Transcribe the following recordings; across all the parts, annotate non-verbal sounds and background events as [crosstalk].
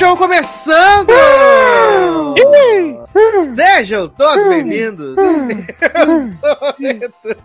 Show começando! Sejam todos bem-vindos! Eu sou o.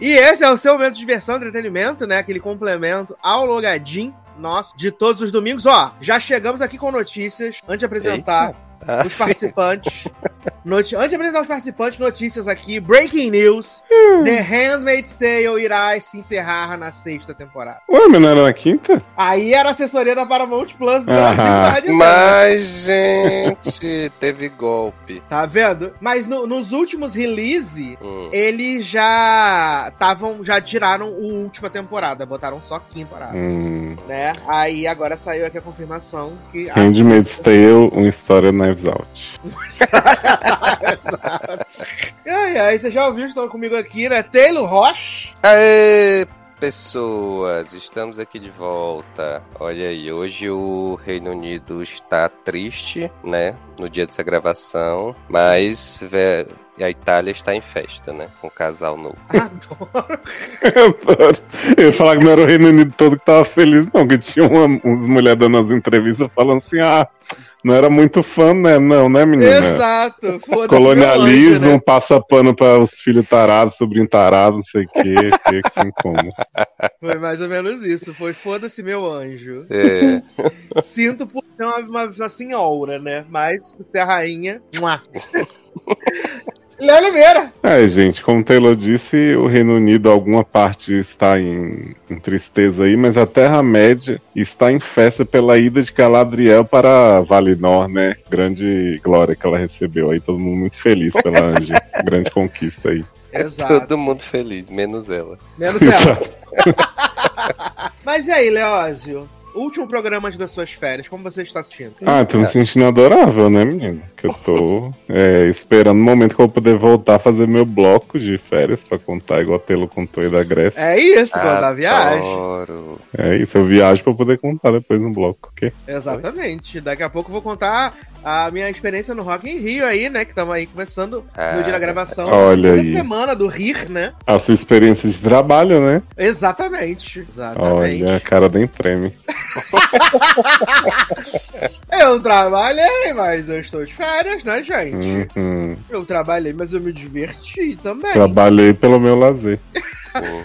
E esse é o seu momento de diversão e entretenimento, né? Aquele complemento ao logadinho nosso de todos os domingos. Ó, já chegamos aqui com notícias. Antes de apresentar Ah. os participantes. [laughs] Noti- Antes de apresentar os participantes, notícias aqui. Breaking news. The Handmaid's Tale irá se encerrar na sexta temporada. Ué, mas não era na quinta? Aí era a assessoria da Paramount Plus do. Brasil dizendo. Mas, gente, [laughs] teve golpe. Tá vendo? Mas no- nos últimos release, Hum. eles já estavam, já tiraram a última temporada, botaram só quinta temporada, Hum. né? Aí agora saiu aqui a confirmação que Handmaid's Tale, uma história Knives Out. [laughs] Exato. Ai, ai, você já ouviu? Estão comigo aqui, né? Taylor Roche. Aê, pessoas, estamos aqui de volta. Olha aí, hoje o Reino Unido está triste, né? No dia dessa gravação, mas vé, a Itália está em festa, né? Com o casal novo. Adoro. Eu ia falar que não era o Reino Unido todo que tava feliz, não, que tinha uma, umas mulheres dando as entrevistas falando assim, ah, não era muito fã, né? Não, né, menina? Exato. Foda-se, Colonialismo, anjo, né? passa pano para os filhos tarados, sobrinho tarado, não sei o quê, [laughs] que que sem como. Foi mais ou menos isso. Foi foda-se, meu anjo. É, [laughs] Sinto por ser uma, uma, uma senhora, né? Mas ser a rainha. Mua. [laughs] Léo Oliveira. É, gente, como o Taylor disse, o Reino Unido, alguma parte está em, em tristeza aí, mas a Terra-média está em festa pela ida de Galadriel para Valinor, né? Grande glória que ela recebeu aí, todo mundo muito feliz pela Angie. [laughs] Grande conquista aí. Exato. todo mundo feliz, menos ela. Menos ela. [laughs] Mas e aí, Leózio? Último programa antes das suas férias, como você está assistindo? Ah, me sentindo adorável, né, menino? Que eu tô é, esperando o momento que eu vou poder voltar a fazer meu bloco de férias pra contar, igual Telo contou aí da Grécia. É isso, quando da viagem. Adoro. É isso, eu viajo pra poder contar depois no bloco, ok? Exatamente. Daqui a pouco eu vou contar a minha experiência no Rock in Rio aí, né? Que estamos aí começando Ah, no dia da gravação. olha aí. semana do RIR, né? A sua experiência de trabalho, né? Exatamente. Exatamente. Olha, a cara nem treme. [laughs] Eu trabalhei, mas eu estou de férias, né, gente? Uhum. Eu trabalhei, mas eu me diverti também. Trabalhei pelo meu lazer.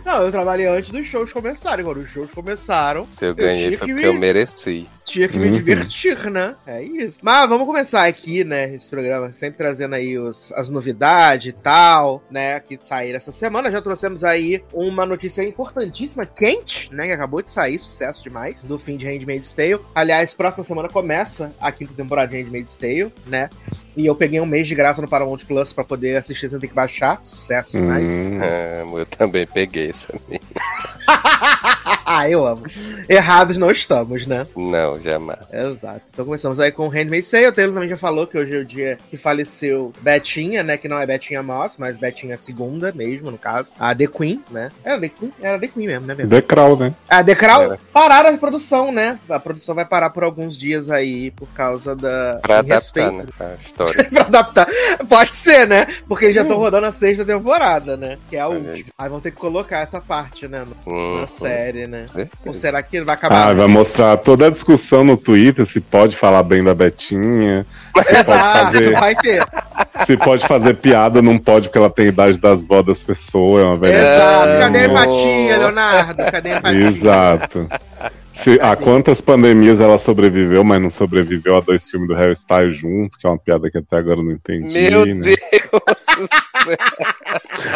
Não, eu trabalhei antes dos shows começarem. Quando os shows começaram, Se eu tinha ganhei que foi me- porque eu mereci. Tinha que me Uhum. divertir, né? É isso. Mas vamos começar aqui, né? Esse programa, sempre trazendo aí os, as novidades e tal, né? Que saíram essa semana. Já trouxemos aí uma notícia importantíssima, quente, né? Que acabou de sair, sucesso demais, do fim de Handmaid's Tale. Aliás, próxima semana começa a quinta temporada de Handmaid's Tale, né? E eu peguei um mês de graça no Paramount Plus pra poder assistir sem ter que baixar. Sucesso demais. Hum. Ah, eu também peguei essa minha. [laughs] ah, eu amo. Errados não estamos, né? Não, jamais. Exato. Então começamos aí com Handmaid's Tale. O Taylor também já falou que hoje é o dia que faleceu Betinha, né? Que não é Betinha Moss, mas Betinha segunda mesmo, no caso. A The Queen, né? Era The Queen? Era The Queen mesmo, né? Verdade? The Crown, né? A The Crown Era. pararam a produção, né? A produção vai parar por alguns dias aí por causa da... Pra adaptar, respeito. né? A história. [laughs] pra adaptar. Pode ser, né? Porque eles já estão rodando a sexta temporada, né? Que é a última. Aí vão ter que colocar essa parte, né? Hum, Na série, né? certeza. Ou será que vai acabar? Ah, vai mostrar toda a discussão no Twitter, se pode falar bem da Betinha, Exato, fazer. vai ter. se pode fazer piada, não pode porque ela tem idade das vó das pessoas, é uma velha. Exato. Cadê a empatia, Leonardo? Cadê a empatia? Exato. Se, a quantas pandemias ela sobreviveu, mas não sobreviveu a dois filmes do Harry Styles juntos, que é uma piada que até agora eu não entendi. Meu né? Deus!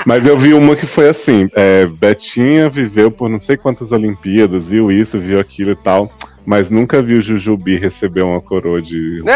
Mas eu vi uma que foi assim: é, Betinha viveu por não sei quantas Olimpíadas, viu isso, viu aquilo e tal, mas nunca viu Jujubi receber uma coroa de. [laughs]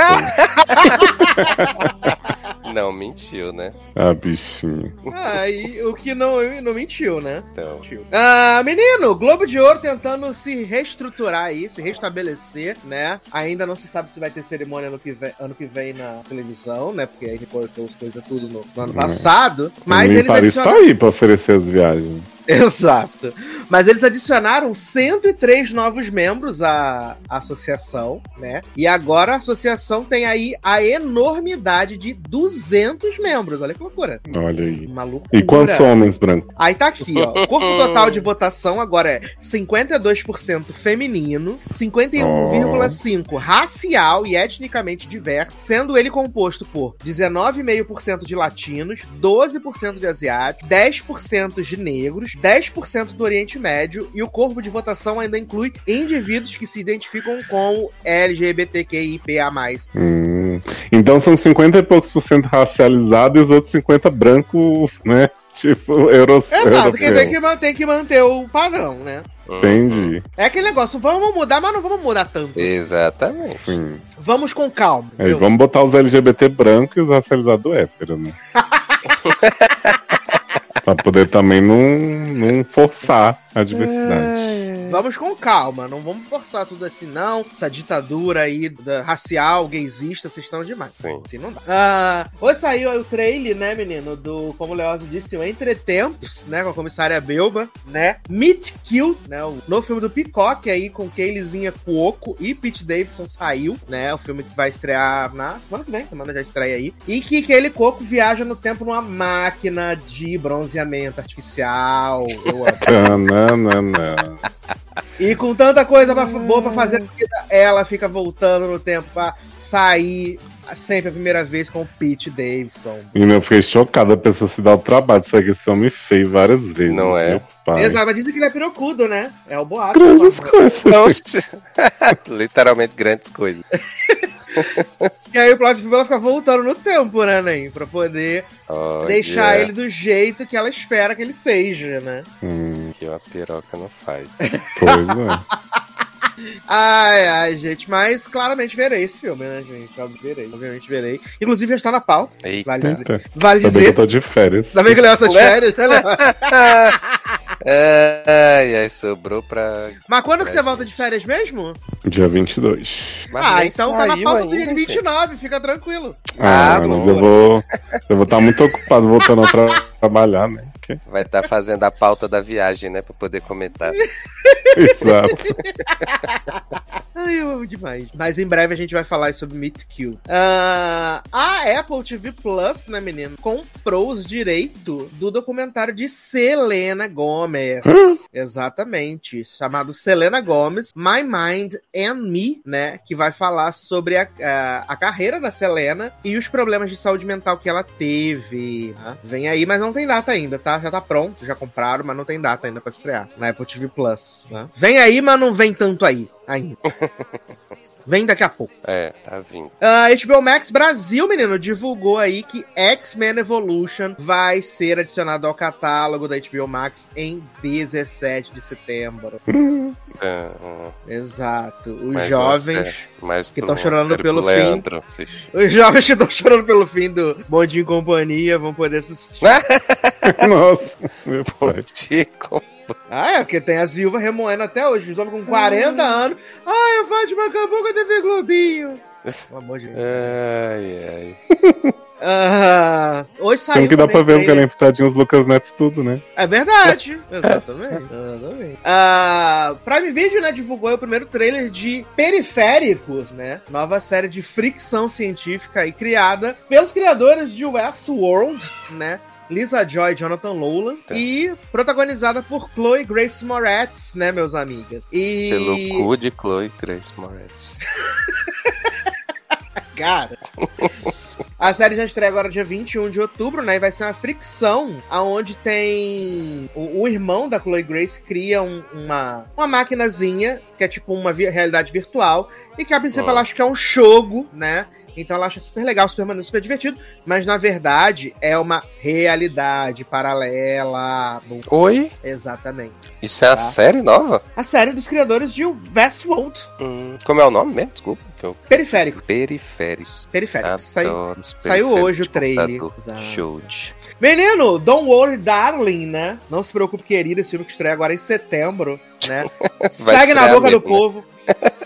Não, mentiu, né? Ah, bichinho. Ah, e o que não, não mentiu, né? Então. Mentiu. Ah, menino, Globo de Ouro tentando se reestruturar aí, se restabelecer, né? Ainda não se sabe se vai ter cerimônia ano que vem, ano que vem na televisão, né? Porque aí recortou as coisas tudo no, no ano Hum. passado. Mas eles Paris tá aí pra oferecer as viagens. [laughs] Exato. Mas eles adicionaram 103 novos membros à associação, né? E agora a associação tem aí a enormidade de 200 membros. Olha que loucura. Olha aí. Uma loucura. E quantos homens brancos? Aí tá aqui, ó. O corpo total de votação agora é 52% feminino, 51,5% racial e etnicamente diverso, sendo ele composto por 19,5% de latinos, 12% de asiáticos, 10% de negros, 10% do Oriente Médio e o corpo de votação ainda inclui indivíduos que se identificam com LGBTQIPA+. Hum, então são 50 e poucos por cento racializado e os outros 50 branco, né? Tipo, euro, Exato, que tem que, manter, que manter o padrão, né? Entendi. É aquele negócio, vamos mudar, mas não vamos mudar tanto. Exatamente. Sim. Vamos com calma. Viu? vamos botar os LGBT brancos e os racializados hétero, né? [laughs] pra poder também não, não forçar a diversidade. Vamos com calma, não vamos forçar tudo assim, não. Essa ditadura aí da, racial, gaysista, vocês estão demais. Sim. Assim não dá. Ah, hoje saiu o trailer, né, menino, do, como o Leozo disse, o Entretempos, né, com a comissária Belba, né? Meet Kill, né, o novo filme do Peacock aí, com Kayleezinha Cuoco e Pete Davidson saiu, né, o filme que vai estrear na semana que vem, semana já estreia aí. E que Kaylee Cuoco viaja no tempo numa máquina de bronzeamento artificial. Eu amo. [laughs] Não, não, não. E com tanta coisa pra- boa pra fazer ela fica voltando no tempo pra sair sempre a primeira vez com o Pete Davidson. E eu fiquei chocada a pessoa se dar o trabalho. Isso aqui esse homem fez várias vezes. Não é? Pai. Exato, mas dizem que ele é pirocudo, né? É o boato. Grandes coisas. [laughs] Literalmente grandes coisas. [laughs] E aí o plot filme ela fica voltando no tempo, né, Nen? Pra poder Olha, deixar ele do jeito que ela espera que ele seja, né? Hum, Que uma piroca não faz. [laughs] pois é. Ai, ai, gente, mas claramente verei esse filme, né, gente? Verei, obviamente verei. Inclusive já está na pauta, Eita. vale dizer. Vale Ainda bem que dizer. eu tô de férias. Bem que o Léo está de férias, né, Léo? [laughs] Ai, ai, sobrou pra. Mas quando que você volta de férias mesmo? Dia 22. Mas ah, então tá na pauta do dia 29, fica tranquilo. Ah, Ah, mas eu vou. Eu vou estar muito ocupado voltando a tra- [laughs] trabalhar, né? Vai estar fazendo a pauta da viagem, né? Pra poder comentar. [laughs] Exato. [laughs] Ai, eu amo demais. Mas em breve a gente vai falar sobre Meet Kill. Ah, a Apple TV Plus, né, menino, comprou os direitos do documentário de Selena Gomez. Exatamente. Chamado Selena Gomez, My Mind and Me, né? Que vai falar sobre a, a, a carreira da Selena e os problemas de saúde mental que ela teve. tá? Vem aí, mas não tem data ainda, tá? Já tá pronto, já compraram, mas não tem data ainda pra estrear na Apple TV Plus. né? Vem aí, mas não vem tanto aí ainda. [laughs] Vem daqui a pouco. É, tá vindo. A HBO Max Brasil, menino, divulgou aí que X-Men Evolution vai ser adicionado ao catálogo da HBO Max em 17 de setembro. [laughs] Ah. Exato. Os Mais jovens. que pro- tão chorando pelo fim. Os jovens que estão chorando pelo fim do Bondinho e Companhia vão poder assistir. [laughs] Nossa, meu pai. Chico. Ah, é, porque tem as viúvas remoendo até hoje. Os homens com 40 anos. Ai, a Fátima acabou com a TV Globinho. [laughs] Pelo amor de Deus. Ai, ai. [laughs] Ah, hoje saiu. Tem que dar também pra ver o que emputadinho os Lucas Neto tudo, né? É verdade. [laughs] Exatamente. Exatamente. Ah, Prime Video, né, divulgou aí o primeiro trailer de Periféricos, né? Nova série de fricção científica e criada pelos criadores de Westworld, né? Lisa Joy e Jonathan Nolan. Tá. E protagonizada por Chloe Grace Moretz, né, meus amigas? E. Pelo cu de Chloe Grace Moretz. [laughs] Cara. A série já estreia agora dia 21 de outubro, né? E vai ser uma fricção aonde tem o, o irmão da Chloe Grace cria um- uma uma maquinazinha que é tipo uma vi- realidade virtual e que a princípio Ah. ela acha que é um jogo, né? Então ela acha super legal, super maneiro, super divertido, mas na verdade é uma realidade paralela. Oi? Exatamente. Isso é a Tá. série nova? A série dos criadores de Westworld, Hum, como é o nome mesmo? Desculpa. Eu... Periférico. Periféricos. Periférico. Saiu, saiu hoje o trailer. Show de... Menino, Don't Worry Darling, né? Não se preocupe, querida, esse filme que estreia agora em setembro, né? [laughs] Segue na boca do mesmo, né? povo.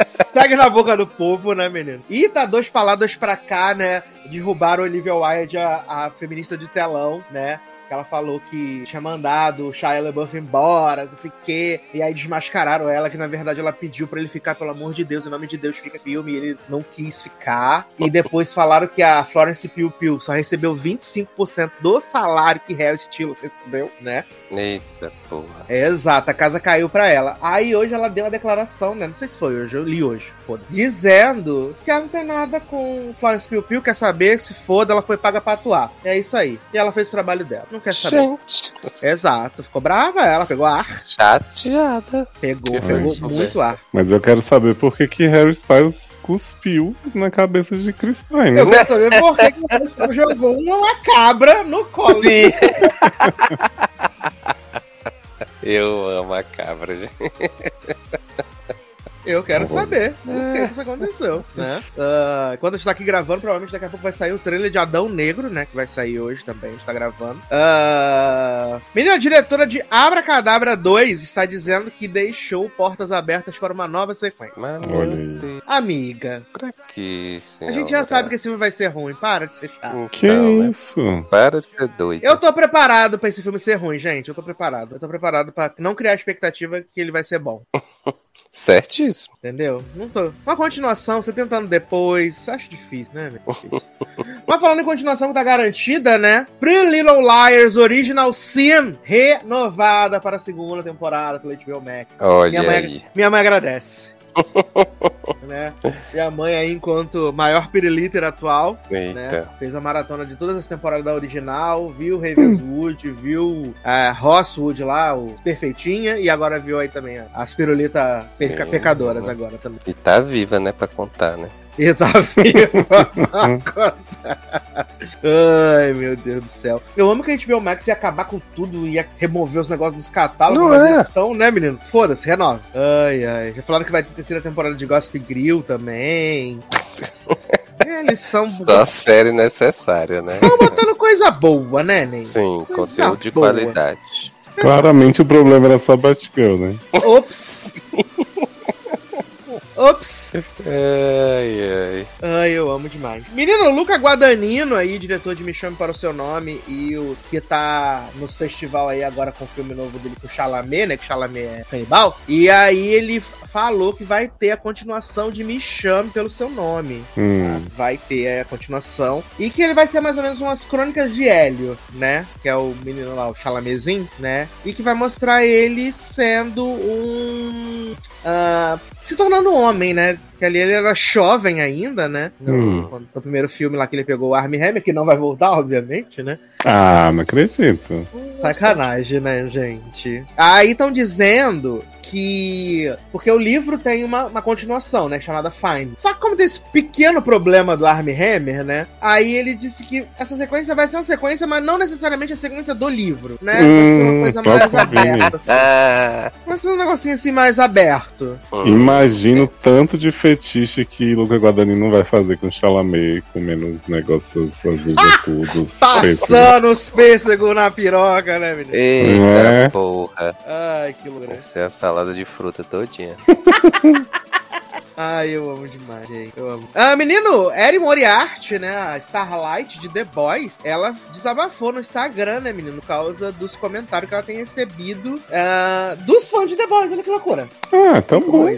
Segue na boca do povo, né, menino? E tá dois palavras pra cá, né? Derrubaram Olivia Wilde, a, a feminista de telão, né? Que ela falou que tinha mandado o Shia LaBeouf embora, não sei o quê. E aí desmascararam ela, que na verdade ela pediu pra ele ficar, pelo amor de Deus, em nome de Deus, fica filme. E ele não quis ficar. E depois falaram que a Florence Pugh Pugh só recebeu 25% do salário que Harry Styles recebeu, né? Eita porra. É, exato, a casa caiu pra ela. Aí hoje ela deu uma declaração, né? Não sei se foi hoje, eu li hoje, foda. Dizendo que ela não tem nada com Florence Pugh Pugh, quer saber se foda, ela foi paga pra atuar. É isso aí. E ela fez o trabalho dela. Não quer saber. Gente, Exato, ficou brava ela, pegou ar. chateada. Pegou, Que pegou muito ar. Mas eu quero saber por que, que Harry Styles cuspiu na cabeça de Chris Pine. Eu quero saber por que que jogou uma cabra no colo. Sim. [laughs] Eu amo a cabra, gente. Eu quero saber por que isso aconteceu, né? Ah, enquanto a gente tá aqui gravando, provavelmente daqui a pouco vai sair o trailer de Adão Negro, né? Que vai sair hoje também, a gente tá gravando. Ah, menina diretora de Abracadabra 2 está dizendo que deixou portas abertas para uma nova sequência. Olha aí. Deus, Amiga, pra que, a gente já sabe que esse filme vai ser ruim, para de ser chato. Que Então, né? isso? Para de ser doido. Eu tô preparado pra esse filme ser ruim, gente. Eu tô preparado. Eu tô preparado pra não criar a expectativa que ele vai ser bom. [laughs] Certíssimo. Entendeu? Não tô. Uma continuação, você tentando depois. Acho difícil, né. [laughs] Mas falando em continuação que tá garantida, né? Pretty Little Liars Original Sin renovada para a segunda temporada pelo HBO Max. Olha Minha mãe, aí. minha mãe agradece. [laughs] né? Minha mãe aí, enquanto maior piriliter atual, né? Fez a maratona de todas as temporadas da original, viu Ravenswood, viu a Rosswood lá, o Perfeitinha, e agora viu aí também as pirulitas pecadoras agora também. E tá viva, né, pra contar, né? E tá viva. Ai, meu Deus do céu. Eu amo que a HBO Max ia acabar com tudo, ia remover os negócios dos catálogos, Não mas é. eles estão, né, menino? Foda-se, renova. Ai, ai. Já falaram que vai ter terceira temporada de Gossip Grill também. [laughs] Eles estão Só a série necessária, né? botando coisa boa, né, Ney? Sim, Coisa conteúdo de boa. qualidade. Claramente o problema era só Batgirl, né? Ops! [laughs] Ops! Ai, ai. Ai, eu amo demais. Menino Luca Guadagnino aí, diretor de Me Chame Para o Seu Nome, e o que tá nos festival aí agora com o filme novo dele com o Chalamet, né? Que o Chalamet é canibal. E aí ele falou que vai ter a continuação de Me Chame Pelo Seu Nome. Hum. Vai ter a continuação. E que ele vai ser mais ou menos umas crônicas de Hélio, né? Que é o menino lá, o Chalamezinho, né? E que vai mostrar ele sendo um. ah, se tornando um homem, né? Que ali ele era jovem ainda, né? No, Hum. no primeiro filme lá que ele pegou o Armie Hammer, que não vai voltar, obviamente, né? Ah, não acredito. Sacanagem, né, gente? Aí estão dizendo que. Porque o livro tem uma, uma continuação, né? Chamada Find. Só que como tem esse pequeno problema do Armie Hammer, né? Aí ele disse que essa sequência vai ser uma sequência, mas não necessariamente a sequência do livro, né? Vai ser uma Hum, coisa mais aberta. Assim. Ah, Vai ser um negocinho assim mais aberto. hum. Imagino o tanto de fetiche que Luca Guadagnino vai fazer com Chalamet, comendo os negócios azuis e tudo. os pêssegos. Passando os pêssegos na piroca, né, menino? Eita É. porra. Ai, que loucura. Essa é salada de fruta todinha. [laughs] Ai, eu amo demais, gente. Eu amo. Ah, menino, Eri Moriarty, né? A Starlight de The Boys, ela desabafou no Instagram, né, menino? Por causa dos comentários que ela tem recebido ah, dos fãs de The Boys. Olha que loucura. Ah, tão bom.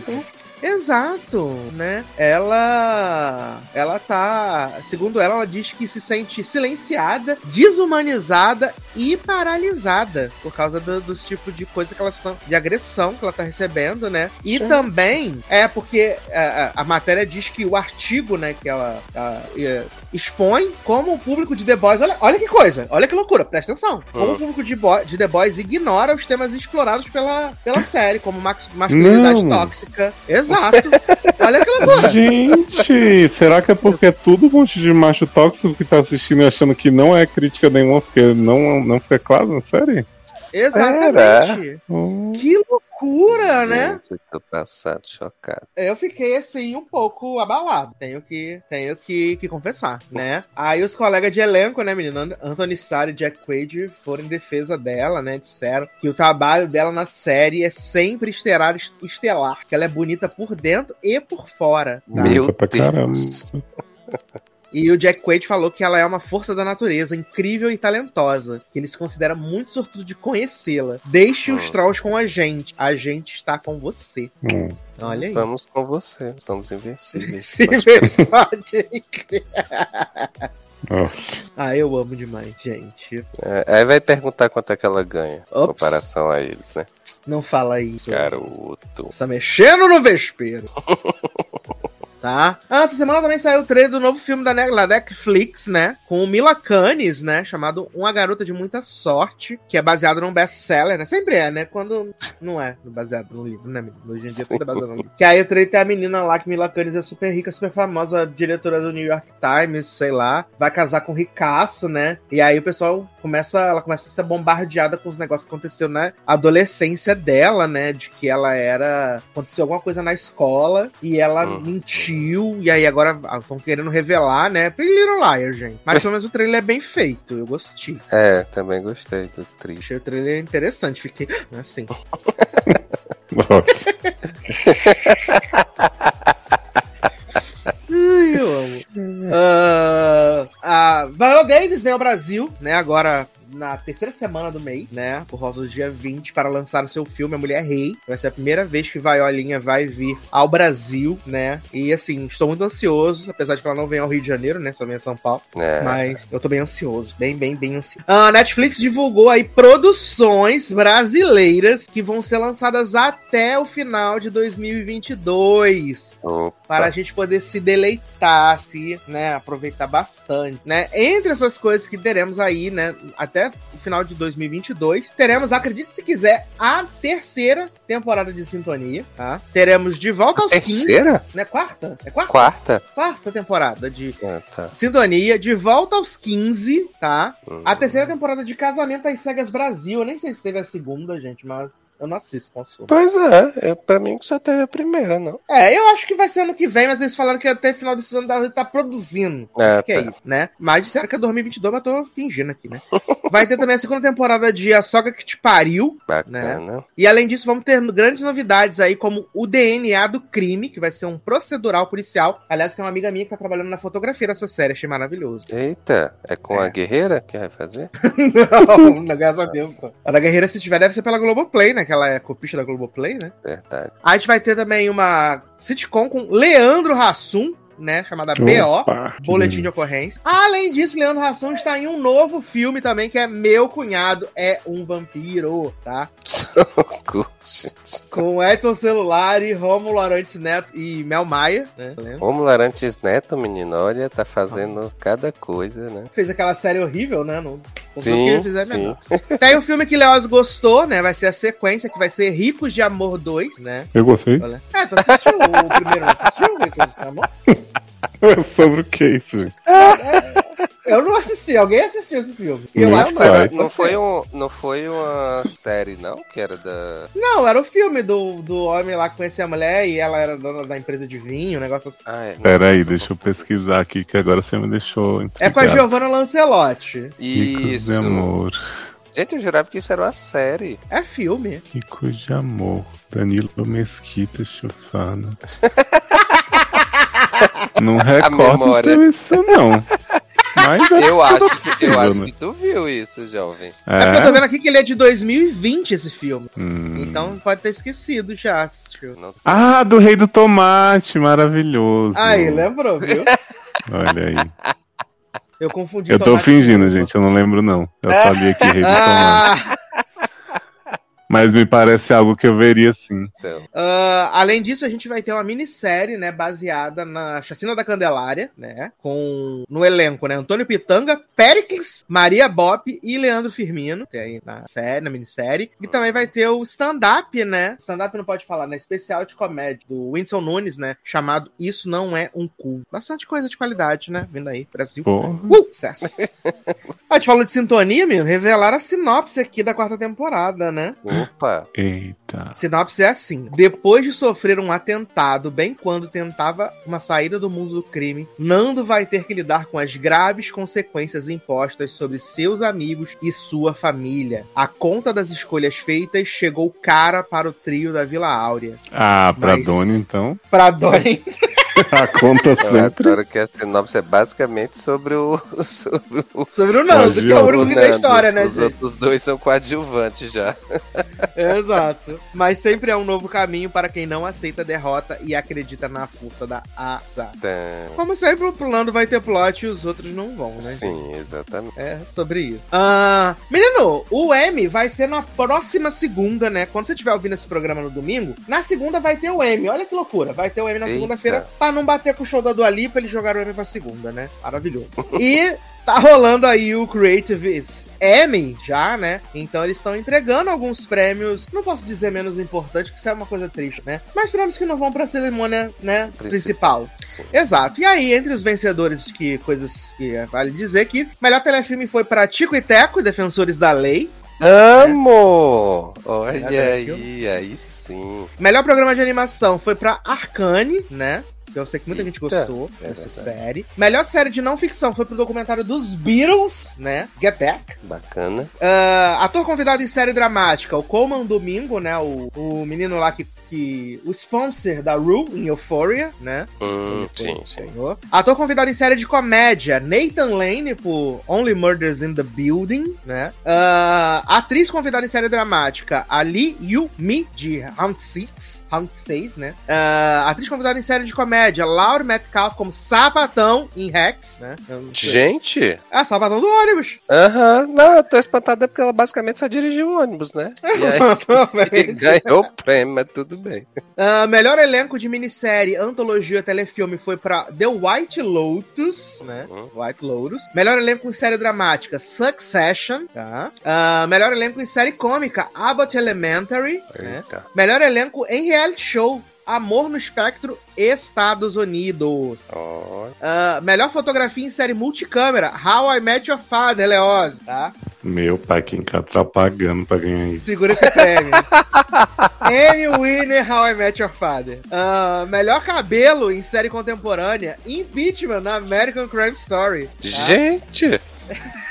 Exato, né? Ela ela tá, segundo ela, ela diz que se sente silenciada, desumanizada e paralisada por causa do- dos tipos de coisa que elas estão de agressão que ela tá recebendo, né? E Sim. também é porque a, a- a matéria diz que o artigo, né, que ela, ela, expõe como o público de The Boys, olha, olha que coisa, olha que loucura, presta atenção. Como o público de, Bo- de The Boys ignora os temas explorados pela, pela série, como max- masculinidade Não. tóxica. Exato. Olha que loucura. Gente, será que é porque é tudo um monte de macho tóxico que tá assistindo e achando que não é crítica nenhuma, porque não, não fica claro na série? Exatamente. Hum. Que loucura, né? Gente, eu tô passado, chocado. Eu fiquei assim um pouco abalado, tenho que tenho que, que confessar, né? Aí os colegas de elenco, né, menino, Anthony Starr e Jack Quaid foram em defesa dela, né? Disseram que o trabalho dela na série é sempre estelar, estelar, que ela é bonita por dentro e por fora. Tá? Meu Deus. [laughs] E o Jack Quaid falou que ela é uma força da natureza, incrível e talentosa. Que ele se considera muito sortudo de conhecê-la. Deixe os Hum. trolls com a gente. A gente está com você. Hum. Olha aí. Vamos com você, somos invencíveis. [laughs] Se verdade. Ó, Ah, eu amo demais, gente. É, aí vai perguntar quanto é que ela ganha em Ops. comparação a eles, né? Não fala isso. Garoto. Você tá mexendo no vespeiro. [laughs] Tá? Ah, essa semana também saiu o trailer do novo filme da Ne- da Netflix, né? Com Mila Kunis, né? Chamado Uma Garota de Muita Sorte, que é baseado num best-seller, né? Sempre é, né? Quando não é baseado no livro, né? Hoje em dia tudo é baseado no livro. Que aí o trailer tem a menina lá, que Mila Kunis é super rica, super famosa, diretora do New York Times, sei lá. Vai casar com o ricaço, né? E aí o pessoal começa, ela começa a ser bombardeada com os negócios que aconteceu na adolescência dela, né? De que ela era. Aconteceu alguma coisa na escola e ela Uhum. mentiu. E aí agora estão querendo revelar, né? Pretty Little Liar, gente. Mas pelo menos o trailer é bem feito. Eu gostei. É, também gostei do triste. Achei o trailer interessante. Fiquei assim. [laughs] ó. [laughs] Ai, eu amo. [laughs] Ah, a Viola Davis vem ao Brasil, né? Agora na terceira semana do mês, né? Por volta do dia 20, para lançar o seu filme A Mulher Rei. Vai ser a primeira vez que Violinha vai vir ao Brasil, né? E assim, estou muito ansioso, apesar de que ela não vem ao Rio de Janeiro, né? Só vem a São Paulo. É. Mas eu tô bem ansioso, bem, bem, bem ansioso. A Netflix divulgou aí produções brasileiras que vão ser lançadas até o final de 2022 Opa. para a gente poder se deleitar, se, né, aproveitar bastante, né? Entre essas coisas que teremos aí, né, até o final de 2022, teremos, acredite se quiser, a terceira temporada de Sintonia, tá? Teremos De Volta aos 15, Terceira? né? Quarta? É quarta? Quarta? Quarta temporada de Ah, tá. Sintonia, De Volta aos 15, tá? Hum. A terceira temporada de Casamento às Cegas Brasil, eu nem sei se teve a segunda, gente, mas eu não assisto, consumo. Pois é, é, pra mim só teve a primeira, não. É, eu acho que vai ser ano que vem, mas eles falaram que até final desse ano deve estar produzindo. É, Que é tá. isso, né? Mas disseram que é 2022, mas tô fingindo aqui, né? [laughs] Vai ter também a segunda temporada de A Soga que Te Pariu. Bacana. E além disso, vamos ter grandes novidades aí, como o DNA do crime, que vai ser um procedural policial. Aliás, tem uma amiga minha que tá trabalhando na fotografia dessa série, achei maravilhoso. Eita, é com É. a guerreira que vai fazer? [laughs] não, não, [laughs] graças a Deus. Não. A da Guerreira, se tiver, deve ser pela Globoplay, né? Que ela é copista da Globoplay, né? Verdade. A gente vai ter também uma sitcom com Leandro Hassum, né? Chamada BO. Opa, que Boletim de ocorrência. Além disso, Leandro Hassum está em um novo filme também, que é Meu Cunhado é um Vampiro, tá? Com Edson Celulari, Rômulo Arantes Neto e Mel Maia, né? Romulo Arantes Neto, menino, olha, tá fazendo cada coisa, né? Fez aquela série horrível, né? Não, sei o que Sim, ele fizer sim. melhor. Tem um filme que Leoz gostou, né? Vai ser a sequência, que vai ser Ricos de Amor 2, né? Eu gostei. Ah, tu assistiu o primeiro, assistiu? Ricos de Amor? [laughs] Sobre o que isso, gente? Eu não assisti, alguém assistiu esse filme. Eu Não, acho que Não, era- não, foi um, não foi uma série, não? Que era da. Não, era o filme do, do homem lá que conhecia a mulher e ela era dona da empresa de vinho, um negócio assim. Ah, é. não, Pera aí, não, deixa eu pesquisar aqui, que agora você me deixou É com a intrigado. Giovanna Lancelotti. Isso. de amor. Gente, eu jurava que isso era uma série. É filme. Ricos de amor. Danilo Mesquita Chufana. [laughs] Não recordo isso não. Mas Eu acho, que, possível, eu acho né? que tu viu isso, jovem. É porque eu tô É? vendo aqui que ele é de 2020, esse filme. Hum. Então pode ter esquecido já. Não- Ah, do Rei do Tomate, maravilhoso. Aí, lembrou, viu? Olha aí. Eu confundi Eu tô fingindo, gente, eu não lembro não. Eu sabia que Rei do Tomate. Mas me parece algo que eu veria sim. Então, ah, além disso, a gente vai ter uma minissérie, né, baseada na Chacina da Candelária, né, com no elenco, né, Antônio Pitanga, Péricles, Maria Bop e Leandro Firmino, tem aí na série, na minissérie. E também vai ter o stand-up, né, stand-up não pode falar, né, especial de comédia do Whindersson Nunes, né, chamado Isso Não É Um Cu. Bastante coisa de qualidade, né, vindo aí, Brasil. Porra. Uh, sucesso. [laughs] a gente falou de sintonia, menino. Revelaram a sinopse aqui da quarta temporada, né? Opa. Eita. A sinopse é assim: depois de sofrer um atentado, bem quando tentava uma saída do mundo do crime, Nando vai ter que lidar com as graves consequências impostas sobre seus amigos e sua família. A conta das escolhas feitas chegou cara para o trio da Vila Áurea. Ah, pra Mas- Dona então. Pra Doni. [laughs] A conta sempre. adoro que a sinopse é basicamente sobre o. [laughs] Sobre o. Sobre o Nando, que é o único da Nando. história, né, Os gente? outros dois são coadjuvantes já. Exato. Mas sempre é um novo caminho para quem não aceita a derrota e acredita na força da Asa. Tá. Como sempre, o plano vai ter plot e os outros não vão, né? Sim, exatamente. É sobre isso. Ah, menino, o M vai ser na próxima segunda, né? Quando você estiver ouvindo esse programa no domingo, na segunda vai ter o M. Olha que loucura. Vai ter o M na segunda-feira pra não bater com o show da Dua Lipa, eles jogaram o M pra segunda, né? Maravilhoso. e tá rolando aí o Creative M já, né? Então eles estão entregando alguns prêmios, não posso dizer menos importante, que isso é uma coisa triste, né? Mas prêmios que não vão pra cerimônia, né, principal. Sim. Exato. E aí, entre os vencedores, que coisas que é, vale dizer que melhor telefilme foi para Tico e Teco, Defensores da Lei. Amo! Olha Nada, aí, aí sim. Melhor programa de animação foi pra Arcane, né? Eu sei que muita gente Eita, gostou é dessa verdade. série. Melhor série de não ficção foi pro documentário dos Beatles, né? Get Back. Bacana. Ah, ator convidado em série dramática, o Coleman Domingo, né? O, o menino lá que, que. O sponsor da Rue em Euphoria, né? Hum, sim, sim. Ator convidado em série de comédia, Nathan Lane, por Only Murders in the Building, né? Ah, atriz convidada em série dramática, Ali Yu Mi, de Round 6, Round 6, né? Ah, atriz convidada em série de comédia, Laura Metcalf como Sapatão em Rex, né? Gente, Ah, Sapatão do ônibus. aham. Não, eu tô espantada porque ela basicamente só dirigiu o ônibus, né? E aí [laughs] Exatamente. [laughs] ganhou o prêmio, mas tudo bem. [laughs] Ah, melhor elenco de minissérie, antologia, telefilme foi pra The White Lotus, né? Uhum. White Lotus. Melhor elenco em série dramática, Succession, tá? Ah, melhor elenco em série cômica, Abbott Elementary, né? Melhor elenco em reality show, Amor no Espectro, Estados Unidos. Ó, Ah, melhor fotografia em série multicâmera, How I Met Your Father, Leoz, tá? Meu pai, quem tá pagando pra ganhar isso? Segura esse prêmio. [laughs] Emmy Winner, How I Met Your Father. Ah, melhor cabelo em série contemporânea, Impeachment na American Crime Story. tá? Gente! [laughs]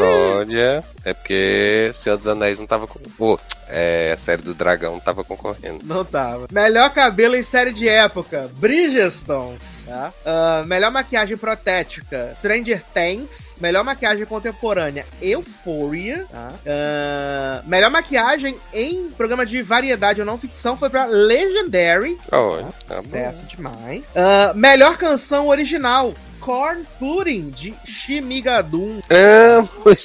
Olha, é porque Senhor dos Anéis não tava com. Pô, é, a série do Dragão não tava concorrendo. Não tava. Melhor cabelo em série de época, Bridgestones. Tá? Ah, melhor maquiagem protética, Stranger Things. Melhor maquiagem contemporânea, Euphoria. Tá? Ah, melhor maquiagem em programa de variedade ou não ficção foi pra Legendary. Olha, tá bom. Sucesso demais. Ah, melhor canção original. Corn Pudding, de Shimigadun. Amo! [laughs]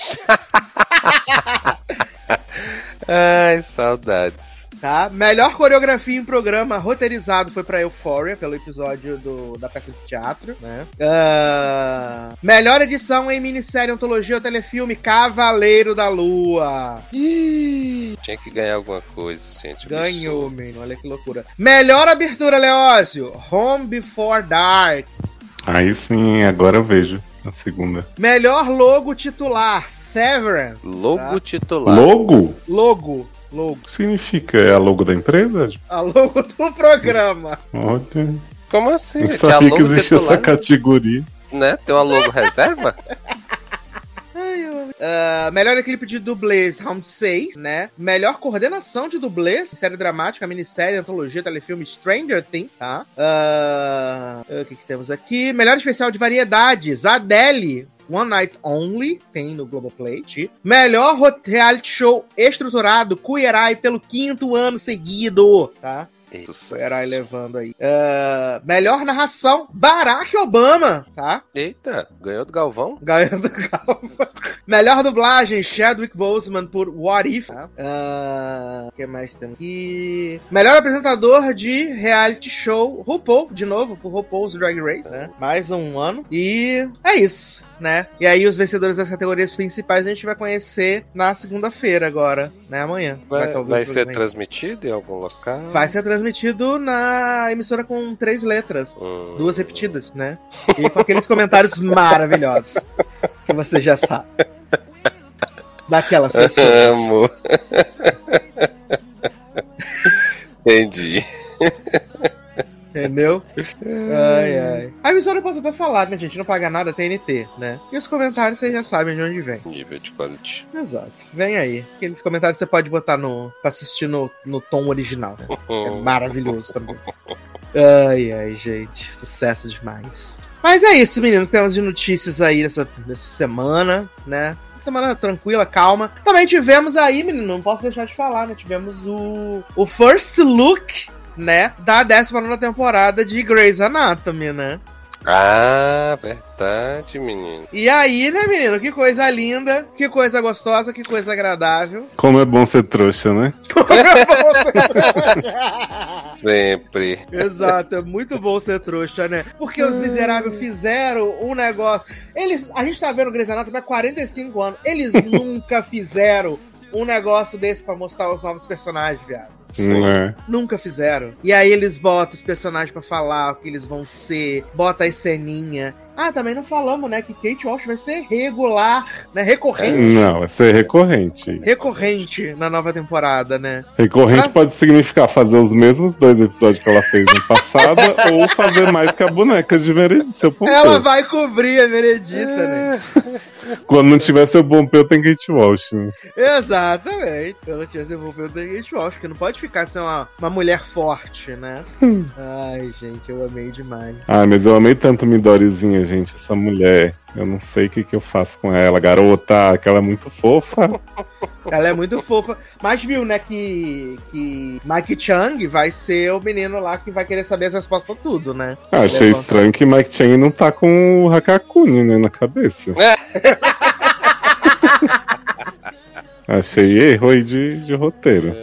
Ai, saudades. Tá? Melhor coreografia em programa roteirizado foi pra Euphoria, pelo episódio do, da peça de teatro, né? Ah, melhor edição em minissérie, antologia ou telefilme, Cavaleiro da Lua. Ih, tinha que ganhar alguma coisa, gente. Ganhou, menino, olha que loucura. Melhor abertura, Leózio, Home Before Dark. Aí sim, agora eu vejo a segunda. Melhor logo titular, Severance. Logo Tá. titular. Logo? Logo, logo. Que significa? É a logo da empresa? A logo do programa. Olha, Como assim? A sabia que logo existia titular, essa categoria. né? Tem uma logo reserva? Ah, melhor clipe de dublês, round 6, né? Melhor coordenação de dublês, série dramática, minissérie, antologia, telefilme Stranger Things, tá? Ah, O que, que temos aqui? Melhor especial de variedades, Adele. One Night Only, tem no Globoplay. Melhor reality show estruturado, Queer Eye, pelo quinto ano seguido, tá? Sucesso. Queer Eye levando aí. Ah, melhor narração, Barack Obama, tá? Eita, ganhou do Galvão? Ganhando calma. [laughs] Melhor dublagem, Chadwick Boseman por What If. tá? O que mais temos aqui? Melhor apresentador de reality show, RuPaul, de novo, por RuPaul's Drag Race. né? Mais um ano. E é isso, né? E aí os vencedores das categorias principais a gente vai conhecer na segunda-feira agora, né? Amanhã. Vai, estar ouvindo vai ser transmitido em algum local? Vai ser transmitido na emissora com três letras. Hum. Duas repetidas, né? E com aqueles comentários [laughs] maravilhosos. Que você já sabe. Daquelas pessoas. Amo. [laughs] Entendi. Entendeu? Ai, ai. A emissora eu posso até falar, né, gente? Não paga nada, TNT, né? E os comentários vocês já sabem de onde vem. Nível de quality. Exato. Vem aí. Aqueles comentários você pode botar no. pra assistir no, no tom original. né? É [laughs] maravilhoso também. Ai, ai, gente. Sucesso demais. Mas é isso, menino. Temos de notícias aí nessa, nessa semana, né? Semana tranquila, calma. Também tivemos aí, menino, não posso deixar de falar, né? Tivemos o, o first look, né? Da 19 temporada de Grey's Anatomy, né? Ah, verdade, menino. E aí, né, menino? Que coisa linda, que coisa gostosa, que coisa agradável. Como é bom ser trouxa, né? [laughs] Como é bom ser trouxa. Sempre. Exato, é muito bom ser trouxa, né? Porque os miseráveis fizeram um negócio. Eles. A gente tá vendo o Grey's Anatomy há 45 anos. Eles [laughs] nunca fizeram um negócio desse pra mostrar os novos personagens, viado. Não é. Nunca fizeram. E aí eles botam os personagens pra falar o que eles vão ser, bota as ceninha. Ah, também não falamos, né, que Kate Walsh vai ser regular, né, recorrente. Não, vai ser recorrente. Recorrente na nova temporada, né? Recorrente Ah. pode significar fazer os mesmos dois episódios que ela fez no passado [laughs] ou fazer mais que a boneca de Meredith, seu Pompeu. Ela vai cobrir a Meredita, né? Quando não tiver seu Pompeu, tem Kate Walsh. Né? Exatamente. Ela tinha se envolvido com Kate Walsh, que não pode ficar sem uma, uma mulher forte, né? Ai, gente, eu amei demais. Ah, mas eu amei tanto Midorizinha, gente, essa mulher. Eu não sei o que, que eu faço com ela. Garota, que ela é muito fofa. [laughs] Ela é muito fofa. Mas viu, né, que, que Mike Chang vai ser o menino lá que vai querer saber as respostas a tudo, né? Ah, achei Levanta. estranho que Mike Chang não tá com o Hakakuni, né, na cabeça. [laughs] achei erro aí de, de roteiro.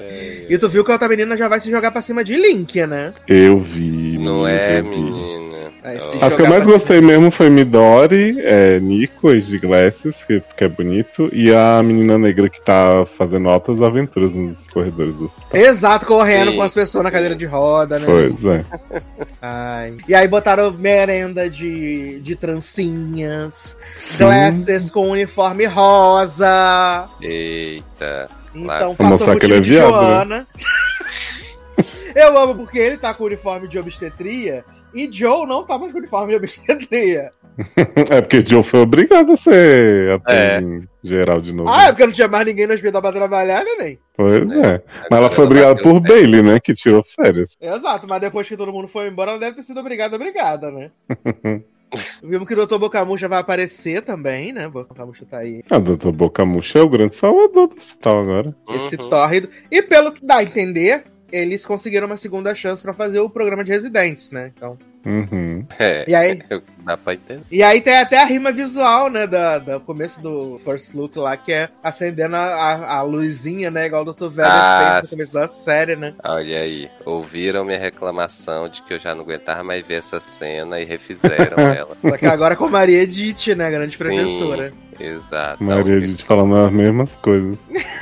E tu viu que a outra menina já vai se jogar pra cima de Link, né? Eu vi. Não é, vi. menina. Ó. As que eu mais gostei mesmo foi Midori, é, Nico, ex de Glasses, que, que é bonito, e a menina negra que tá fazendo altas aventuras nos corredores do hospital. Exato, correndo Sim. com as pessoas na cadeira de roda, né? Pois é. [laughs] Ai. E aí botaram merenda de, de trancinhas, Sim. glasses com uniforme rosa. Eita. Então Pra passou mostrar pro que ele time é de viado, né? [laughs] Eu amo porque ele tá com o uniforme de obstetria e Joe não tá mais com o uniforme de obstetria. [laughs] É porque Joe foi obrigado a ser É. em geral de novo. Ah, é porque não tinha mais ninguém no hospital pra trabalhar, né, nem? Pois é. Mas ela foi obrigada bateu por. Bailey, né? Que tirou férias. Exato, mas depois que todo mundo foi embora, ela deve ter sido obrigada, obrigada, né? [laughs] Vimos que o Dr. Bocamucha vai aparecer também, né? Bocamucha tá aí. A doutor Boca Murcha é o grande salvador do hospital agora. Esse Uhum. tórrido. E pelo que dá a entender, eles conseguiram uma segunda chance pra fazer o programa de residentes, né? Então. Uhum. É, E aí, dá pra entender. e aí tem até a rima visual, né? Da, do começo do First Look lá, que é acendendo a, a, a luzinha, né? Igual o Dr. Velho Ah, fez no começo da série, né? Olha aí, ouviram minha reclamação de que eu já não aguentava mais ver essa cena e refizeram [laughs] ela. Só que agora com Maria Edith, né? Grande Sim. professora. Exato. Maria, gente falando as mesmas coisas. [laughs]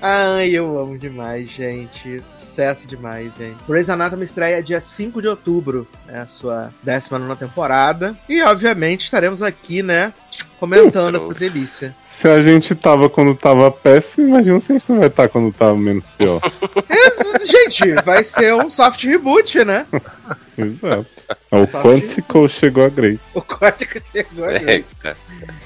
Ai, eu amo demais, gente. Sucesso demais, gente. Grey's Anatomy estreia dia 5 de outubro, né? A sua 19 temporada. E, obviamente, estaremos aqui, né? Comentando essa delícia. Se a gente tava quando tava péssimo, imagina se a gente não vai estar quando tava menos pior. [laughs] Gente, vai ser um soft reboot, né? [laughs] Exato. O Só Quantico chegou a Grey. O código chegou agora. Eita.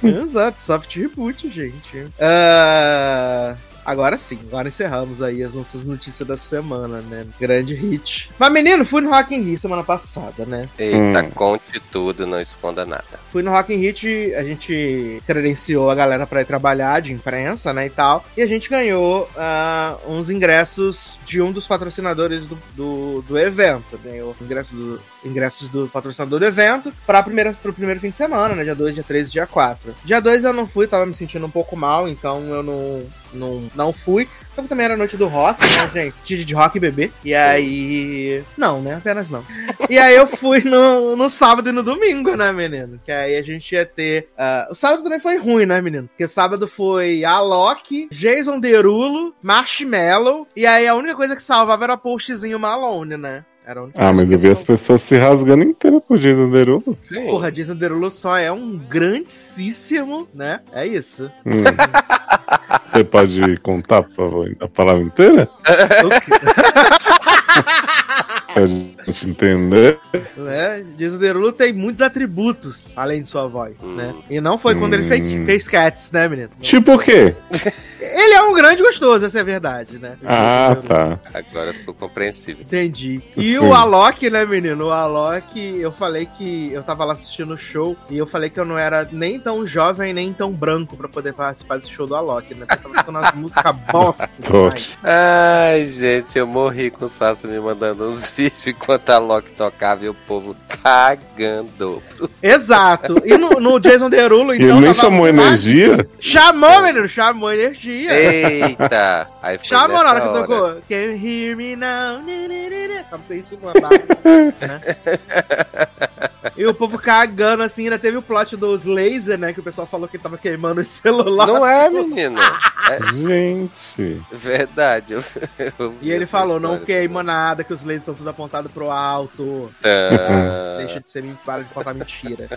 Exato, soft reboot, gente. Ah, agora sim, agora encerramos aí as nossas notícias da semana, né? Grande hit. Mas, menino, fui no Rock in Rio semana passada, né? Eita, Hum. conte tudo, não esconda nada. Fui no Rock in Rio, a gente credenciou a galera pra ir trabalhar de imprensa, né, e tal. E a gente ganhou ah, uns ingressos de um dos patrocinadores do, do, do evento. Ganhou ingressos do, ingressos do patrocinador do evento pra primeira, pro primeiro fim de semana, né, dia 2, dia 3 e dia 4. Dia 2 eu não fui, tava me sentindo um pouco mal, então eu não, não, não fui. Só que também era noite do rock, né, [laughs] gente? De rock e bebê. E aí... Não, né, apenas não. E aí eu fui no, no sábado e no domingo, né, menino? Que aí a gente ia ter. ah, o sábado também foi ruim, né, menino? Porque sábado foi Alok, Jason Derulo, Marshmallow. E aí a única coisa que salvava era o postzinho Malone, né? Era a única Ah, mas eu vi as pessoas se rasgando inteira por Jason Derulo. Porra, Jason Derulo só é um grandíssimo, né? É isso. Hum. Você pode contar, por favor, a palavra inteira? [laughs] a gente entender. Né? Jason Derulo tem muitos atributos, além de sua voz, Hum. né? E não foi quando ele fez, Hum. fez Cats, né, menino? Tipo o quê? [laughs] Ele é um grande gostoso, essa é a verdade, né? Ah, tá. Agora ficou compreensível. Entendi. E Sim. o Alok, né, menino? O Alok, eu falei que eu tava lá assistindo o show e eu falei que eu não era nem tão jovem, nem tão branco pra poder participar desse show do Alok, né? Porque eu tava tocando umas músicas bosta. [laughs] Ai, gente, eu morri com o Sassi me mandando uns vídeos enquanto a Loki tocava e o povo cagando. Exato. E no, no Jason Derulo, então. ele nem chamou fácil. energia? Chamou, menino, chamou energia. Eita! Aí foi Chamou na hora que hora. tocou. Can you hear me now? Só pra você isso uma barra, né? [laughs] E o povo cagando assim, ainda teve o plot dos lasers, né? Que o pessoal falou que tava queimando o celular. Não é, menino. [laughs] É Gente. verdade. eu- eu E ele falou, não queima nada, que os lasers estão tudo apontados pro alto. Ah, [laughs] Deixa de ser para de contar mentira.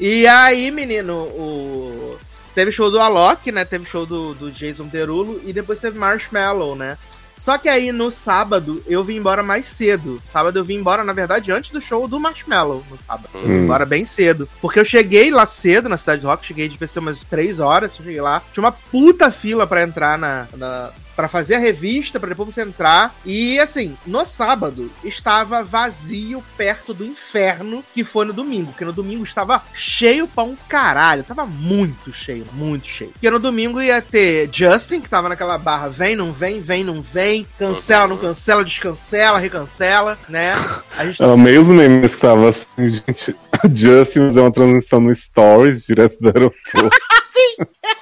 e aí, menino, o. Teve show do Alok, né? Teve show do, do Jason Derulo e depois teve Marshmallow, né? Só que aí no sábado eu vim embora mais cedo. Sábado eu vim embora, na verdade, antes do show do Marshmallow no sábado. Eu vim Hum. embora bem cedo. Porque eu cheguei lá cedo na Cidade Rock, cheguei de ser umas três horas, eu cheguei lá. Tinha uma puta fila pra entrar na. na para fazer a revista, pra depois você entrar. E assim, no sábado estava vazio perto do inferno que foi no domingo. Porque no domingo estava cheio pra um caralho. Tava muito cheio, muito cheio. Porque no domingo ia ter Justin, que tava naquela barra vem, não vem, vem, não vem, cancela, não cancela, descancela, recancela, né? A gente Era meio os memes que tava assim, gente. A [laughs] Justin fazer uma transmissão no Stories direto do aeroporto. [laughs] Ah,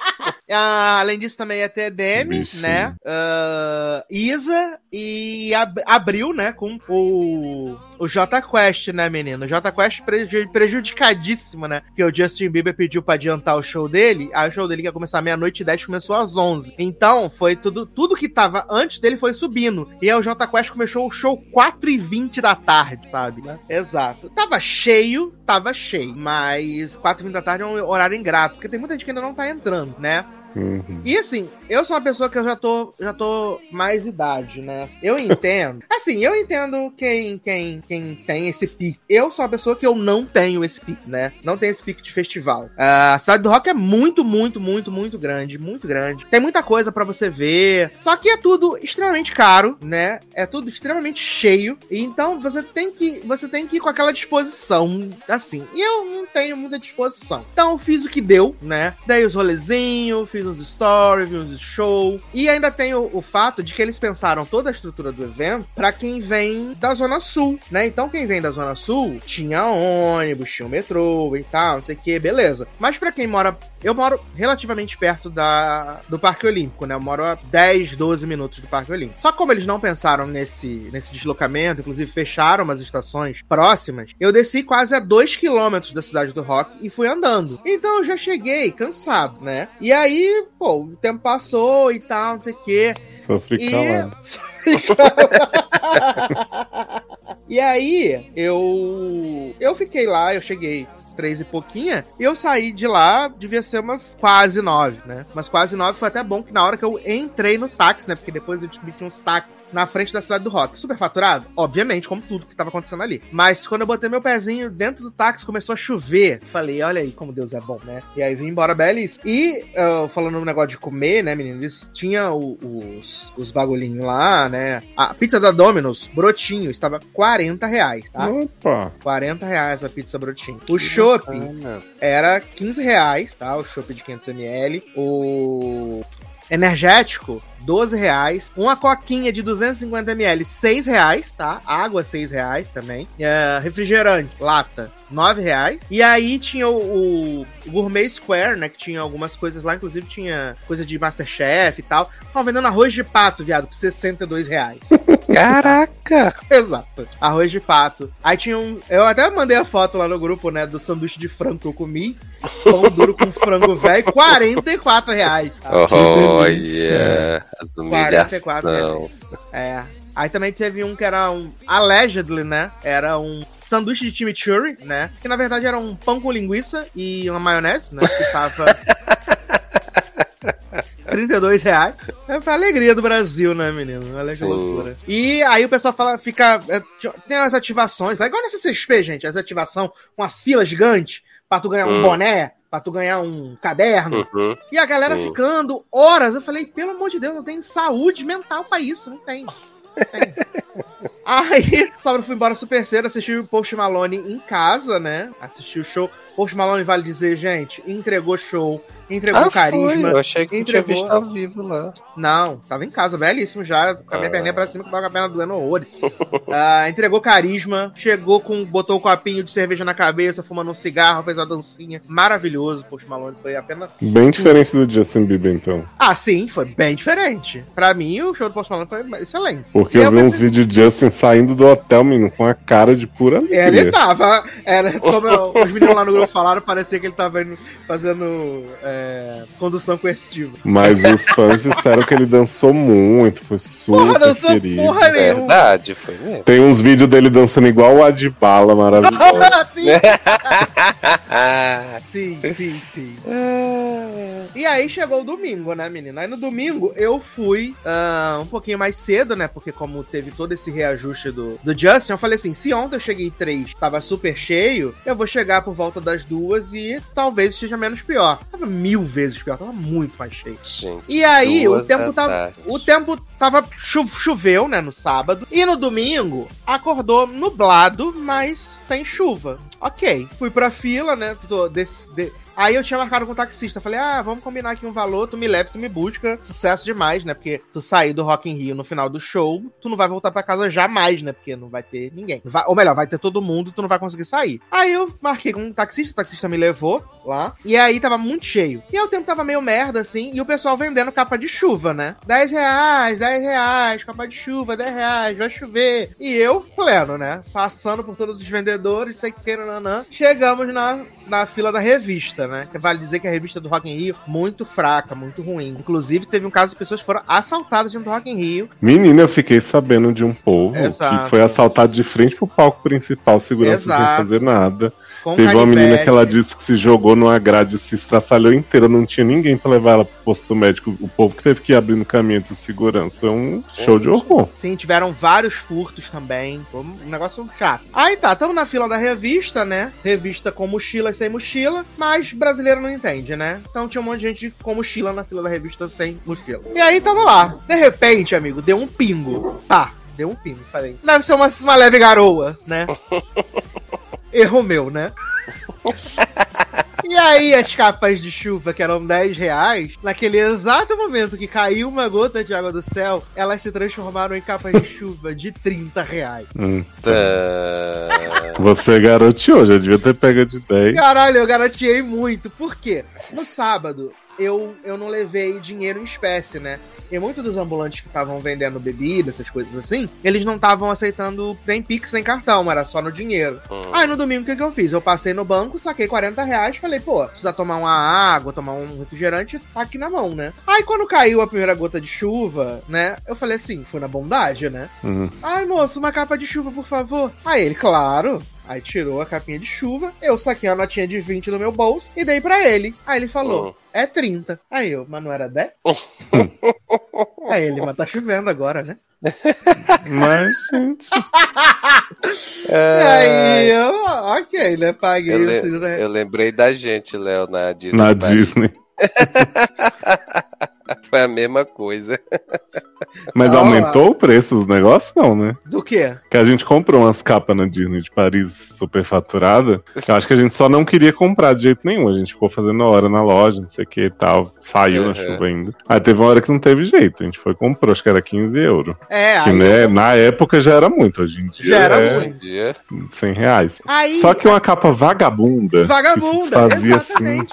além disso, também ia ter Demi, né? Ah, Isa e Ab- Abril, né? Com o, o J Quest, né, menino? O J Quest preju- prejudicadíssimo, né? Porque o Justin Bieber pediu pra adiantar o show dele. Aí o show dele que ia começar meia-noite e 10 começou às 11. Então, foi tudo, tudo que tava antes dele foi subindo. E aí o J Quest começou o show 4 e 20 da tarde, sabe? Exato. Tava cheio, tava cheio. Mas 4 e 20 da tarde é um horário ingrato, porque tem muita gente que ainda não tá entrando, né? Uhum. E assim, eu sou uma pessoa que eu já tô, já tô mais idade, né? Eu entendo. [laughs] Assim, eu entendo quem, quem, quem tem esse pique. Eu sou uma pessoa que eu não tenho esse pique, né? Não tenho esse pique de festival. Ah, a cidade do rock é muito, muito, muito, muito grande, muito grande. Tem muita coisa pra você ver. Só que é tudo extremamente caro, né? É tudo extremamente cheio. E então você tem que, você tem que ir com aquela disposição, assim. E eu não tenho muita disposição. Então eu fiz o que deu, né? Dei os rolezinhos, fiz uns stories, vi uns show. E ainda tem o, o fato de que eles pensaram toda a estrutura do evento pra quem vem da Zona Sul, né? Então quem vem da Zona Sul tinha ônibus, tinha o metrô e tal, não sei o que, beleza. Mas pra quem mora. Eu moro relativamente perto da, do Parque Olímpico, né? Eu moro a 10, 12 minutos do Parque Olímpico. Só que como eles não pensaram nesse, nesse deslocamento, inclusive fecharam umas estações próximas, eu desci quase a 2 quilômetros da cidade do Rock e fui andando. Então eu já cheguei cansado, né? E aí, pô, o tempo passou e tal, não sei o quê. Sofri E. [laughs] calado. [laughs] e aí, eu. Eu fiquei lá, eu cheguei três e pouquinha, e eu saí de lá, devia ser umas quase nove, né? Mas quase nove foi até bom que na hora que eu entrei no táxi, né? Porque depois eu descobri que tinha uns táxis na frente da cidade do rock. Super faturado? Obviamente, como tudo que tava acontecendo ali. Mas quando eu botei meu pezinho dentro do táxi, começou a chover. Falei, olha aí como Deus é bom, né? E aí vim embora belíssimo. E, uh, falando no negócio de comer, né, menino? Eles tinham o- os, os bagulhinhos lá, né? A pizza da Domino's, brotinho, estava 40 reais, tá? Opa! 40 reais a pizza brotinho. O chopp bacana. era 15 reais, tá? O chopp de 500ml. O energético, 12 reais. Uma coquinha de 250ml, 6 reais, tá? Água, 6 reais também. É, refrigerante, lata, 9 reais. E aí tinha o, o Gourmet Square, né? Que tinha algumas coisas lá, inclusive tinha coisa de Masterchef e tal. Tava vendendo arroz de pato, viado, por 62 reais. [laughs] Caraca! Exato. Arroz de pato. Aí tinha um. Eu até mandei a foto lá no grupo, né? Do sanduíche de frango que eu comi. Pão duro com frango velho, 44 reais. tá? Olha, as 44 humilhações. reais. É. Aí também teve um que era um. Allegedly, né? Era um sanduíche de chimichurri, né? Que na verdade era um pão com linguiça e uma maionese, né? Que tava. [laughs] 32 reais. É pra alegria do Brasil, né, menino? Olha que loucura. E aí o pessoal fala, fica. é, tem as ativações, lá igual nessa CXP, gente, as ativações com as filas gigantes pra tu ganhar um Hum. boné, pra tu ganhar um caderno. Uhum. E a galera Sim. ficando horas. Eu falei, pelo amor de Deus, não tenho saúde mental pra isso. Não tem. Não tem. [laughs] Aí, sábado fui embora super cedo, assisti o Post Malone em casa, né? Assisti o show. Post Malone, vale dizer, gente, entregou show, entregou Ah, carisma. foi? Eu achei que tinha entregou. visto ao vivo lá. Não, tava em casa, belíssimo já, com a minha Ah. perninha pra cima, que tava com a perna doendo horrores. [laughs] Ah, entregou carisma, chegou com, botou um copinho de cerveja na cabeça, fumando um cigarro, fez uma dancinha. Maravilhoso, Post Malone, foi apenas... Bem diferente do Justin Bieber, então. Ah, sim, foi bem diferente. Pra mim, o show do Post Malone foi excelente. Porque Eu eu, vi uns vídeos de Justin saindo do hotel, menino, com a cara de pura alegria. Ele tava. Era, como os meninos lá no grupo falaram, parecia que ele tava indo, fazendo é, condução coercitiva. Mas os fãs disseram que ele dançou muito, foi super Porra, dançou querido. porra nenhuma. Verdade, foi mesmo. Tem uns vídeos dele dançando igual o Adbala, maravilhoso. [laughs] [laughs] sim, sim, sim, sim. E aí chegou o domingo, né, menina? Aí no domingo eu fui ah, um pouquinho mais cedo, né? Porque como teve todo esse reajuste do, do Justin, eu falei assim: se ontem eu cheguei três, tava super cheio, eu vou chegar por volta das duas e talvez esteja menos pior. Tava mil vezes pior, tava muito mais cheio. Gente, E aí, o tempo da tava. O tempo tava. chu- choveu, né, no sábado. E no domingo, acordou nublado, mas sem chuva. Ok. Fui pra fila, né? tô desse- de- Aí eu tinha marcado com o taxista. Falei, ah, vamos combinar aqui um valor, tu me leva, tu me busca. Sucesso demais, né? Porque tu sair do Rock in Rio no final do show, tu não vai voltar pra casa jamais, né? Porque não vai ter ninguém. Vai- ou melhor, vai ter todo mundo, tu não vai conseguir sair. Aí eu marquei com um taxista, o taxista me levou lá. E aí tava muito cheio. E aí o tempo tava meio merda, assim, e o pessoal vendendo capa de chuva, né? 10 reais, 10 reais, capa de chuva, 10 reais, vai chover. E eu, pleno, né? Passando por todos os vendedores, sei que, nanã. Chegamos na, na fila da revista, né? Vale dizer que a revista do Rock in Rio, muito fraca, muito ruim. Inclusive, teve um caso de pessoas que foram assaltadas dentro do Rock in Rio. Menina, eu fiquei sabendo de um povo Exato. que foi assaltado de frente pro palco principal, segurança sem fazer nada. Com Teve uma menina que ela disse que se jogou numa grade, se estraçalhou inteira, não tinha ninguém pra levar ela pro posto médico. O povo que teve que ir abrindo caminho entre os segurança. Foi um show de horror. Sim, tiveram vários furtos também. Foi um negócio chato. Aí tá, estamos na fila da revista, né? Revista com mochila e sem mochila, mas brasileiro não entende, né? Então tinha um monte de gente com mochila na fila da revista sem mochila. E aí tamo lá. De repente, amigo, deu um pingo. Tá, deu um pingo. Falei, deve ser uma, uma leve garoa, né? [laughs] Erro meu, né? E aí, as capas de chuva, que eram 10 reais, naquele exato momento que caiu uma gota de água do céu, elas se transformaram em capas de chuva de 30 reais. Hum. Tá. Você garoteou, já devia ter pego de 10. Caralho, eu garantiei muito. Por quê? No sábado, eu, eu não levei dinheiro em espécie, né? E muitos dos ambulantes que estavam vendendo bebida, essas coisas assim, eles não estavam aceitando nem Pix nem cartão, era só no dinheiro. Hum. Aí no domingo o que, que eu fiz? Eu passei no banco, saquei 40 reais, falei, pô, precisa tomar uma água, tomar um refrigerante, tá aqui na mão, né? Aí quando caiu a primeira gota de chuva, né? Eu falei assim, fui na bondade, né? Hum. Ai, moço, uma capa de chuva, por favor. Aí ele, claro. Aí tirou a capinha de chuva, eu saquei a notinha de 20 no meu bolso e dei pra ele. Aí ele falou, Hum. é 30. Aí eu, mas não era 10? [laughs] Aí ele, mas tá chovendo agora, né? [laughs] Mas, gente. E [laughs] aí eu, ok, né? Paguei É. Eu, o le- 30 reais. eu lembrei da gente, Léo, na Disney. Na. Disney. [laughs] Foi a mesma coisa. [laughs] Mas Ah, aumentou o preço do negócio, não, né? Do quê? Que a gente comprou umas capas na Disney de Paris superfaturada. Eu acho que a gente só não queria comprar de jeito nenhum. A gente ficou fazendo hora na loja, não sei o que e tal. Saiu Uhum. na chuva ainda. Aí teve uma hora que não teve jeito. A gente foi e comprou, acho que era 15 euros. É, Que, aí, né, na época já era muito. Hoje em dia Já era é muito. Bom dia. 100 reais. aí Só que uma capa vagabunda. vagabunda, fazia assim.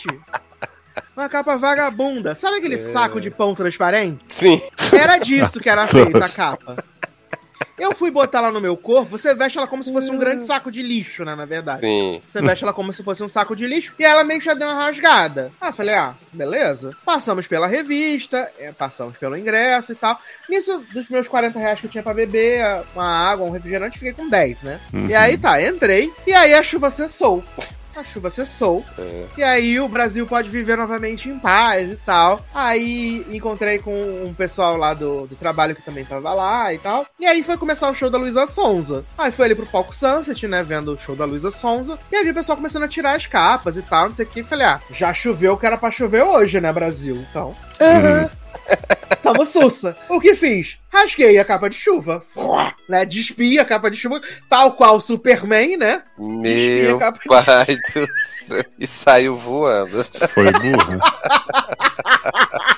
Uma capa vagabunda. Sabe aquele É. saco de pão transparente? Sim. Era disso que era [laughs] feita a capa. Eu fui botar ela no meu corpo, você veste ela como se fosse um grande saco de lixo, né, na verdade. Sim. Você veste ela como se fosse um saco de lixo e ela meio que já deu uma rasgada. Ah, falei, ah, beleza. Passamos pela revista, é, passamos pelo ingresso e tal. Nisso, dos meus 40 reais que eu tinha pra beber, uma água, um refrigerante, fiquei com 10, né? Uhum. E aí tá, entrei, e aí a chuva cessou. A chuva cessou. É. E aí o Brasil pode viver novamente em paz e tal. Aí encontrei com um pessoal lá do, do trabalho que também tava lá e tal. E aí foi começar o show da Luísa Sonza. Aí foi ali pro palco Sunset, né? Vendo o show da Luísa Sonza. E aí vi o pessoal começando a tirar as capas e tal, não sei o que. Falei, ah, já choveu o que era pra chover hoje, né, Brasil? Então. Uhum. Tamo sussa. O que fiz? Rasguei a capa de chuva. Né? Despi a capa de chuva, tal qual Superman, né? Meu pai do céu. E saiu voando. Foi burro. [laughs]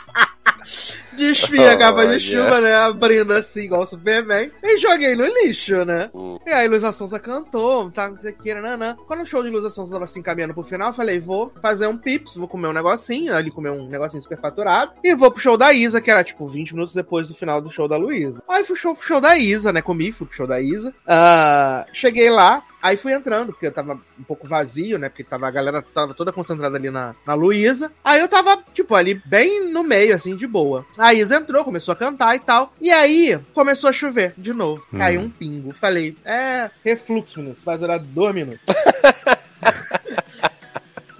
Desfia a [laughs] capa de chuva, né? Abrindo assim, igual o Superman. E joguei no lixo, né? Hum. E aí Luísa Sonza cantou, tá, não sei o que, nanã. Quando o show de Luísa Sonza tava assim caminhando pro final, eu falei, vou fazer um pips, vou comer um negocinho, ali comer um negocinho super faturado. E vou pro show da Isa, que era tipo 20 minutos depois do final do show da Luísa. Aí fui pro show, show da Isa, né? Comi, fui pro show da Isa. Uh, cheguei lá, Aí fui entrando, porque eu tava um pouco vazio, né? Porque tava, a galera tava toda concentrada ali na, na Luísa. Aí eu tava, tipo, ali bem no meio, assim, de boa. A Isa entrou, começou a cantar e tal. E aí começou a chover de novo. Hum. Caiu um pingo. Falei, é, refluxo, minutos, vai durar dois minutos. [laughs]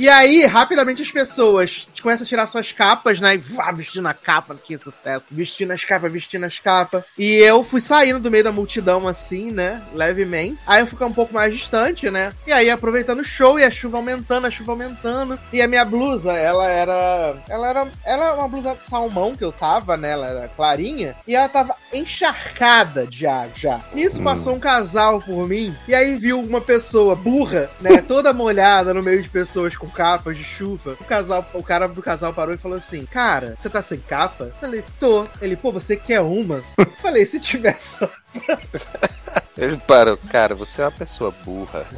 E aí, rapidamente as pessoas começam a tirar suas capas, né? E vá, vestindo a capa, que sucesso. Vestindo as capas, vestindo as capas. E eu fui saindo do meio da multidão, assim, né? Levemente. Aí eu fiquei um pouco mais distante, né? E aí, aproveitando o show e a chuva aumentando, a chuva aumentando. E a minha blusa, ela era. Ela era. Era uma blusa salmão que eu tava, né? Ela era clarinha. E ela tava encharcada de água já. Nisso hum. passou um casal por mim. E aí viu uma pessoa burra, né? Toda molhada no meio de pessoas com capas de chuva. O casal, o cara do casal parou e falou assim: Cara, você tá sem capa? Eu falei, tô. Ele, pô, você quer uma? Eu falei, se tiver só. [laughs] Ele parou, cara, você é uma pessoa burra. [laughs]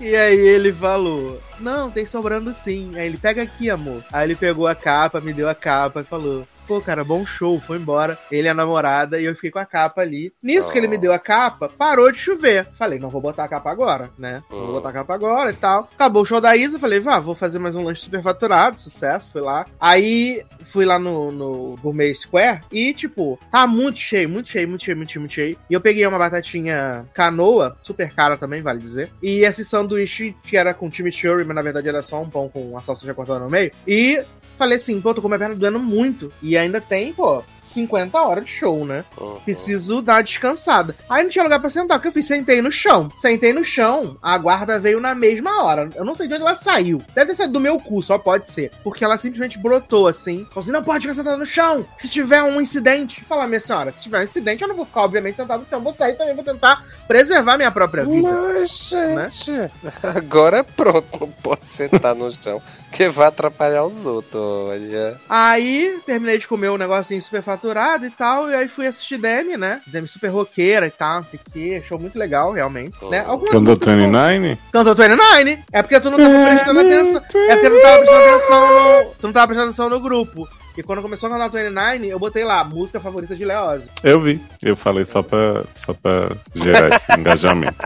E aí ele falou: Não, tem sobrando sim. Aí ele pega aqui, amor. Aí ele pegou a capa, me deu a capa e falou: Pô, cara, bom show, foi embora. Ele e a namorada, e eu fiquei com a capa ali. Nisso oh. que ele me deu a capa, parou de chover. Falei, não vou botar a capa agora, né? Oh. Vou botar a capa agora e tal. Acabou o show da Isa, falei, vá, vou fazer mais um lanche super faturado, sucesso, fui lá. Aí fui lá no, no Gourmet Square e, tipo, tá muito cheio, muito cheio, muito cheio, muito cheio, muito cheio. E eu peguei uma batatinha canoa, super cara também, vale dizer. E esse sanduíche que era com chimichurri, mas na verdade era só um pão com a salsa já cortada no meio. E falei assim, pô, tô com minha perna doendo muito. E ainda tem, pô, 50 horas de show, né? Uhum. Preciso dar descansada. Aí não tinha lugar pra sentar, o que eu fiz? Sentei no chão. Sentei no chão, a guarda veio na mesma hora. Eu não sei de onde ela saiu. Deve ter saído do meu cu, só pode ser. Porque ela simplesmente brotou assim. Falou assim: não pode ficar sentada no chão. Se tiver um incidente. Falar, minha senhora, se tiver um incidente, eu não vou ficar, obviamente, sentado no chão. Vou sair também, vou tentar preservar minha própria vida. Mas, né? gente, né? agora pronto, não pode sentar no chão. Que vai atrapalhar os outros, olha. Aí, terminei de comer um negocinho super faturado e tal, e aí fui assistir Demi, né? Demi super roqueira e tal, não sei o que, show muito legal, realmente. Oh. Né? Cantou 29? Cantou 29? É porque tu não tava prestando atenção. É porque tu não tava prestando atenção no. Tu não tava prestando atenção no grupo. E quando começou a cantar 29, eu botei lá, música favorita de Leose. Eu vi. Eu falei só pra, só pra gerar esse [laughs] engajamento.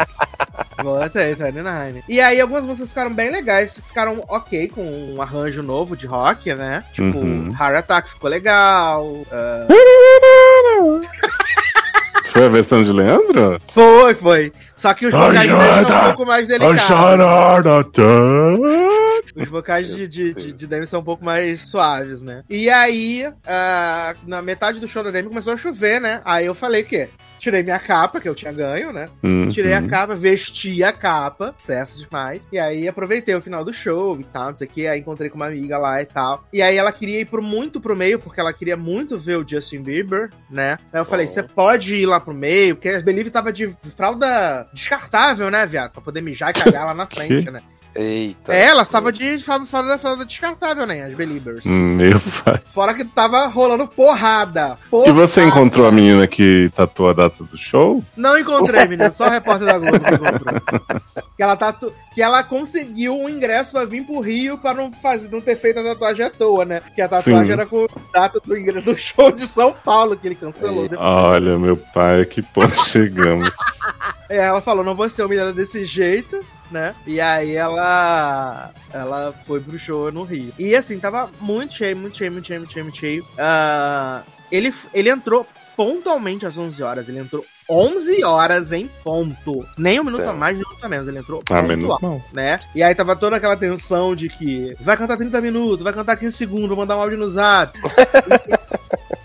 Botei 29. E aí algumas músicas ficaram bem legais, ficaram ok com um arranjo novo de rock, né? Tipo, uhum. Heart Attack ficou legal. Uh... [laughs] Foi a versão de Leandro? Foi, foi. Só que os vocais dele são um pouco mais delicados. Os vocais de, de, de, de Demi são um pouco mais suaves, né? E aí, uh, na metade do show da Demi começou a chover, né? Aí eu falei que tirei minha capa, que eu tinha ganho, né? Uhum. Tirei a capa, vesti a capa, sucesso demais. E aí aproveitei o final do show e tal, não sei o que. Aí encontrei com uma amiga lá e tal. E aí ela queria ir pro, muito pro meio, porque ela queria muito ver o Justin Bieber, né? Aí eu falei, você oh. pode ir lá pro meio, porque a Believe tava de fralda descartável, né, viado? Pra poder mijar e cagar lá na frente, né? Eita. É, ela estava de fora da fralda descartável, né? As Believers. Hum, meu pai. Fora que tava rolando porrada, porrada. E você encontrou a menina que tatuou a data do show? Não encontrei, menino. Só o repórter da Globo que encontrou. que ela tatu... que ela conseguiu um ingresso pra vir pro Rio pra não, fazer, não ter feito a tatuagem à toa, né? Que a tatuagem Sim. era com a data do ingresso do show de São Paulo que ele cancelou. Depois. Olha, meu pai, que ponto chegamos. [laughs] É, ela falou, não vou ser humilhada desse jeito né? E aí ela ela foi pro show no Rio. E assim, tava muito cheio, muito cheio, muito cheio, muito cheio, muito cheio. Uh, ele, ele entrou pontualmente às 11 horas. Ele entrou 11 horas em ponto. Nem um minuto então. a mais, nem um minutos a menos. Ele entrou Ah, menos mal. né? E aí tava toda aquela tensão de que vai cantar 30 minutos, vai cantar 15 segundos, vou mandar um áudio no zap. [laughs]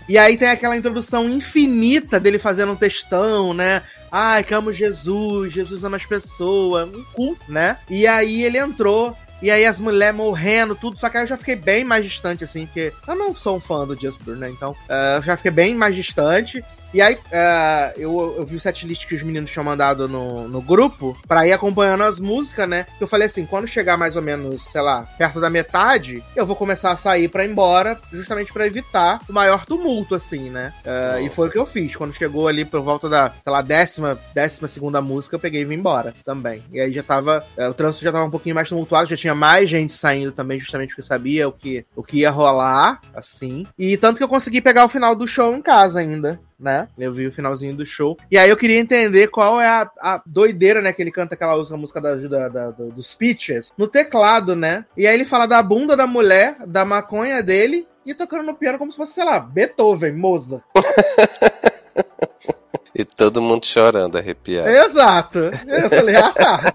E aí tem aquela introdução infinita dele fazendo um textão, né? Ai, que amo Jesus, Jesus ama as pessoas, um cu, né? E aí ele entrou, e aí as mulheres morrendo, tudo, só que aí eu já fiquei bem mais distante, assim, porque eu não sou um fã do Just Burn, né? Então, eh, eu já fiquei bem mais distante. E aí, eh, eu, eu vi o setlist que os meninos tinham mandado no, no grupo pra ir acompanhando as músicas, né? Eu falei assim, quando chegar mais ou menos, sei lá, perto da metade, eu vou começar a sair pra ir embora, justamente pra evitar o maior tumulto, assim, né? Eh, e foi o que eu fiz. Quando chegou ali por volta da, sei lá, décima, décima segunda música, eu peguei e vim embora também. E aí já tava, eh, o trânsito já tava um pouquinho mais tumultuado, já tinha mais gente saindo também, justamente porque sabia o que, o que ia rolar, assim. E tanto que eu consegui pegar o final do show em casa ainda, né? Eu vi o finalzinho do show. E aí eu queria entender qual é a, a doideira, né? Que ele canta aquela música, música da, da, da- do- dos Peaches no teclado, né? E aí ele fala da bunda da mulher, da maconha dele. E tocando no piano como se fosse, sei lá, Beethoven, Mozart. [laughs] E todo mundo chorando, arrepiado. Exato. Eu falei, ah, tá.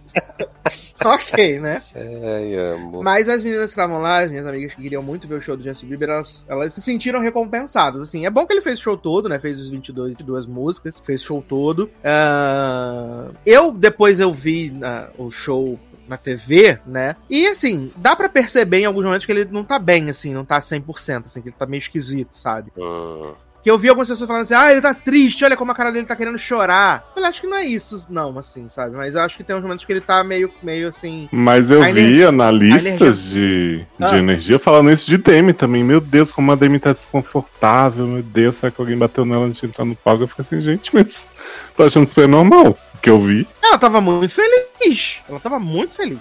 [laughs] ok, né? Ai, amo. Mas as meninas que estavam lá, as minhas amigas que queriam muito ver o show do Justin Bieber, elas, elas se sentiram recompensadas. Assim, é bom que ele fez o show todo, né? Fez os 22, 22 músicas, fez o show todo. Ah, eu, depois eu vi ah, o show na TV, né? E assim, dá pra perceber em alguns momentos que ele não tá bem, assim, não tá 100%, assim, que ele tá meio esquisito, sabe? Hum. Que eu vi algumas pessoas falando assim, ah, ele tá triste, olha como a cara dele tá querendo chorar. Eu falei, acho que não é isso, não, assim, sabe? Mas eu acho que tem uns momentos que ele tá meio, meio assim. Mas eu vi energia- analistas de, de Ah. energia falando isso de Demi também. Meu Deus, como a Demi tá desconfortável. Meu Deus, será que alguém bateu nela antes de entrar no palco? Eu fiquei assim, gente, mas tô achando super normal. O que eu vi. Ela tava muito feliz. Ela tava muito feliz.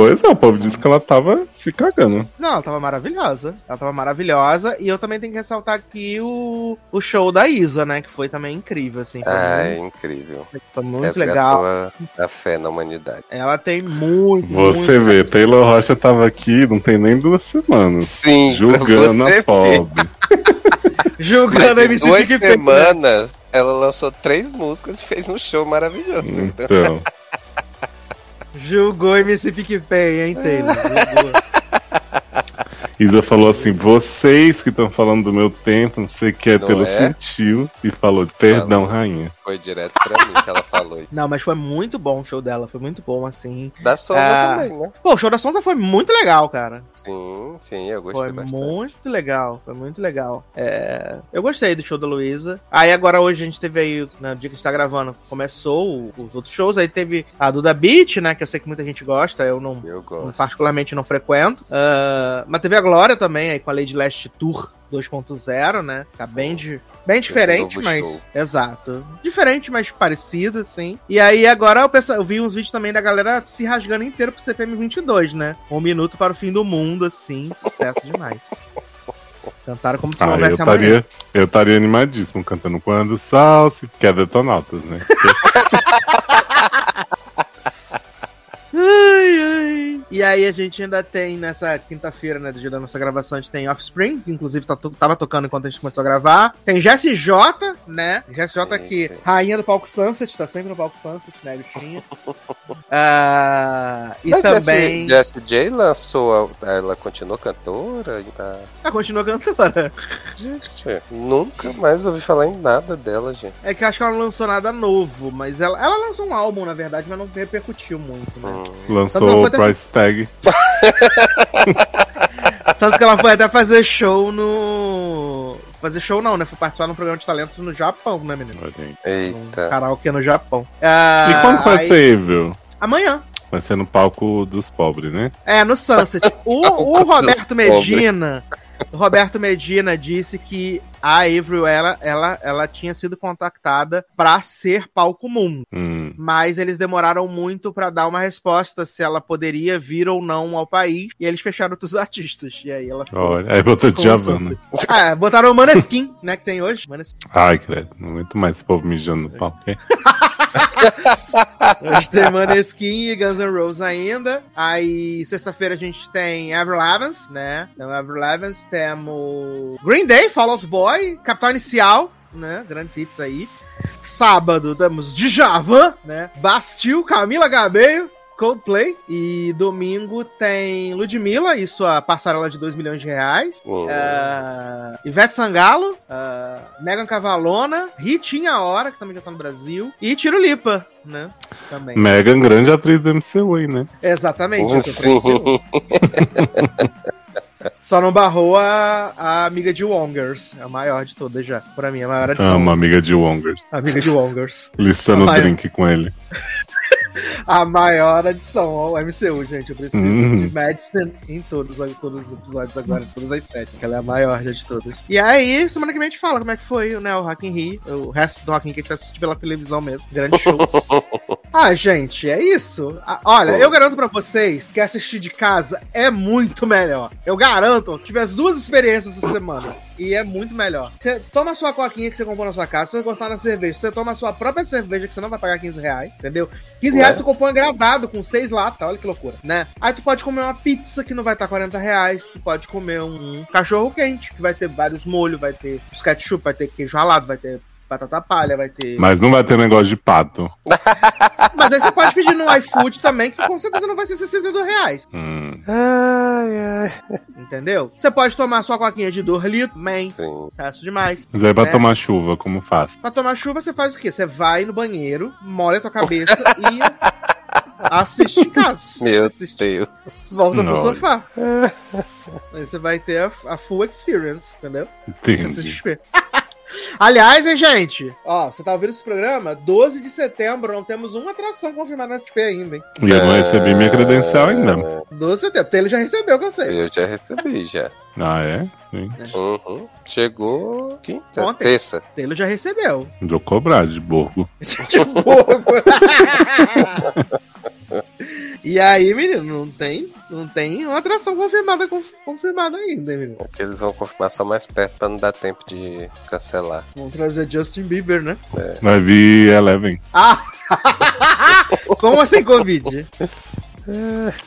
Pois é, o povo disse que ela tava se cagando. Não, ela tava maravilhosa. Ela tava maravilhosa. E eu também tenho que ressaltar aqui o, o show da Isa, né? Que foi também incrível, assim. Foi, Ai, muito, incrível. foi muito Resgatou legal. A, a fé na humanidade. Ela tem muito, Você muito... vê, Taylor Rocha tava aqui, não tem nem duas semanas. Sim, Julgando você [laughs] a pobre. Julgando a MC duas semanas, ela lançou três músicas e fez um show maravilhoso. Então. [laughs] Julgou MC PicPay, hein, Taylor? [laughs] Julgou. Isa falou assim: vocês que estão falando do meu tempo, não sei o que, Não pelo é? sentiu. E falou: perdão, rainha. Foi direto pra mim que ela falou. Não, mas foi muito bom o show dela. Foi muito bom, assim. Da Souza Ah. também, né? Pô, o show da Sonza foi muito legal, cara. Sim, sim, eu gostei Foi bastante. muito legal, foi muito legal. É, eu gostei do show da Luísa. Aí agora hoje a gente teve aí, no dia que a gente tá gravando, começou os outros shows. Aí teve a Duda Beat, né? Que eu sei que muita gente gosta, eu não, Eu gosto. particularmente não frequento. Ah, mas teve a Glória também, aí com a Lady Last Tour 2.0, né? Tá bem, de, bem diferente, mas. show. Exato. Diferente, mas parecido, assim. E aí agora o pessoal, eu vi uns vídeos também da galera se rasgando inteiro pro CPM 22, né? Um minuto para o fim do mundo, assim. Sucesso demais. [laughs] Cantaram como se não Ah, eu houvesse amanhã. estaria, eu estaria animadíssimo cantando quando o sal se quer detonautas, né? [laughs] Ai, ai. E aí a gente ainda tem nessa quinta-feira, né, do dia da nossa gravação, a gente tem Offspring, que inclusive tá to- tava tocando enquanto a gente começou a gravar. Tem Jessie J, né? Jessie J sim. rainha do palco Sunset, tá sempre no palco Sunset, né, bichinha. [laughs] Ah, e Mas também... Jessie, Jessie J lançou. a- Ela continuou cantora? Tá... Ah, continua cantora. Gente, nunca mais ouvi falar em nada dela, gente. É que eu acho que ela não lançou nada novo, mas ela, ela lançou um álbum, na verdade, mas não repercutiu muito, né? Hum. Lançou o price tag. [laughs] Tanto que ela foi até fazer show no. Fazer show não, né? Foi participar de um programa de talentos no Japão, né, menino? Gente. Um Eita. karaokê no Japão. Ah, E quando vai aí- ser, Evil? Amanhã. Vai ser no palco dos pobres, né? É, no Sunset. [laughs] O, o Roberto. Medina. O Roberto Medina disse que a Avril, ela, ela, ela tinha sido contactada pra ser palco mundo. Hum. Mas eles demoraram muito pra dar uma resposta se ela poderia vir ou não ao país. E eles fecharam outros artistas. E aí ela ficou. Olha, aí botou né? Sunset. Ah, botaram o Maneskin, né? Que tem hoje. Maneskin. Ai, credo. Não aguento mais esse povo mijando no palco. hein? Hoje tem Maneskin e Guns N' Roses ainda. Aí, sexta-feira, a gente tem Avril Lavigne, né? Então, Avril Lavigne, temos Green Day, Fall Out Boy, Capital Inicial, né? Grandes hits aí. Sábado temos Djavan, né? Bastil, Camila Gabeio, Coldplay. E domingo tem Ludmilla e sua passarela de 2 milhões de reais. Uh, Ivete Sangalo, uh, Megan Cavalona, Ritinha Hora, que também já tá no Brasil, e Tiro Lipa, né? Também. Megan, grande atriz do MCU aí, né? Exatamente. Eu tô Sim. [laughs] Só não barrou a, a amiga de Wongers, a maior de todas já. Pra mim, a maior adição. Amo, amiga de Wongers. Amiga de Wongers. Listando o Maior. drink com ele. [laughs] A maior adição ao MCU, gente. Eu preciso Uhum. de Madison em todos, todos os episódios agora, todas as sete. que Ela é a maior de todas. E aí, semana que vem a gente fala como é que foi né, o Rock in Rio. O resto do Rock in Rio que a gente vai assistir pela televisão mesmo. Grandes shows. [laughs] ah, gente, é isso. Ah, olha, eu garanto pra vocês que assistir de casa é muito melhor. Eu garanto. Tive as duas experiências essa semana. E é muito melhor. Você toma sua coquinha que você comprou na sua casa, se você gostar da cerveja, você toma a sua própria cerveja que você não vai pagar 15 reais, entendeu? 15 reais Ué? tu um agradado com seis latas, olha que loucura, né? Aí tu pode comer uma pizza que não vai estar 40 reais, tu pode comer um cachorro quente, que vai ter vários molhos, vai ter ketchup, vai ter queijo ralado, vai ter batata palha, vai ter... Mas não vai ter negócio de pato. [laughs] Mas aí você pode pedir no iFood também, que com certeza não vai ser 62 reais. Hum. Ai, ai. Entendeu? Você pode tomar sua coquinha de 2 litros, man. Sim. Sucesso demais. Mas aí pra É. tomar chuva, como faz? Pra tomar chuva, você faz o quê? Você vai no banheiro, molha a tua cabeça [laughs] e assiste em casa. Meu assiste, Deus. volta pro Nossa. sofá. Aí você vai ter a, a full experience, entendeu? Entendi. CCXP. [laughs] Aliás, hein, gente? Ó, você tá ouvindo esse programa? 12 de setembro, não temos uma atração confirmada na SP ainda, hein? E eu não recebi minha credencial ainda. 12 de setembro. Ele já recebeu, que eu sei. Eu já recebi, já. Ah, é? Sim. Uhum. Chegou quinta, Ontem. terça. Taylor já recebeu. Vou cobrar de Borgo. [laughs] De pouco. [laughs] e aí, menino, não tem, não tem uma atração confirmada, conf- confirmada ainda, hein, menino. Que eles vão confirmar só mais perto pra não dar tempo de cancelar. Vamos trazer Justin Bieber, né? Vai vir Eleven. Ah! [laughs] Como assim, Covid?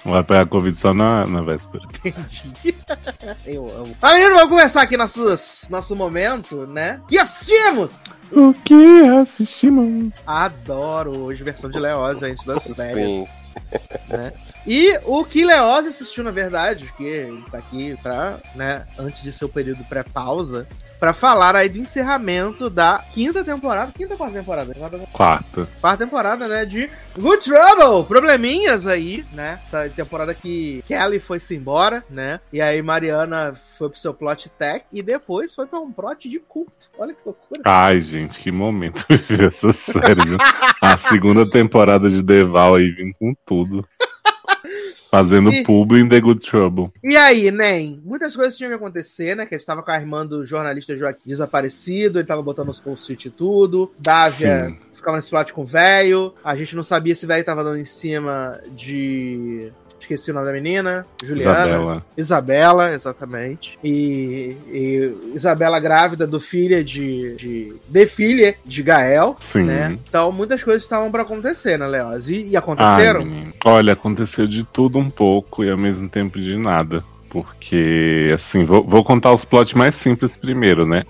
Vai pegar Covid só na, na véspera. Entendi. [laughs] Eu amo. Mas, menino, vamos começar aqui nossos, nosso momento, né? Que assistimos! O que assistimos? Adoro hoje versão de Leoz antes das férias. Sim. [laughs] E o que Leoz assistiu, na verdade, porque ele tá aqui pra, né, antes de seu período pré-pausa, pra falar aí do encerramento da quinta temporada. Quinta ou quarta temporada? Quarta, Quarta. quarta temporada, né? De Good Trouble! Probleminhas aí, né? Essa temporada que Kelly foi-se embora, né? E aí Mariana foi pro seu plot tech e depois foi pra um plot de culto. Olha que loucura. Ai, gente, que momento [laughs] viver essa série. viu? A segunda temporada de Deval aí vindo com tudo. [laughs] Fazendo E- publi em The Good Trouble. E aí, Nen, muitas coisas tinham que acontecer, né? Que a gente tava com a irmã do jornalista Joaquim desaparecido, ele tava botando os post-it e tudo. Dávia Sim. ficava nesse plot com o velho. A gente não sabia se o velho tava dando em cima de. Esqueci o nome da menina. Juliana. Isabela. Isabela, exatamente. E, e Isabela grávida do filho de, de. De filha de Gael. Sim. Né? Então muitas coisas estavam pra acontecer, né, Leoz? E, e Ai, aconteceram? menino. Olha, aconteceu de tudo um pouco e ao mesmo tempo de nada. Porque, assim, vou, vou contar os plots mais simples primeiro, né?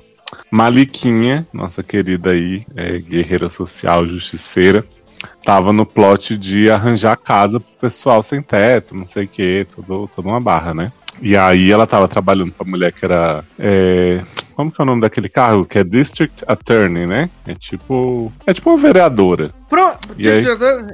Maliquinha, nossa querida aí, é, guerreira social, justiceira, tava no plot de arranjar casa pro pessoal sem teto, não sei o que, todo, toda uma barra, né? E aí ela tava trabalhando pra mulher que era. é, como que é o nome daquele cargo? Que é District Attorney, né? É tipo. É tipo uma vereadora. Pro... E aí?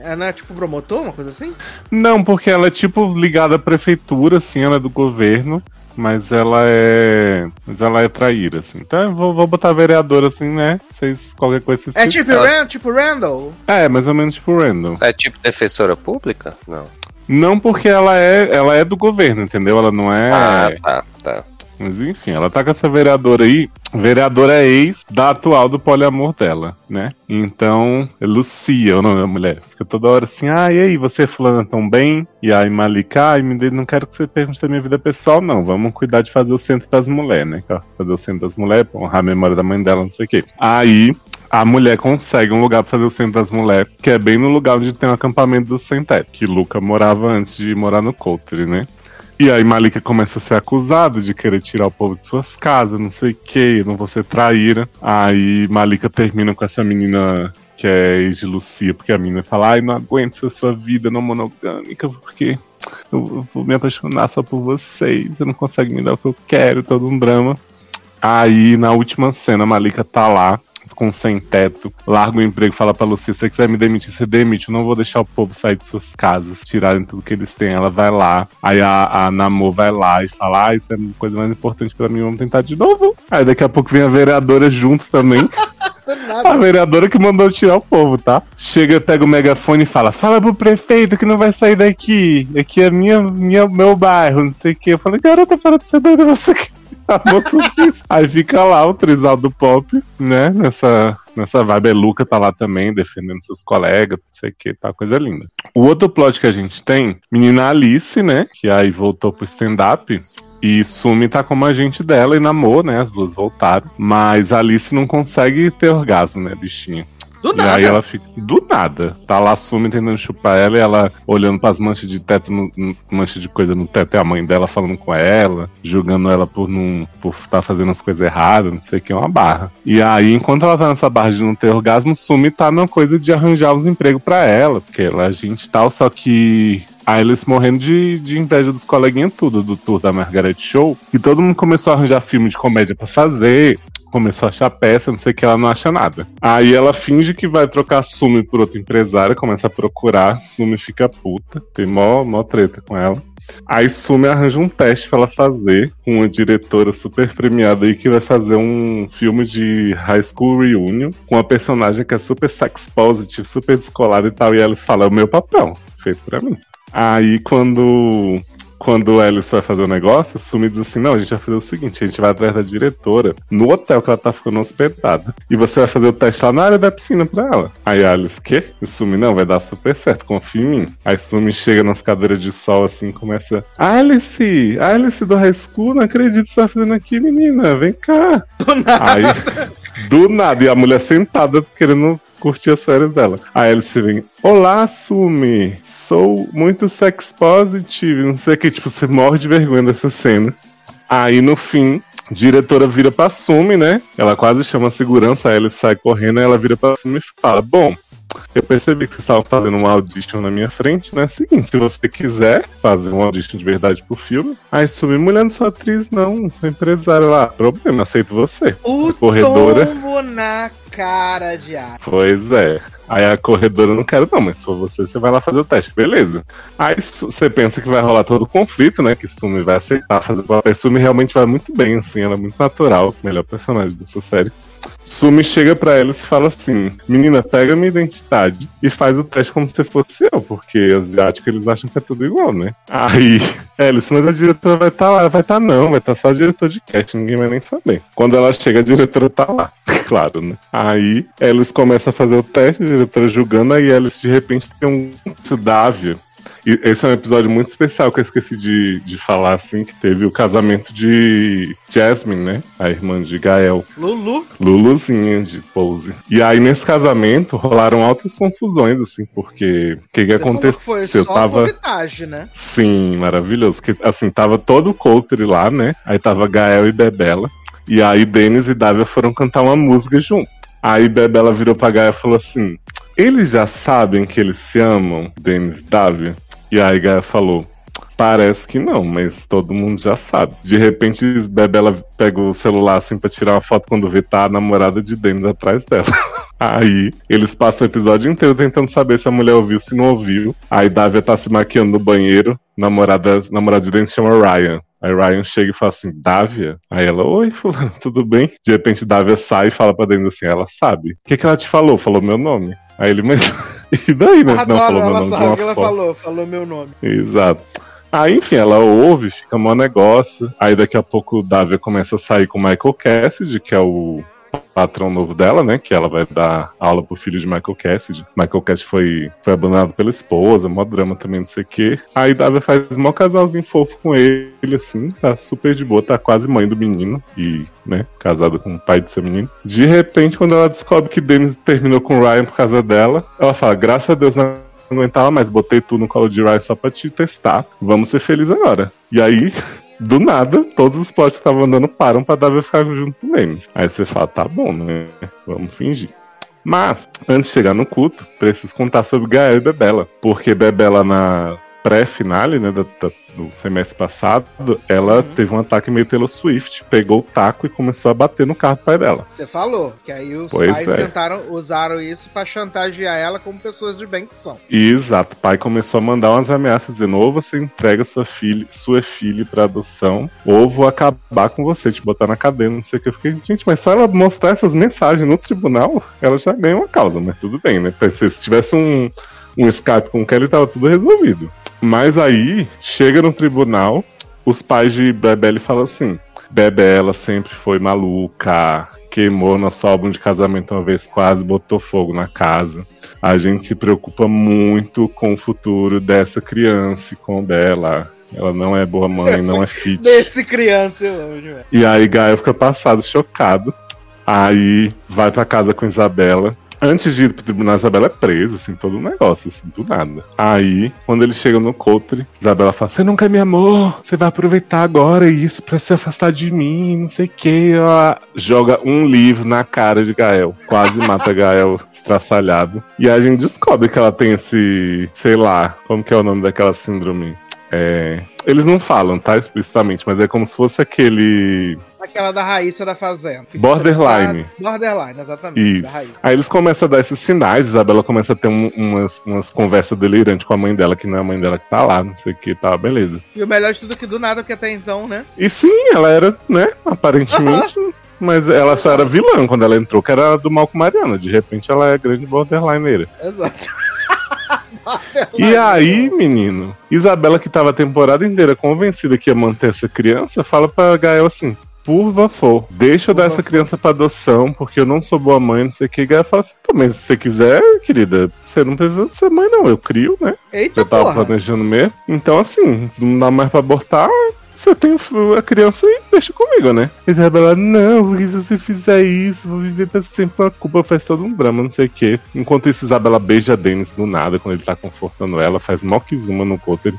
É, né, tipo promotor, uma coisa assim? Não, porque ela é tipo ligada à prefeitura, assim, ela é do governo, mas ela é. Mas ela é traíra, assim. Então eu vou, vou botar vereadora assim, né? Vocês, qualquer coisa vocês É tipo, Ran, tipo Randall? É, mais ou menos tipo random. É tipo defensora pública? Não. Não porque ela é, ela é do governo, entendeu? Ela não é. Ah, tá, tá. Mas enfim, ela tá com essa vereadora aí. Vereadora é ex da atual do poliamor dela, né? Então, é Lucia, o nome da mulher. Fica toda hora assim, ah, e aí, você fulana tão bem? E aí, Malika, ai, me não quero que você pergunte da minha vida pessoal, não. Vamos cuidar de fazer o centro das mulheres, né? Fazer o centro das mulheres, honrar a memória da mãe dela, não sei o quê. Aí, a mulher consegue um lugar pra fazer o centro das mulheres, que é bem no lugar onde tem o acampamento do sem teto, que Luca morava antes de morar no Country, né? E aí Malika começa a ser acusada de querer tirar o povo de suas casas, não sei o que, não vou ser traíra. Aí Malika termina com essa menina que é ex de Lucia, porque a menina fala, ai, não aguento essa sua vida não monogâmica, porque eu vou me apaixonar só por vocês, você não consegue me dar o que eu quero, todo um drama. Aí, na última cena, Malika tá lá, com sem teto, larga o emprego, fala pra Lucia, se você quiser me demitir, você demite, eu não vou deixar o povo sair de suas casas, tirarem tudo que eles têm. Ela vai lá, aí a, a Namor vai lá e fala, ah, isso é uma coisa mais importante pra mim, vamos tentar de novo. Aí daqui a pouco vem a vereadora junto também. [laughs] A vereadora que mandou tirar o povo, tá? Chega, pega o megafone e fala: Fala pro prefeito que não vai sair daqui. Aqui é minha, minha, meu bairro, não sei o que. Eu falei, garota, para de ser doida, você Aí fica lá o trisal do pop, né? Nessa, nessa vibe. A Luca tá lá também, defendendo seus colegas, não sei o que, tá coisa linda. O outro plot que a gente tem, menina Alice, né? Que aí voltou pro stand-up. E Sumi tá como agente dela e namor, né? As duas voltaram. Mas Alice não consegue ter orgasmo, né, bichinha? Do e nada. aí ela fica. Do nada. Tá lá Sumi tentando chupar ela e ela olhando pras manchas de teto, no, manchas de coisa no teto, e a mãe dela falando com ela, julgando ela por não por estar fazendo as coisas erradas, não sei o que, é uma barra. E aí, enquanto ela tá nessa barra de não ter orgasmo, Sumi tá na coisa de arranjar os empregos pra ela, porque ela é agente e tal, só que a Alice morrendo de, de inveja dos coleguinhas tudo, do tour da Margaret Show. E todo mundo começou a arranjar filme de comédia pra fazer. Começou a achar peça, não sei o que, ela não acha nada. Aí ela finge que vai trocar Sumi por outra empresária, começa a procurar, Sumi fica puta, tem mó, mó treta com ela. Aí Sumi arranja um teste pra ela fazer com uma diretora super premiada aí que vai fazer um filme de High School Reunion com uma personagem que é super sex positive, super descolada e tal. E eles falam, é o meu papel, feito pra mim. Aí quando quando o Alice vai fazer o negócio, o Sumi diz assim: não, a gente vai fazer o seguinte, a gente vai atrás da diretora no hotel que ela tá ficando hospedada. E você vai fazer o teste lá na área da piscina pra ela. Aí a Alice, quê? E o Sumi, não, vai dar super certo, confia em mim. Aí Sumi chega nas cadeiras de sol assim, começa. Alice! Alice do High School, não acredito que você tá fazendo aqui, menina. Vem cá. Do nada. Aí, [laughs] do nada, e a mulher sentada querendo curtir as férias dela. Aí ele se vem, olá, Sumi, sou muito sex positive, não sei o que, tipo, você morre de vergonha dessa cena. Aí no fim, diretora vira pra Sumi, né? Ela quase chama a segurança, aí ele sai correndo, aí ela vira pra Sumi e fala, bom, eu percebi que vocês estavam fazendo uma audition na minha frente, né? Seguinte, se você quiser fazer uma audition de verdade pro filme, aí Sumi, mulher não sou atriz, não, sou empresária lá. Problema, aceito você. O corredora. tombo na cara de ar. Pois é. Aí a corredora não quero, não, mas se for você, você vai lá fazer o teste, beleza. Aí você pensa que vai rolar todo o conflito, né? Que Sumi vai aceitar fazer o papel. Sumi realmente vai muito bem, assim, ela é muito natural, melhor personagem dessa série. Sumi chega pra ela e fala assim: Menina, pega minha identidade e faz o teste como se fosse eu, porque asiático eles acham que é tudo igual, né? Aí, [laughs] Alice, mas a diretora vai estar lá, vai estar não, vai estar só o diretor de casting, ninguém vai nem saber. Quando ela chega, a diretora tá lá, [laughs] claro, né? Aí, Alice começa a fazer o teste, a diretora julgando, aí Alice de repente tem um Dávio. E esse é um episódio muito especial que eu esqueci de, de falar, assim, que teve o casamento de Jasmine, né? A irmã de Gael. Lulu. Luluzinha de Pose. E aí, nesse casamento, rolaram altas confusões, assim, porque o que, que Você falou que aconteceu? foi Eu só tava. novidade, né? Sim, maravilhoso. Que, assim, tava todo o Coulter lá, né? Aí tava Gael e Bebela. E aí, Denis e Dávia foram cantar uma música junto. Aí, Bebela virou pra Gael e falou assim: Eles já sabem que eles se amam, Denis e Dávia? E aí, Gael falou. Parece que não, mas todo mundo já sabe. De repente, Bebela pega o celular assim pra tirar uma foto quando vê tá a namorada de Denis atrás dela. [laughs] Aí, eles passam o episódio inteiro tentando saber se a mulher ouviu, se não ouviu. Aí, Dávia tá se maquiando no banheiro. Namorada, namorada de Denis chama Ryan. Aí Ryan chega e fala assim, Dávia? Aí ela, oi, fulano, [laughs] tudo bem? De repente, Dávia sai e fala pra Denis assim, ela sabe. O que, que ela te falou? Falou meu nome. Aí ele, mas... e daí, né? Não, Adoro, falou meu ela nome sabe o que ela falou. Falou meu nome. Exato. Aí, enfim, ela ouve, fica mó negócio. Aí daqui a pouco o Davia começa a sair com o Michael Cassidy, que é o patrão novo dela, né? Que ela vai dar aula pro filho de Michael Cassidy. Michael Cassidy foi, foi abandonado pela esposa, mó drama também, não sei o quê. Aí Davia faz mó casalzinho fofo com ele, assim, tá super de boa, tá quase mãe do menino. E, né, casada com o pai do seu menino. De repente, quando ela descobre que Dennis terminou com o Ryan por causa dela, ela fala, graças a Deus, na aguentava mais, botei tudo no colo de Rai só pra te testar. Vamos ser felizes agora. E aí, [laughs] do nada, todos os plots que estavam andando param pra Davi ficar junto com eles. Aí você fala, tá bom, né? Vamos fingir. Mas, antes de chegar no culto, preciso contar sobre Gael e Bebela. Porque Bebela na pré-finale, né, da, da, do semestre passado, ela uhum. teve um ataque meio Taylor Swift, pegou o taco e começou a bater no carro do pai dela. Você falou, que aí os pois pais é. tentaram, usaram isso para chantagear ela como pessoas de bem que são. Exato, o pai começou a mandar umas ameaças dizendo, ou você entrega sua filha, sua filha pra adoção, ou vou acabar com você, te botar na cadeia, não sei o que. Eu fiquei, gente, mas só ela mostrar essas mensagens no tribunal, ela já ganha uma causa, mas tudo bem, né? Se tivesse um um Skype com o Kelly, tava tudo resolvido. Mas aí, chega no tribunal, os pais de Bebele falam assim: Bebe, ela sempre foi maluca, queimou nosso álbum de casamento uma vez, quase botou fogo na casa. A gente se preocupa muito com o futuro dessa criança e com dela. Ela não é boa mãe, não é fit. Desse criança, eu amo. E aí Gael fica passado, chocado. Aí vai pra casa com Isabela. Antes de ir pro tribunal, Isabela é presa, assim, todo um negócio, assim, do nada. Aí, quando eles chegam no Coutre, Isabela fala: Você nunca é meu amor, você vai aproveitar agora isso pra se afastar de mim, não sei o que. Joga um livro na cara de Gael, quase mata Gael [laughs] estraçalhado. E a gente descobre que ela tem esse, sei lá, como que é o nome daquela síndrome? É, eles não falam, tá? Explicitamente, mas é como se fosse aquele. Aquela da Raíssa da Fazenda. Borderline. Borderline, exatamente. Isso. Aí eles começam a dar esses sinais, Isabela começa a ter um, umas, umas conversas delirantes com a mãe dela, que não é a mãe dela que tá lá, não sei o que, tá, beleza. E o melhor de tudo é que do nada, porque até então, né? E sim, ela era, né, aparentemente. Mas ela só era vilã quando ela entrou, que era do mal com Mariana. De repente ela é grande borderlineira. Exato. [laughs] E aí, menino, Isabela, que tava a temporada inteira convencida que ia manter essa criança, fala pra Gael assim: por favor, deixa eu dar essa criança pra adoção, porque eu não sou boa mãe, não sei o que. E Gael fala assim: também, se você quiser, querida, você não precisa ser mãe, não. Eu crio, né? Eita, eu tava porra. planejando mesmo. Então, assim, não dá mais pra abortar, você tem a criança e deixa comigo, né? E Isabela, não, porque se você fizer isso, vou viver pra sempre com a culpa, faz todo um drama, não sei o quê. Enquanto isso, Isabela beija Dennis do nada, quando ele tá confortando ela, faz mockzuma no Cotter.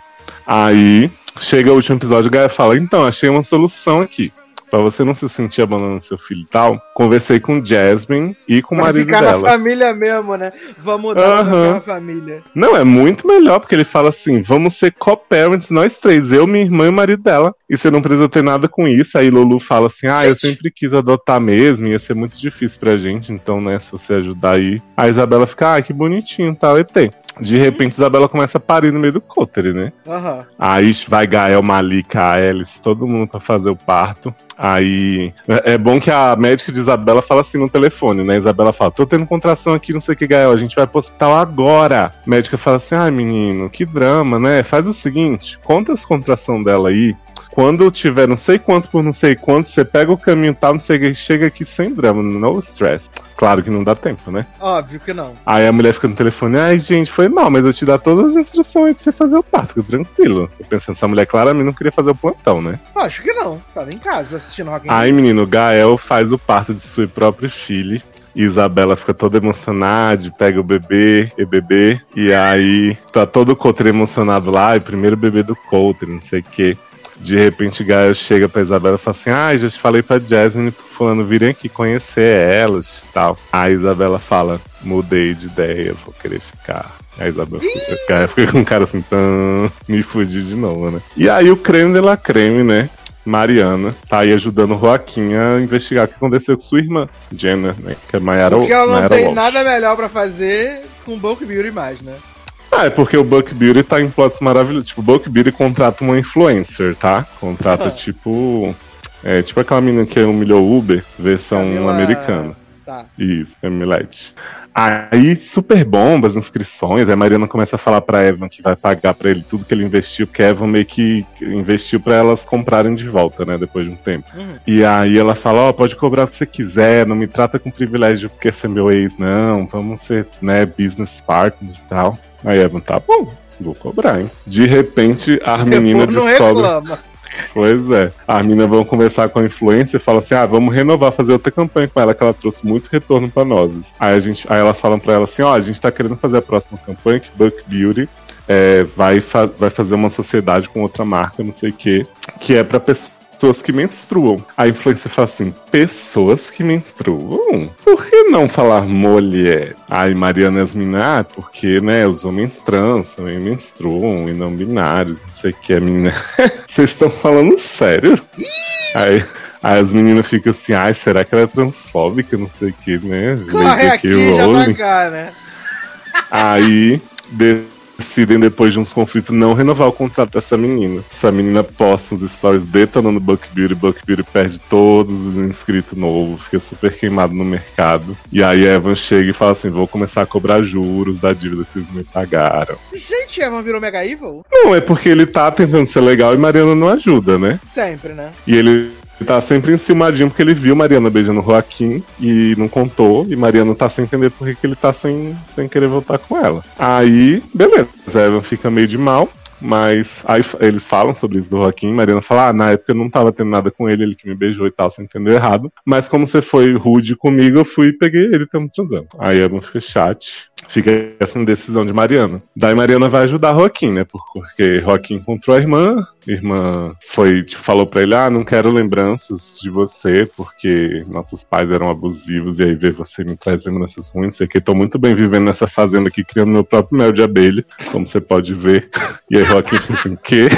Aí, chega o último episódio, o Gaia fala, então, achei uma solução aqui para você não se sentir abandonando seu filho e tal, conversei com Jasmine e com o marido ficar dela. na família mesmo, né? Vamos dar na família. Não, é muito melhor, porque ele fala assim: vamos ser co-parents, nós três, eu, minha irmã e o marido dela. E você não precisa ter nada com isso. Aí Lulu fala assim: ah, eu sempre quis adotar mesmo, ia ser muito difícil pra gente, então, né, se você ajudar aí. A Isabela fica, ah, que bonitinho, tal, e tem. De repente, Isabela começa a parir no meio do cótere, né? Aham. Aí vai Gael, Malika, Alice, todo mundo pra fazer o parto. Aí é é bom que a médica de Isabela fala assim no telefone, né? Isabela fala: tô tendo contração aqui, não sei o que, Gael, a gente vai pro hospital agora. A médica fala assim: ai, menino, que drama, né? Faz o seguinte, conta as contrações dela aí. Quando tiver não sei quanto por não sei quanto, você pega o caminho tal, não sei o que, chega aqui sem drama, no stress. Claro que não dá tempo, né? Óbvio que não. Aí a mulher fica no telefone, ai gente, foi mal, mas eu te dar todas as instruções aí pra você fazer o parto, fica tranquilo. Eu pensando, essa mulher claramente não queria fazer o plantão, né? Acho que não. Tava em casa assistindo Rock Aí, menino, Gael faz o parto de sua própria filha. Isabela fica toda emocionada, pega o bebê e bebê. E aí tá todo o Coutre emocionado lá, e primeiro bebê do Coutre, não sei o quê. De repente, Gael chega pra Isabela e fala assim: Ah, já te falei pra Jasmine pro fulano virem aqui conhecer elas e tal. Aí Isabela fala: Mudei de ideia, vou querer ficar. Aí Isabela fica, fica com um cara assim: tão me fudi de novo, né? E aí o creme de la creme, né? Mariana tá aí ajudando o Joaquim a investigar o que aconteceu com sua irmã, Jenna, né? Que é Mayara Porque ela não Mayara tem Walsh. nada melhor pra fazer com Bulk Beauty mais, né? Ah, é porque o Buck Beauty tá em plots maravilhosos. Tipo, o Buck Beauty contrata uma influencer, tá? Contrata, Ah. tipo. É tipo aquela menina que humilhou o Uber, versão Camila- americana. Tá. Isso, Emilete. Aí, super bomba as inscrições. Aí a Mariana começa a falar pra Evan que vai pagar pra ele tudo que ele investiu, que Evan meio que investiu pra elas comprarem de volta, né? Depois de um tempo. Uhum. E aí ela fala: Ó, pode cobrar o que você quiser, não me trata com privilégio porque você é meu ex, não. Vamos ser, né, business partners e tal. Aí Evan, tá bom. Vou cobrar, hein? De repente, a menina descobre. reclama. Pois é. A mina vão conversar com a influência e fala assim: ah, vamos renovar, fazer outra campanha com ela, que ela trouxe muito retorno pra nós. Aí, a gente, aí elas falam pra ela assim: ó, oh, a gente tá querendo fazer a próxima campanha, que Buck Beauty é, vai, fa vai fazer uma sociedade com outra marca, não sei o quê, que é pra pessoa pessoas que menstruam. A influência fala assim: pessoas que menstruam? Por que não falar mulher? Aí Mariana Yasmina, ah, porque, né, os homens trans também menstruam e não binários, não sei o que, a menina. [laughs] Vocês estão falando sério? Aí. Aí as meninas ficam assim, ai, será que ela é transfóbica? Não sei o que, né? Corre aqui, já tá cá, né? Aí, decidem, depois de uns conflitos, não renovar o contrato dessa menina. Essa menina posta uns stories detonando Buck Beauty, Buck Beauty perde todos os inscritos novos, fica super queimado no mercado. E aí Evan chega e fala assim: vou começar a cobrar juros da dívida que vocês me pagaram. Gente, Evan virou Mega Evil? Não, é porque ele tá tentando ser legal e Mariana não ajuda, né? Sempre, né? E ele ele tá sempre enciumadinho porque ele viu Mariana beijando o Joaquim e não contou. E Mariana tá sem entender por que ele tá sem, sem querer voltar com ela. Aí, beleza. Evan fica meio de mal. Mas aí eles falam sobre isso do Joaquim. Mariana fala: Ah, na época eu não tava tendo nada com ele, ele que me beijou e tal, você entendeu errado. Mas como você foi rude comigo, eu fui e peguei ele estamos transando. Aí Evan fica chat. Fica essa indecisão de Mariana. Daí Mariana vai ajudar Joaquim, né? Porque Joaquim encontrou a irmã, a irmã foi, tipo, falou pra ele: Ah, não quero lembranças de você, porque nossos pais eram abusivos, e aí ver você me traz lembranças ruins. Sei que tô muito bem vivendo nessa fazenda aqui, criando meu próprio mel de abelha, como você pode ver. [laughs] E aí Joaquim fica assim, quê?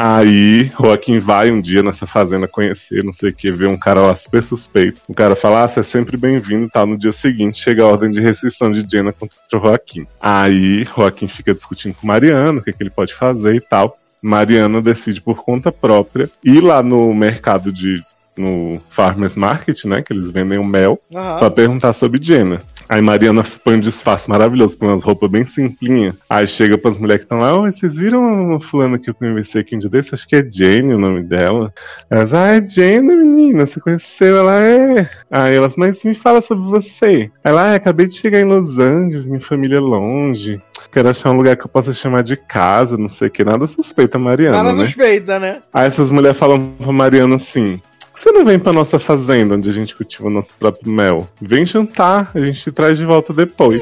Aí Joaquim vai um dia nessa fazenda conhecer, não sei o que, ver um cara lá super suspeito. O cara fala, ah, você é sempre bem-vindo e tal. No dia seguinte chega a ordem de restrição de Jenna contra o Joaquim. Aí Joaquim fica discutindo com Mariano, o que, que ele pode fazer e tal. Mariana decide por conta própria ir lá no mercado de no Farmers Market, né? Que eles vendem o mel, uhum. pra perguntar sobre Jenna. Aí Mariana põe um disfarce maravilhoso, com umas roupas bem simplinhas. Aí chega pras mulheres que estão lá, vocês viram uma fulana que eu conheci aqui um dia desse? Acho que é Jane o nome dela. Elas, ah, é Jane, menina, você conheceu? Ela é. Aí elas, mas me fala sobre você. Ela, ah, acabei de chegar em Los Angeles, minha família é longe. Quero achar um lugar que eu possa chamar de casa, não sei o que. Nada suspeita, Mariana. Nada né? suspeita, né? Aí essas mulheres falam pra Mariana assim: você não vem pra nossa fazenda, onde a gente cultiva o nosso próprio mel? Vem jantar, a gente te traz de volta depois.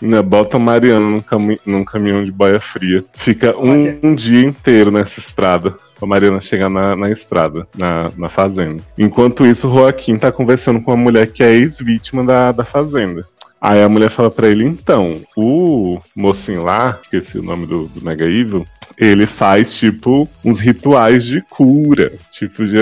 Né, bota a Mariana num, cami num caminhão de boia fria. Fica um, um, dia inteiro nessa estrada. Pra Mariana chegar na, na estrada, na, na fazenda. Enquanto isso, o Joaquim tá conversando com uma mulher que é ex-vítima da, da fazenda. Aí a mulher fala para ele, então, o mocinho lá, esqueci o nome do, do Mega Evil, ele faz, tipo, uns rituais de cura, tipo de.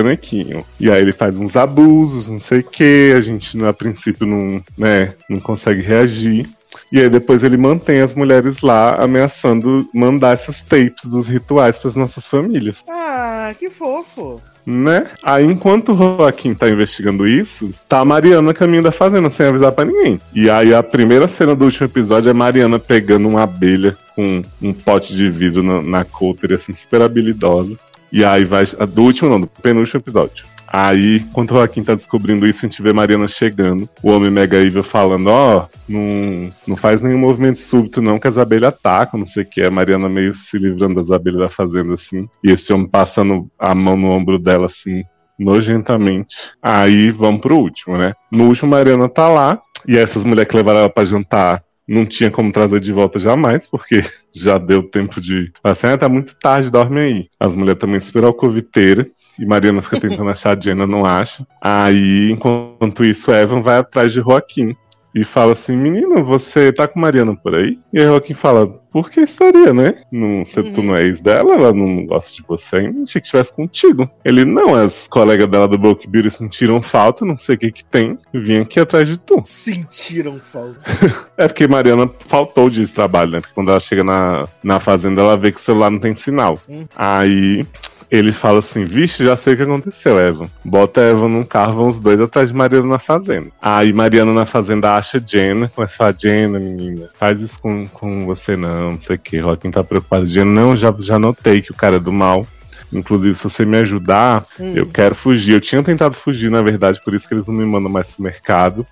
E aí ele faz uns abusos, não sei o que, a gente, a princípio, não, né, não consegue reagir. E aí depois ele mantém as mulheres lá ameaçando mandar essas tapes dos rituais para as nossas famílias. Ah, que fofo né? Aí, enquanto o Joaquim tá investigando isso, tá a Mariana caminho da fazenda, sem avisar para ninguém. E aí, a primeira cena do último episódio é Mariana pegando uma abelha com um pote de vidro na, na assim, super habilidosa. E aí vai. Do último, não, do penúltimo episódio. Aí, quando o Joaquim tá descobrindo isso, a gente vê Mariana chegando, o homem Mega Evil falando, ó, oh, não, não faz nenhum movimento súbito não, que as abelhas atacam, não sei o que. A Mariana meio se livrando das abelhas da fazenda, assim. E esse homem passando a mão no ombro dela, assim, nojentamente. Aí, vamos pro último, né? No último, Mariana tá lá, e essas mulheres que levaram ela pra jantar não tinha como trazer de volta jamais, porque [laughs] já deu tempo de. Assim, ah, tá muito tarde, dorme aí. As mulheres também super alcoviteiras. E Mariana fica tentando achar a Jenna, não acha. Aí, enquanto isso, Evan vai atrás de Joaquim e fala assim: Menino, você tá com Mariana por aí? E aí Joaquim fala: Por que estaria, né? Não, se tu não é ex dela, ela não gosta de você ainda, achei que estivesse contigo. Ele: Não, as colegas dela do Bulk Beauty sentiram falta, não sei o que que tem, vim aqui atrás de tu. Sentiram falta. [laughs] é porque Mariana faltou de trabalho, né? Porque quando ela chega na, na fazenda, ela vê que o celular não tem sinal. Hum. Aí ele fala assim: Vixe, já sei o que aconteceu, Evan. Bota Evan num carro, vão os dois atrás de Mariana na fazenda. Aí Mariana na fazenda acha Jenna, começa a falar: Jenna, menina, faz isso com, com você não, não sei o que. Joaquim tá preocupado. Jenna, não, já, já notei que o cara é do mal. Inclusive, se você me ajudar, hum. eu quero fugir. Eu tinha tentado fugir, na verdade, por isso que eles não me mandam mais pro mercado.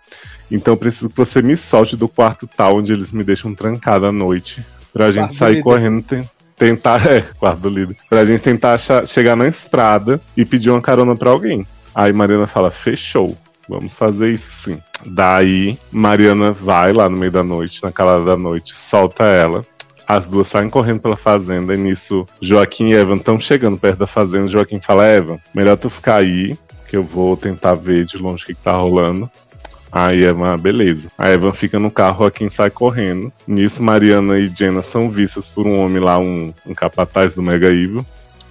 Então eu preciso que você me solte do quarto tal onde eles me deixam trancado à noite. Pra gente sair correndo. Tem tentar. [laughs] É, quarto do líder. Pra gente tentar achar, chegar na estrada e pedir uma carona pra alguém. Aí Mariana fala: fechou. Vamos fazer isso sim. Daí, Mariana vai lá no meio da noite, na calada da noite, solta ela. As duas saem correndo pela fazenda e nisso Joaquim e Evan estão chegando perto da fazenda. Joaquim fala: Evan, melhor tu ficar aí, que eu vou tentar ver de longe o que, que tá rolando. Aí Evan, ah, beleza. A Evan fica no carro, Joaquim sai correndo. Nisso, Mariana e Jenna são vistas por um homem lá, um, um capataz do Mega Evil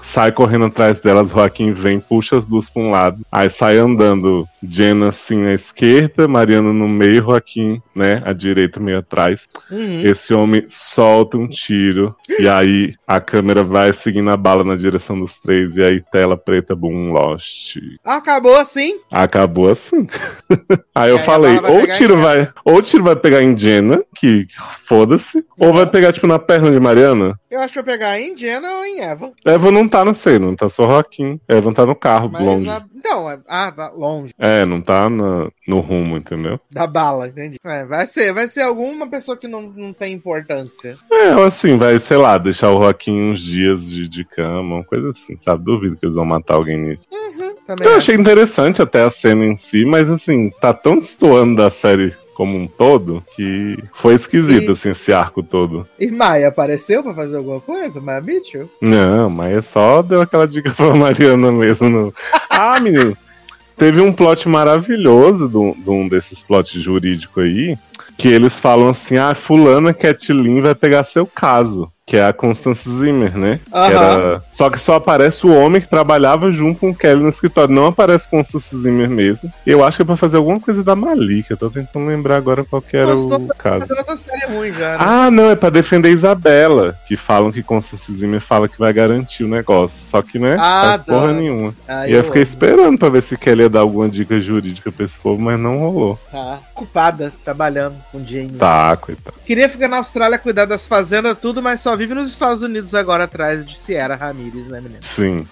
sai correndo atrás delas, Joaquim vem, puxa as duas pra um lado, aí sai andando Jenna assim à esquerda, Mariana no meio, Joaquim, né, à direita meio atrás. Uhum. Esse homem solta um tiro e aí a câmera vai seguindo a bala na direção dos três e aí tela preta, boom, lost. Acabou assim? Acabou assim. [laughs] aí eu falei, ou o tiro vai, ou tiro vai pegar em Jenna, que foda-se, ou vai pegar tipo na perna de Mariana. Eu acho que vai pegar em Jenna ou em Evan. Evan não tá no cena, tá só Joaquim. Evan tá no carro, Mas longe. A... Então, ah, tá longe. É, não tá no, no rumo, entendeu? Da bala, entendi. É, vai ser, vai ser alguma pessoa que não, não tem importância. É, assim, vai, sei lá, deixar o Joaquim uns dias de, de cama, uma coisa assim, sabe? Duvido que eles vão matar alguém nisso. Uhum, então, eu achei interessante até a cena em si, mas assim, tá tão destoando da série como um todo, que foi esquisito, e... assim, esse arco todo. E Maia apareceu pra fazer alguma coisa? Maia Mitchell? Não, Maia só deu aquela dica pra Mariana mesmo. No... ah, menino, teve um plot maravilhoso de um desses plots jurídicos aí, que eles falam assim, ah, fulana Catlin vai pegar seu caso que é a Constance Zimmer, né? Uhum. Que era... Só que só aparece o homem que trabalhava junto com o Kelly no escritório. Não aparece Constance Zimmer mesmo. Eu acho que é pra fazer alguma coisa da Malika. Eu tô tentando lembrar agora qual que era Nossa, o caso. Série ruim né? Ah, não, é pra defender Isabela. Que falam que Constance Zimmer fala que vai garantir o negócio. Só que, né? Ah, faz porra nenhuma. Ah, e eu, eu fiquei amo. esperando pra ver se Kelly ia dar alguma dica jurídica pra esse povo, mas não rolou. Tá. Culpada, trabalhando com dinheiro. Tá, coitado. Queria ficar na Austrália cuidar das fazendas, tudo, mas só vive nos Estados Unidos agora atrás de Sierra Ramirez, né, menino? Sim.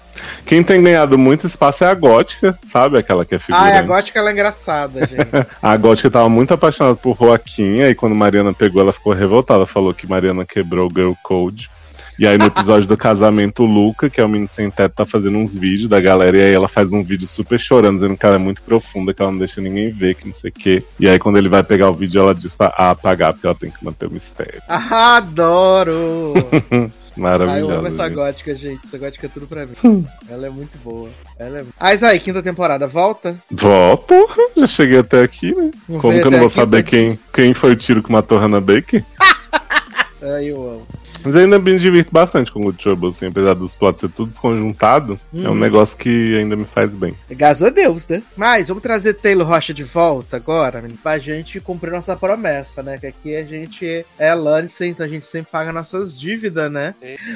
Quem tem ganhado muito espaço é a Gótica, sabe? Aquela que é figurante. Ah, a Gótica ela é engraçada, [laughs] gente. a Gótica tava muito apaixonada por Joaquim, aí quando Mariana pegou, ela ficou revoltada. Falou que Mariana quebrou o Girl Code. E aí no episódio do casamento, o Luca, que é o menino sem teto, tá fazendo uns vídeos da galera. E aí ela faz um vídeo super chorando, dizendo que ela é muito profunda, que ela não deixa ninguém ver, que não sei o quê. E aí quando ele vai pegar o vídeo, ela diz pra apagar, porque ela tem que manter o mistério. [laughs] Adoro! [laughs] Maravilhosa. Ah, eu amo essa gótica, gente. Essa gótica é tudo pra mim. Ela é muito boa. Ela é... Ah, isso aí, quinta temporada, volta? Volta, porra. Já cheguei até aqui, né? Como que eu não vou saber quem, quem foi o tiro que matou Hannah Baker? [laughs] Ai, eu amo. Mas ainda me divirto bastante com o Good Trouble, assim, apesar dos plots ser tudo desconjuntado, hum. é um uhum. negócio que ainda me faz bem. Graças a Deus, né? Mas vamos trazer Taylor Rocha de volta agora, pra gente cumprir nossa promessa, né? Que aqui a gente é Lannister, então a gente sempre paga nossas dívidas, né?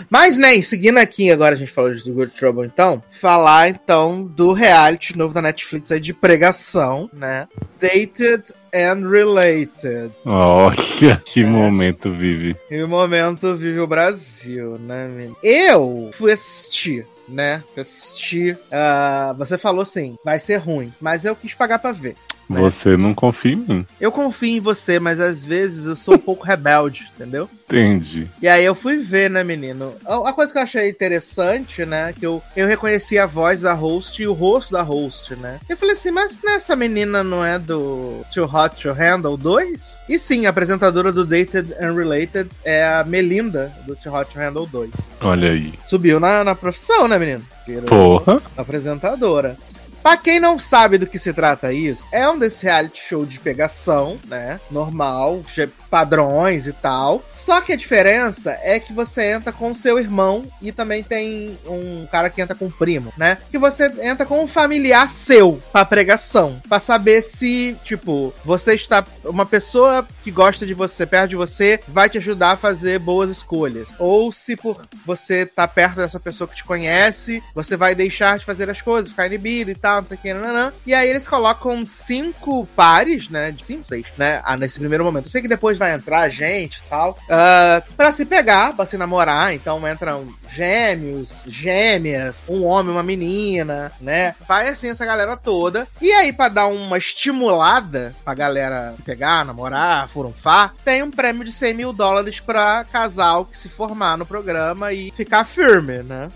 Mas, né, seguindo aqui, agora a gente falou de Good Trouble, então, falar então do reality novo da Netflix aí de pregação, né? Dated and Related. Olha [laughs] que momento vive. Que momento vive o Brasil, né, menino? Eu fui assistir né? Fui assistir. Uh, você falou assim, vai ser ruim, mas eu quis pagar pra ver. Né? Você não confia em mim. Eu confio em você, mas às vezes eu sou um pouco rebelde, entendeu? Entendi. E aí eu fui ver, né, menino? A coisa que eu achei interessante, né? Que eu, eu reconheci a voz da host e o rosto da host, né? Eu falei assim, mas essa menina não é do Too Hot to Handle 2? E sim, a apresentadora do Dated and Related é a Melinda do Too Hot to Handle 2. Olha aí. Subiu na, na profissão, né, menino? Porra. Apresentadora. Pra quem não sabe do que se trata isso, é um desse reality show de pegação, né? Normal, padrões e tal. Só que a diferença é que você entra com seu irmão e também tem um cara que entra com o primo, né? Que você entra com um familiar seu pra pregação. Pra saber se, tipo, você está. Uma pessoa que gosta de você, perto de você, vai te ajudar a fazer boas escolhas. Ou se por você tá perto dessa pessoa que te conhece, você vai deixar de fazer as coisas, ficar inibido e tal tal, não sei o que, nananã. E aí eles colocam cinco pares, né? De cinco, seis, né? Ah, nesse primeiro momento. Eu sei que depois vai entrar gente e tal. Uh, pra se pegar, pra se namorar. Então entram gêmeos, gêmeas, um homem, uma menina, né? Vai assim essa galera toda. E aí, pra dar uma estimulada pra galera pegar, namorar, furunfar, tem um prêmio de 100 mil dólares pra casal que se formar no programa e ficar firme, né?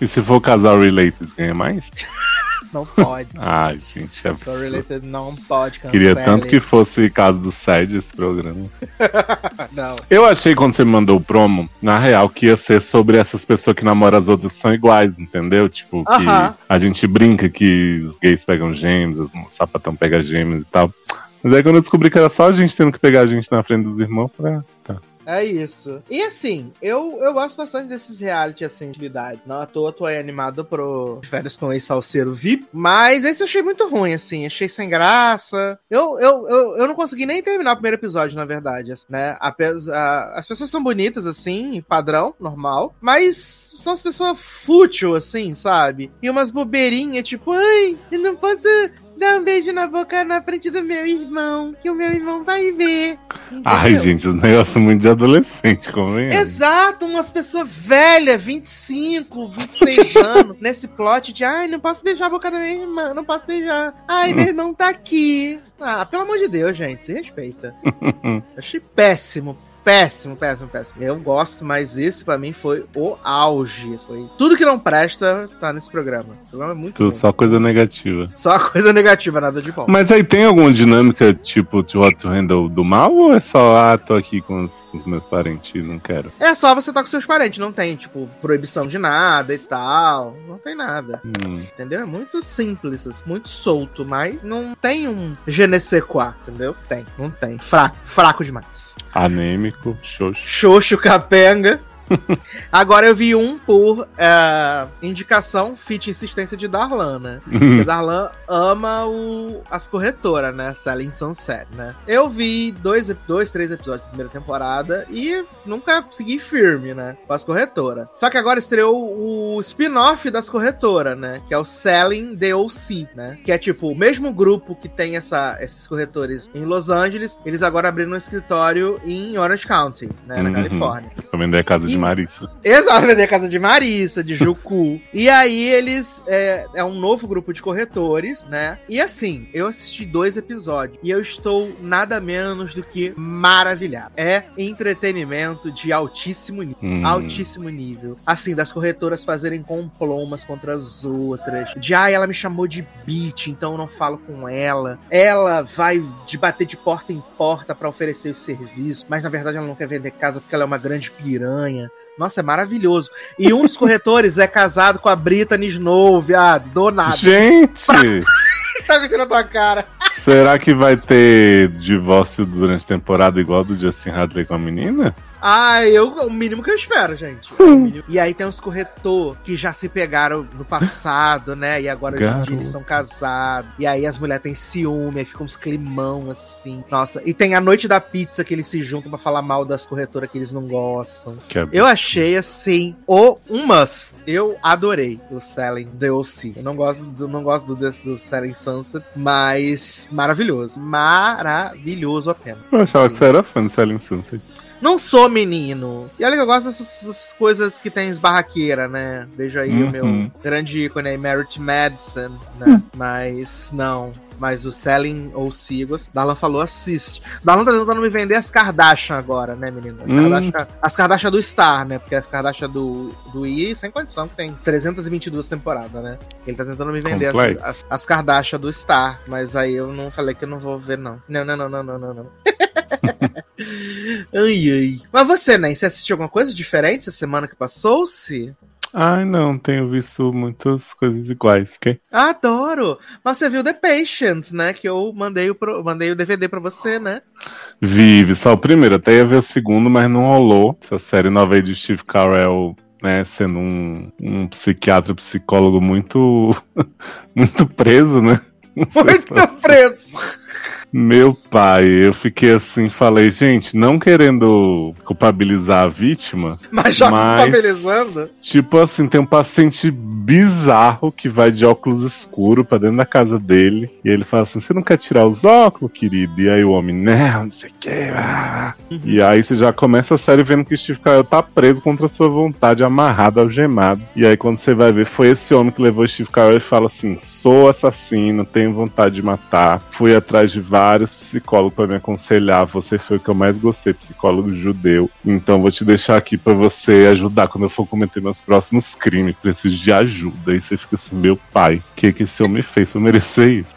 E se for casal related, ganha mais? [laughs] Não pode. [laughs] Ai, gente, é related não pode cancelar. Queria tanto que fosse caso do SED esse programa. [laughs] não. Eu achei quando você me mandou o promo, na real, que ia ser sobre essas pessoas que namoram as outras são iguais, entendeu? Tipo, que Aham. a gente brinca que os gays pegam gêmeos, os sapatão pega gêmeos e tal. Mas aí quando eu descobri que era só a gente tendo que pegar a gente na frente dos irmãos, eu falei, ah. É isso. E assim, eu, eu gosto bastante desses reality assim, de atividade. Não à toa, tô aí animado pro Férias com ex-salseiro VIP. Mas esse eu achei muito ruim, assim. Achei sem graça. Eu, eu, eu, eu não consegui nem terminar o primeiro episódio, na verdade, assim, né? As pessoas são bonitas, assim, padrão, normal. Mas são as pessoas fútil, assim, sabe? E umas bobeirinhas, tipo, ai, eu não posso dar um beijo na boca na frente do meu irmão, que o meu irmão vai ver. Ai, Entendeu? gente, os negócios muito de adolescente, como é? Exato, umas pessoas velhas, 25, 26 anos, nesse plot de ai, não posso beijar a boca da minha irmã, não posso beijar. Ai, meu irmão tá aqui. Ah, pelo amor de Deus, gente, se respeita. [laughs] Achei péssimo. Péssimo, péssimo, péssimo. Eu gosto, mas esse pra mim foi o auge. Foi tudo que não presta tá nesse programa. O programa é muito Tudo bom. só coisa negativa. Só coisa negativa, nada de bom. Mas aí tem alguma dinâmica, tipo, de What to Handle do mal? Ou é só, ah, tô aqui com os, os meus parentes e não quero? É só você tá com seus parentes, não tem, tipo, proibição de nada e tal. Não tem nada. Hum. Entendeu? É muito simples, assim, muito solto, mas não tem um je ne sais quoi, entendeu? Tem, não tem. Fraco, fraco demais. Anêmico, xoxo. Xoxo capenga. [laughs] Agora eu vi um por é, indicação, fit insistência de Darlan, né? [laughs] Porque Darlan ama o, as corretoras, né? Selling Sunset, né? Eu vi dois, dois, três episódios da primeira temporada e nunca segui firme, né? Com as corretoras. Só que agora estreou o spin-off das corretoras, né? Que é o Selling DOC, né? Que é tipo o mesmo grupo que tem essa, esses corretores em Los Angeles, eles agora abriram um escritório em Orange County, né? Na Uhum. Califórnia. Vender a casa de Marissa. Exato, vender a casa de Marissa, de Jucu. [laughs] e aí eles. É, é um novo grupo de corretores, né? E assim, eu assisti dois episódios e eu estou nada menos do que maravilhado. É entretenimento de altíssimo nível. Hum. Altíssimo nível. Assim, das corretoras fazerem complô umas contra as outras. De, ai, ela me chamou de bitch, então eu não falo com ela. Ela vai de bater de porta em porta pra oferecer os serviços, mas na verdade ela não quer vender casa porque ela é uma grande piranha. Nossa, é maravilhoso. E um dos corretores é casado com a Brittany Snow, viado. Do nada. Gente! [laughs] Tá acontecendo na tua cara. será que vai ter divórcio durante a temporada igual do Justin Hadley com a menina? Ah, eu, o mínimo que eu espero, gente. É. E aí tem os corretor que já se pegaram no passado, né? E agora hoje em dia eles são casados. E aí as mulheres têm ciúme, aí fica uns climão assim. Nossa, e tem a noite da pizza que eles se juntam pra falar mal das corretoras que eles não gostam. Que é... Eu achei assim, o um must. Eu adorei o Selling DLC. Eu não gosto do, não gosto do, do Selling Sunset, mas maravilhoso. Maravilhoso apenas. Eu achava Sim. que você era fã de Selling Sunset. Não sou menino. E olha que eu gosto dessas, dessas coisas que tem esbarraqueira, né? Vejo aí o Uhum. meu grande ícone aí, Merit Madison, né? Mas não. Mas o Selling ou Sigos, Darlan falou, assiste. Darlan tá tentando me vender as Kardashian agora, né, menino? As Hum. Kardashian, as Kardashian do Star, né? Porque as Kardashian do, do I, sem condição, que tem 322 temporadas, né? Ele tá tentando me vender as, as, as Kardashian do Star. Mas aí eu não falei que eu não vou ver, não. Não, não, não, não, não, não, não. [laughs] [laughs] ai, ai. Mas você, né? Você assistiu alguma coisa diferente essa semana que passou-se? Ai, não, tenho visto muitas coisas iguais, ok? Adoro! Mas você viu The Patient, né? Que eu mandei o, pro- mandei o DVD pra você, né? Vive, só o primeiro, até ia ver o segundo, mas não rolou. Essa série nova aí de Steve Carell, né, sendo um, um psiquiatra, psicólogo muito, [laughs] muito preso, né? Muito preso! Meu pai, eu fiquei assim, falei, gente, não querendo culpabilizar a vítima. Mas já mas, culpabilizando. Tipo assim, tem um paciente bizarro que vai de óculos escuros pra dentro da casa dele. E ele fala assim: Você não quer tirar os óculos, querido? E aí o homem, não, não sei o que. Ah. Uhum. E aí você já começa a série vendo que Steve Carell tá preso contra a sua vontade, amarrado, algemado. E aí quando você vai ver, foi esse homem que levou Steve Carell e fala assim: Sou assassino, tenho vontade de matar. Fui atrás de vários psicólogos para me aconselhar. Você foi o que eu mais gostei, psicólogo judeu. Então vou te deixar aqui para você ajudar quando eu for cometer meus próximos crimes. Preciso de ajuda. E você fica assim: Meu pai, o que, que esse homem fez pra merecer isso?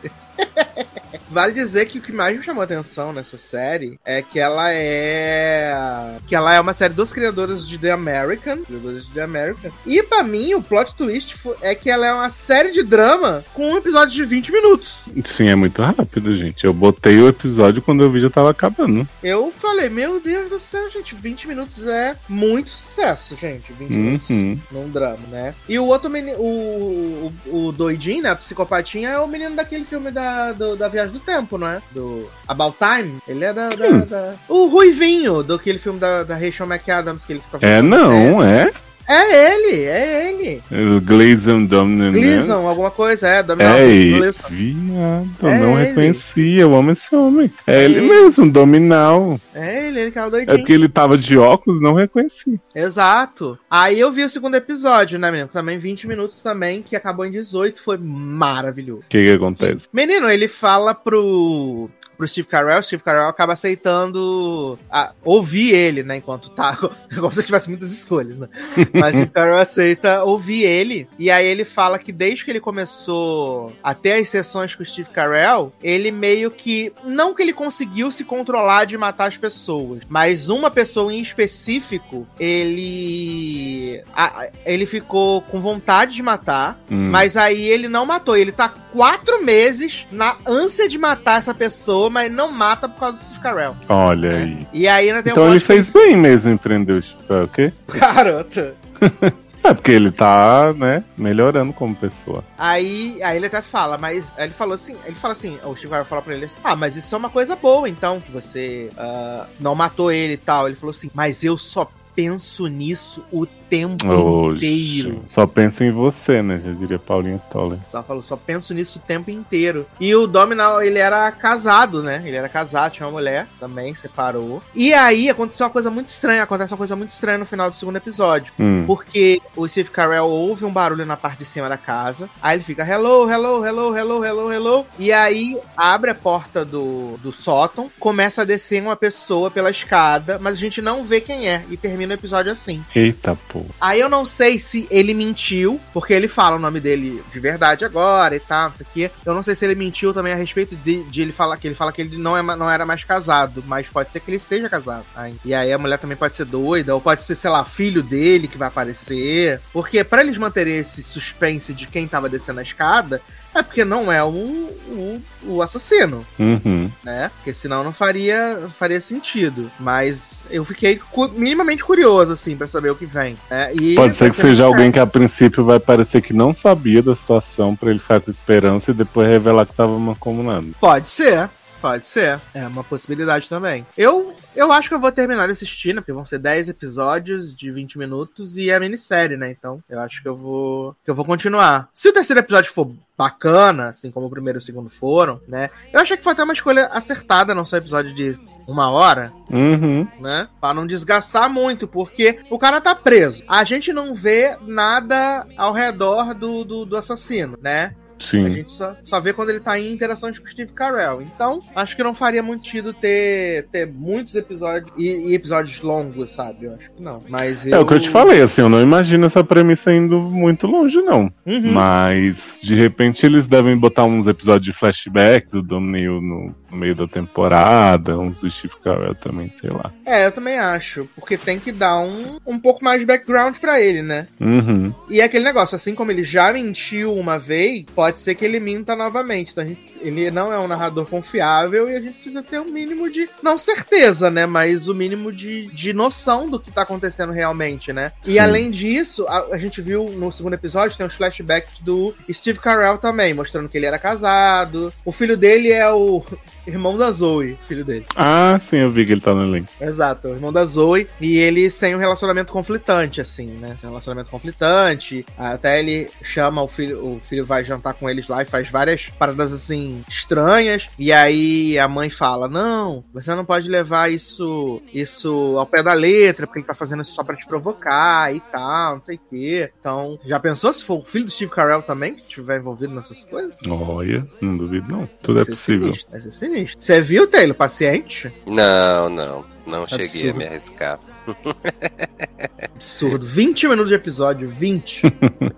Vale dizer que o que mais me chamou a atenção nessa série é que ela é. que ela é uma série dos criadores de The American. Criadores de The American. E para mim, o plot twist é que ela é uma série de drama com um episódio de 20 minutos. Sim, é muito rápido, gente. Eu botei o episódio quando eu vi já tava acabando. Eu falei, meu Deus do céu, gente, 20 minutos é muito sucesso, gente. 20 minutos uhum. num drama, né? E o outro menino, o, o, o doidinho, né? A psicopatinha é o menino daquele filme da, do, da Viagem do tempo, não é? Do About Time. Ele é da. da, hum. da... O Ruivinho, do aquele filme da, da Rachel McAdams que ele fica É, não, é? É ele, é ele. Gleason Dominant. Gleason, alguma coisa, é. Dominant. É ele. Viado, é não ele. reconhecia. Eu amo esse homem. É, é ele, ele, mesmo, Dominal. É ele, ele que é o doidinho. É porque ele tava de óculos, não reconheci. Exato. Aí eu vi o segundo episódio, né, menino? Também 20 minutos também, que acabou em 18. Foi maravilhoso. O que que acontece? Menino, ele fala pro pro Steve Carell, o Steve Carell acaba aceitando a, ouvir ele, né, enquanto tá, [laughs] como se tivesse muitas escolhas, né? Mas o Steve Carell aceita ouvir ele, e aí ele fala que desde que ele começou a ter as sessões com o Steve Carell, ele meio que, não que ele conseguiu se controlar de matar as pessoas, mas uma pessoa em específico, ele a, ele ficou com vontade de matar, hum. mas aí ele não matou, ele tá quatro meses na ânsia de matar essa pessoa, mas não mata por causa do Steve Carell. Olha né? aí. E aí ainda tem Então um ele fez que... bem mesmo em prender o Steve quê? [laughs] Garota. [laughs] É, porque ele tá, né, melhorando como pessoa. Aí, aí ele até fala, mas ele falou assim, ele fala assim, o Steve vai falar pra ele assim, ah, mas isso é uma coisa boa, então, que você uh, não matou ele e tal. Ele falou assim, mas eu só penso nisso o tempo Oxe, inteiro. Só penso em você, né? Já diria Paulinho Toller. Só falou, só penso nisso o tempo inteiro. E o Dominal, ele era casado, né? Ele era casado, tinha uma mulher também, separou. E aí aconteceu uma coisa muito estranha. Acontece uma coisa muito estranha no final do segundo episódio. Hum. Porque o Steve Carell ouve um barulho na parte de cima da casa. Aí ele fica hello, hello, hello, hello, hello, hello. E aí abre a porta do, do sótão, começa a descer uma pessoa pela escada, mas a gente não vê quem é. E termina o episódio assim. Eita, pô. Aí eu não sei se ele mentiu, porque ele fala o nome dele de verdade agora e tal, aqui. Eu não sei se ele mentiu também a respeito de, de ele falar que ele fala que ele não, é, não era mais casado, mas pode ser que ele seja casado. Aí, e aí a mulher também pode ser doida, ou pode ser, sei lá, filho dele que vai aparecer. Porque para eles manterem esse suspense de quem tava descendo a escada, é porque não é o, o, o assassino, uhum. né? Porque senão não faria, faria sentido. Mas eu fiquei cu minimamente curioso, assim, para saber o que vem. Né? E Pode ser que seja alguém que a princípio vai parecer que não sabia da situação para ele ficar com esperança e depois revelar que tava mancomunado. Pode ser. Pode ser. É uma possibilidade também. Eu eu acho que eu vou terminar de assistir, né? Porque vão ser 10 episódios de 20 minutos e é minissérie, né? Então, eu acho que eu vou que eu vou continuar. Se o terceiro episódio for bacana, assim como o primeiro e o segundo foram, né? Eu achei que foi até uma escolha acertada, não só episódio de uma hora, uhum. né? Pra não desgastar muito, porque o cara tá preso. A gente não vê nada ao redor do, do, do assassino, né? Sim. A gente só, só vê quando ele tá em interações com o Steve Carell. Então, acho que não faria muito sentido ter, ter muitos episódios e, e episódios longos, sabe? Eu acho que não. Mas eu... É o que eu te falei, assim, eu não imagino essa premissa indo muito longe, não. Uhum. Mas, de repente, eles devem botar uns episódios de flashback do Dominion no, no meio da temporada, uns do Steve Carell também, sei lá. É, eu também acho. Porque tem que dar um, um pouco mais de background para ele, né? Uhum. E é aquele negócio, assim como ele já mentiu uma vez, pode ser que ele minta novamente. Então, gente, ele não é um narrador confiável e a gente precisa ter um mínimo de, não certeza, né, mas o mínimo de, de noção do que tá acontecendo realmente, né? E Sim. além disso, a, a gente viu no segundo episódio, tem uns flashbacks do Steve Carell também, mostrando que ele era casado. O filho dele é o [laughs] irmão da Zoe, filho dele. Ah, sim, eu vi que ele tá no elenco. Exato, o irmão da Zoe. E eles têm um relacionamento conflitante, assim, né? Tem um relacionamento conflitante. Até ele chama o filho, o filho vai jantar com eles lá e faz várias paradas assim estranhas. E aí a mãe fala: Não, você não pode levar isso, isso ao pé da letra, porque ele tá fazendo isso só pra te provocar e tal, não sei o quê. Então, já pensou se for o filho do Steve Carell também que estiver envolvido nessas coisas? Olha, não duvido não. Tudo é possível. sinistro, Vai ser sinistro. Você viu, Taylor, paciente? Não, não. Não cheguei Absurdo. a me arriscar. [laughs] Absurdo. 20 minutos de episódio, 20.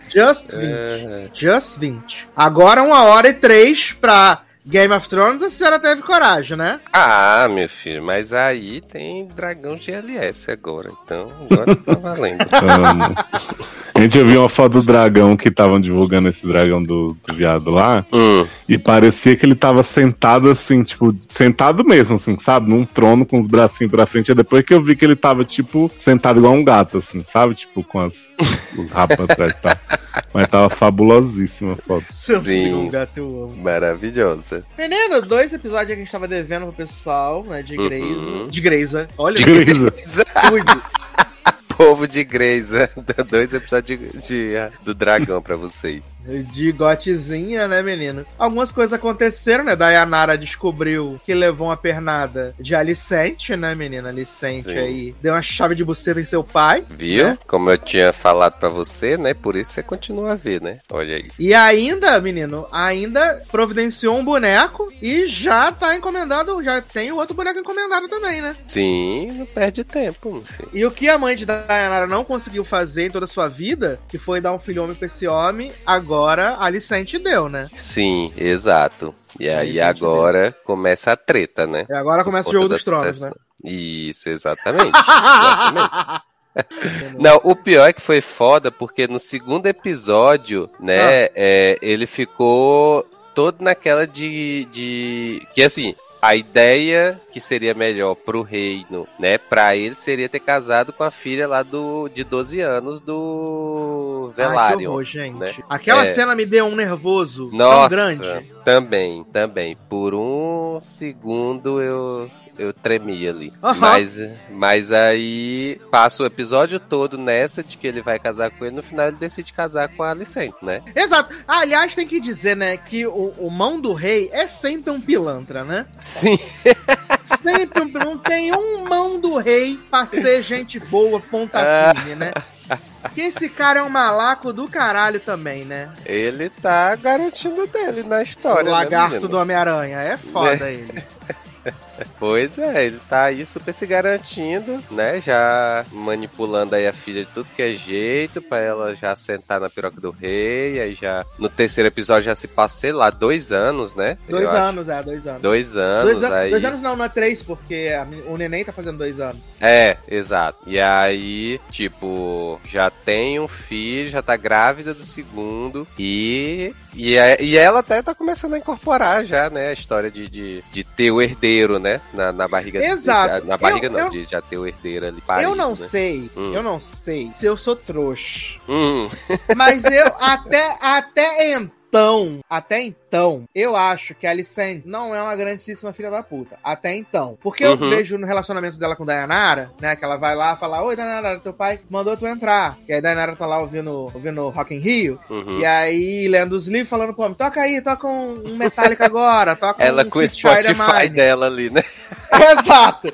Just 20. É, Just 20. Agora uma hora e três pra Game of Thrones, a senhora teve coragem, né? Ah, meu filho, mas aí tem dragão GLS agora, então agora tá valendo. [laughs] Gente, eu vi uma foto do dragão que estavam divulgando esse dragão do, do viado lá. Hum, E parecia que ele tava sentado assim, tipo, sentado mesmo, assim, sabe? Num trono com os bracinhos pra frente. É depois que eu vi que ele tava, tipo, sentado igual um gato, assim, sabe? Tipo, com as, os rabos atrás e tal. Mas tava fabulosíssima a foto. Seu Sim. filho, gato, eu amo. maravilhosa. Menino, dois episódios que a gente tava devendo pro pessoal, né? De Greyza. Uhum. De Greyza. Olha, De Greyza. cuide. Povo de Greysa, [laughs] dois episódios de, de- do dragão pra vocês. De gotezinha, né, menino? Algumas coisas aconteceram, né? Dayanara descobriu que levou uma pernada de Alicente, né, menina? Alicente Sim. aí. Deu uma chave de buceta em seu pai. Viu? Né? Como eu tinha falado pra você, né? Por isso você continua a ver, né? Olha aí. E ainda, menino, ainda providenciou um boneco e já tá encomendado, já tem o outro boneco encomendado também, né? Sim, não perde tempo, meu filho. E o que a mãe de Dayanara não conseguiu fazer em toda a sua vida, que foi dar um filho homem pra esse homem, agora a Alicente deu, né? Sim, exato. E aí agora começa a treta, né? E agora começa o Por jogo dos tronos, né? Isso, exatamente. [laughs] exatamente. Não, o pior é que foi foda, porque no segundo episódio, né, é, ele ficou todo naquela de, de. Que assim. A ideia que seria melhor pro reino, né, pra ele seria ter casado com a filha lá do de 12 anos do Ai, que horror, gente. né? Aquela É. cena me deu um nervoso tão Nossa, grande. também, também. Por um segundo eu eu tremi ali. Aham. Mas, mas aí passa o episódio todo nessa de que ele vai casar com ele, no final ele decide casar com a Alicente, né? Exato. Ah, aliás, tem que dizer, né, que o, o mão do rei é sempre um pilantra, né? Sim. [laughs] Sempre um Não tem um mão do rei pra ser gente boa, ponta Ah. firme, né? Que esse cara é um malaco do caralho também, né? Ele tá garantindo dele na história. o né, lagarto menino? do Homem-Aranha. É foda [laughs] ele. Pois é, ele tá aí super se garantindo, né? Já manipulando aí a filha de tudo que é jeito pra ela já sentar na piroca do rei. Aí já no terceiro episódio já se passa, sei lá, dois anos, né? Dois Eu acho. anos, é, dois anos. Dois anos, Dois, an- aí. dois anos não, não é três, porque a o neném tá fazendo dois anos. É, exato. E aí, tipo, já tem um filho, já tá grávida do segundo e. E, é- e ela até tá começando a incorporar já, né, a história de, de, de ter o herdeiro, né, na, na barriga Exato. de- na barriga Eu- não, eu- de já ter o herdeiro ali parido, eu não né? sei, Hum. eu não sei se eu sou trouxa. Hum, Mas eu, [laughs] até, até então, até então, eu acho que a Alicent não é uma grandíssima filha da puta. Até então. Porque eu Uhum. vejo no relacionamento dela com Dayanara, né, que ela vai lá falar, oi Dayanara, teu pai mandou tu entrar. E aí Dayanara tá lá ouvindo, ouvindo Rock in Rio, uhum. e aí lendo os livros, falando, pô, toca aí, toca um Metallica agora, toca Ela um com o Spotify dela ali, né? [laughs] Exato.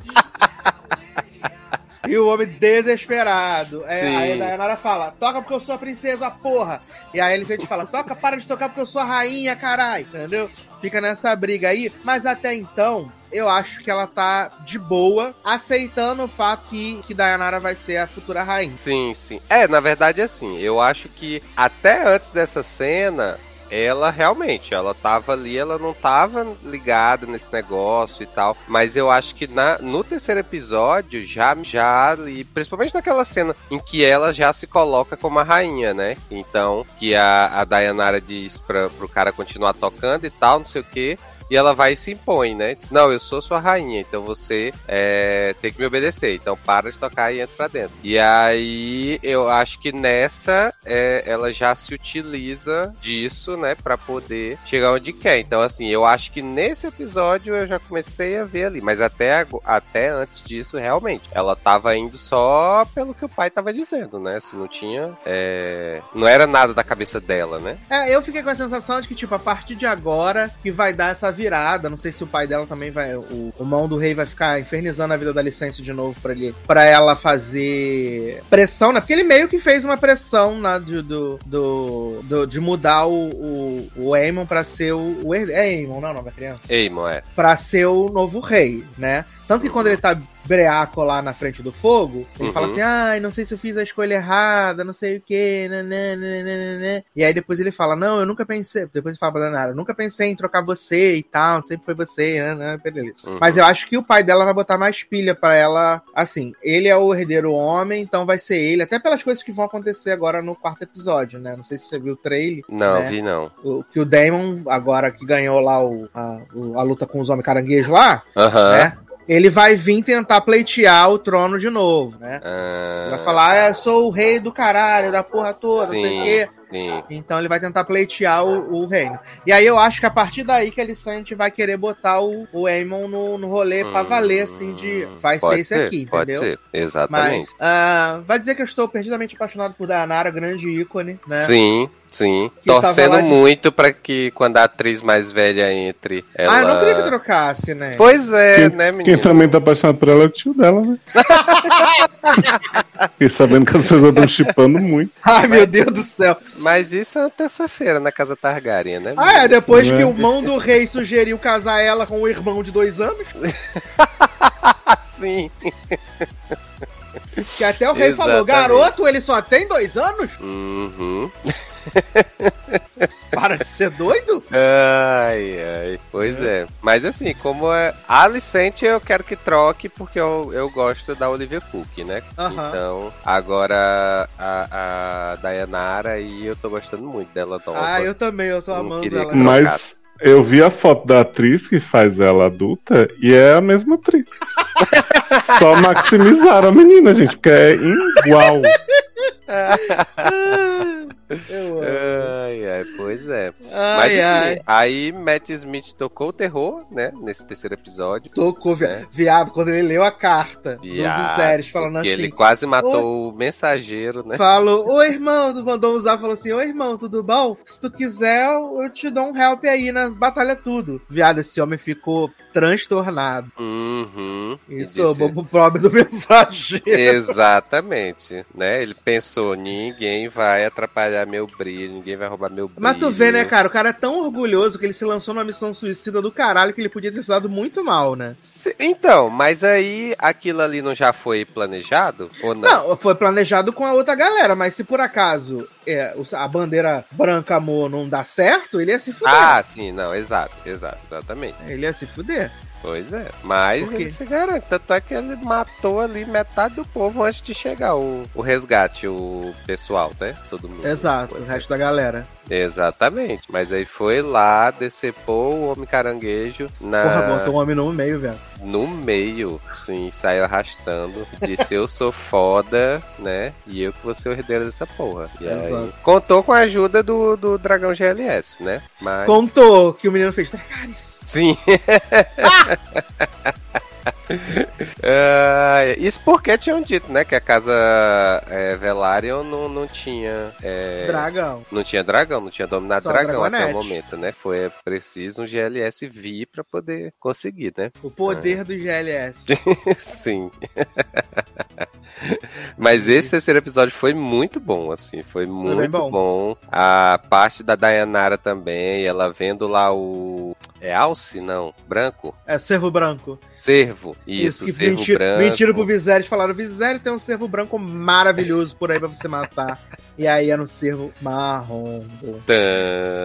E o homem desesperado. É, aí a Dayanara fala, toca porque eu sou a princesa, porra. E aí ele sempre fala, toca, para de tocar porque eu sou a rainha, caralho. Entendeu? Fica nessa briga aí. Mas até então, eu acho que ela tá de boa, aceitando o fato que, que Dayanara vai ser a futura rainha. Sim, sim. É, na verdade, assim, eu acho que até antes dessa cena, ela realmente, ela tava ali, ela não tava ligada nesse negócio e tal. Mas eu acho que na, no terceiro episódio, já, já ali, principalmente naquela cena em que ela já se coloca como a rainha, né? Então, que a, a Dayanara diz pra, pro cara continuar tocando e tal, não sei o que. E ela vai e se impõe, né? Diz, não, eu sou sua rainha, então você é, tem que me obedecer. Então para de tocar e entra pra dentro. E aí eu acho que nessa é, ela já se utiliza disso, né? Pra poder chegar onde quer. Então, assim, eu acho que nesse episódio eu já comecei a ver ali. Mas até, até antes disso, realmente, ela tava indo só pelo que o pai tava dizendo, né? Se não tinha. É... Não era nada da cabeça dela, né? É, eu fiquei com a sensação de que, tipo, a partir de agora que vai dar essa virada. Não sei se o pai dela também vai. O, o mão do rei vai ficar infernizando a vida da licença de novo pra, ele, pra ela fazer pressão, né? Porque ele meio que fez uma pressão né, do, do, do, do de mudar o, o, o Aemon pra ser o. o é Aemon, não é o nome da criança? Aemon, é. Pra ser o novo rei, né? Tanto que quando ele tá breaco lá na frente do fogo, ele uhum. fala assim: ai, não sei se eu fiz a escolha errada, não sei o que, E aí depois ele fala: não, eu nunca pensei. Depois ele fala pra Danara: nunca pensei em trocar você e tal, sempre foi você, né? Beleza. Uhum. Mas eu acho que o pai dela vai botar mais pilha para ela. Assim, ele é o herdeiro homem, então vai ser ele, até pelas coisas que vão acontecer agora no quarto episódio, né? Não sei se você viu o trailer. Não, né? vi não. O, que o Damon, agora que ganhou lá o, a, a luta com os homens caranguejos lá, uhum. né? Ele vai vir tentar pleitear o trono de novo, né? Ah, vai falar, ah, eu sou o rei do caralho, da porra toda, sim, não sei o quê. Sim. Então ele vai tentar pleitear o, o, reino. E aí eu acho que a partir daí que a Alicente vai querer botar o, o Aemon no, no rolê hum, pra valer, assim, de vai ser esse aqui, pode entendeu? Ser, exatamente. Mas uh, vai dizer que eu estou perdidamente apaixonado por Dayanara, grande ícone, né? Sim, Sim, torcendo de... muito para que quando a atriz mais velha entre. Ela... Ah, eu não queria que trocasse, né? Pois é, quem, né, menino? Quem também tá apaixonado por ela é o tio dela, né? [laughs] e sabendo que as pessoas estão chipando muito. [laughs] Ai, meu Deus do céu. Mas isso é terça-feira na casa Targaryen, né? Ah, é, depois é. que o mão do rei sugeriu casar ela com o irmão de dois anos? [laughs] Sim. Que até o rei Exatamente. falou, garoto, ele só tem dois anos? Uhum. [laughs] Para de ser doido? Ai, ai. Pois é. é. Mas assim, como é. A Alicente eu quero que troque porque eu, eu gosto da Olivia Cook, né? Então, agora a, a Dayanara e eu tô gostando muito dela nova. Ah, eu também, eu tô amando ela. Mas eu vi a foto da atriz que faz ela adulta e é a mesma atriz. [laughs] Só maximizaram a menina, gente, porque é igual. [laughs] Eu ai, ai, pois é. Ai, Mas assim, ai. aí Matt Smith tocou o terror, né? Nesse terceiro episódio. Tocou, né? viado, quando ele leu a carta viado, do Viserys, falando assim. Ele quase matou o mensageiro, né? Falou, ô irmão, tu mandou usar, falou assim: Ô irmão, tudo bom? Se tu quiser, eu te dou um help aí nas batalhas tudo. Viado, esse homem ficou transtornado. Uhum. Isso, disse... o próprio do [laughs] mensageiro. Exatamente, né? Ele pensou, ninguém vai atrapalhar meu brilho, ninguém vai roubar meu brilho. Mas tu vê, né, cara, o cara é tão orgulhoso que ele se lançou numa missão suicida do caralho que ele podia ter se dado muito mal, né? Então, mas aí aquilo ali não já foi planejado? Ou não? Não, foi planejado com a outra galera, mas se por acaso é, a bandeira branca amor não dá certo, ele ia se fuder. Ah, sim, não, exato, exato, exatamente. Ele ia se fuder. Pois é, mas ele se garante. Tanto é que ele matou ali metade do povo antes de chegar o, o resgate, o pessoal, né? Todo mundo. Exato, o resto da galera. Exatamente. Mas aí foi lá, decepou o homem caranguejo na. Porra, botou o homem no meio, velho. No meio, sim, saiu arrastando. Disse: Eu sou foda, né? E eu que vou ser o herdeiro dessa porra. E Exato. aí. Contou com a ajuda do, do dragão GLS, né? Mas... Contou que o menino fez Dracarys. Sim. [laughs] uh, [laughs] isso porque tinham dito, né? Que a casa é, Velaryon não, não tinha. É, dragão. Não tinha dragão, não tinha dominado Só dragão até o momento, né? Foi preciso um GLS vir pra poder conseguir, né? O poder é. do GLS. [laughs] Sim. Mas esse terceiro episódio foi muito bom, assim, foi muito bom. bom. A parte da Dayanara também, ela vendo lá o. É Alce? Não, branco? É Cervo Branco. Cervo, isso, isso Cervo mentir, Branco. Mentiram pro Viserys, falaram: Viserys tem um cervo branco maravilhoso por aí pra você matar. [laughs] E aí era um cervo marrom.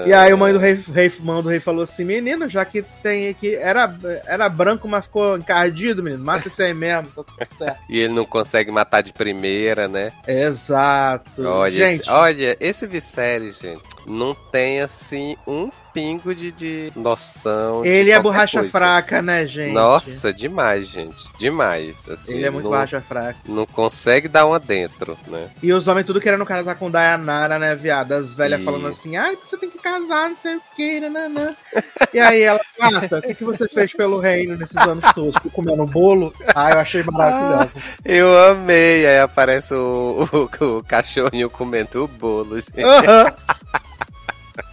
E aí o mãe do rei, rei, mãe do rei falou assim: menino, já que tem aqui. Era, era branco, mas ficou encardido, menino. Mata esse aí mesmo, tá tudo certo. [laughs] E ele não consegue matar de primeira, né? Exato. Olha, Gente, esse, olha, esse Viserys, gente, não tem assim um pingo de, de noção. de ele é qualquer borracha coisa. fraca, né, gente? Nossa, demais, gente. Demais. Assim, Ele é muito não, borracha fraca. não consegue dar uma dentro, né? E os homens tudo querendo casar com Dayanara, né, viado? As velhas E- falando assim, ai, você tem que casar, não sei o que, nananã. e aí ela, Gata, o que, que você fez pelo reino nesses anos todos? Ficou comendo bolo? Ah, eu achei maravilhoso. Eu amei. Aí aparece o, o, o cachorrinho comendo o bolo, gente. Aham.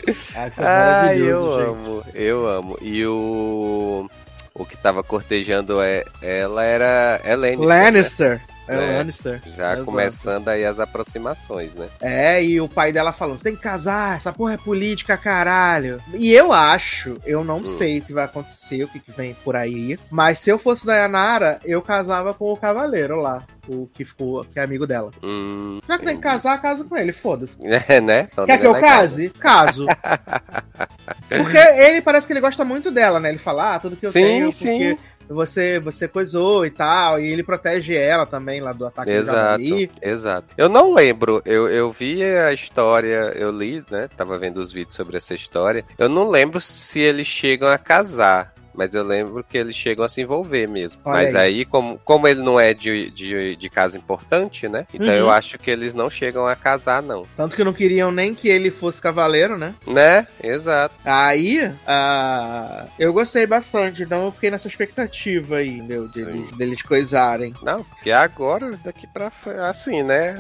[laughs] Ai, foi Ai, eu gente. amo, eu amo. E o. O que tava cortejando é, ela era é Lannister. Lannister. É, É. Lannister. Já Exato. começando aí as aproximações, né? É, e o pai dela falando, você tem que casar, essa porra é política, caralho. E eu acho, eu não Hum. sei o que vai acontecer, o que, vem por aí, mas se eu fosse Dayanara, eu casava com o cavaleiro lá, o que ficou, que é amigo dela. Hum, Já que tem que casar, casa com ele, foda-se. [laughs] É, né? Então Quer que eu vai casar. case? Caso. [laughs] Porque ele parece que ele gosta muito dela, né? Ele fala, ah, tudo que eu Sim, tenho, sim. porque você, você coisou e tal, e ele protege ela também lá do ataque do Exato, javali. exato. Eu não lembro, eu, eu vi a história, eu li, né? Tava vendo os vídeos sobre essa história. Eu não lembro se eles chegam a casar. Mas eu lembro que eles chegam a se envolver mesmo. Olha mas aí. aí, como, como ele não é de, de, de casa importante, né? Então Uhum. eu acho que eles não chegam a casar, não. Tanto que não queriam nem que ele fosse cavaleiro, né? Né? Exato. Aí, ah, eu gostei bastante, então eu fiquei nessa expectativa aí, meu, deles, Sim. deles coisarem. Não, porque agora, daqui pra frente, assim, né?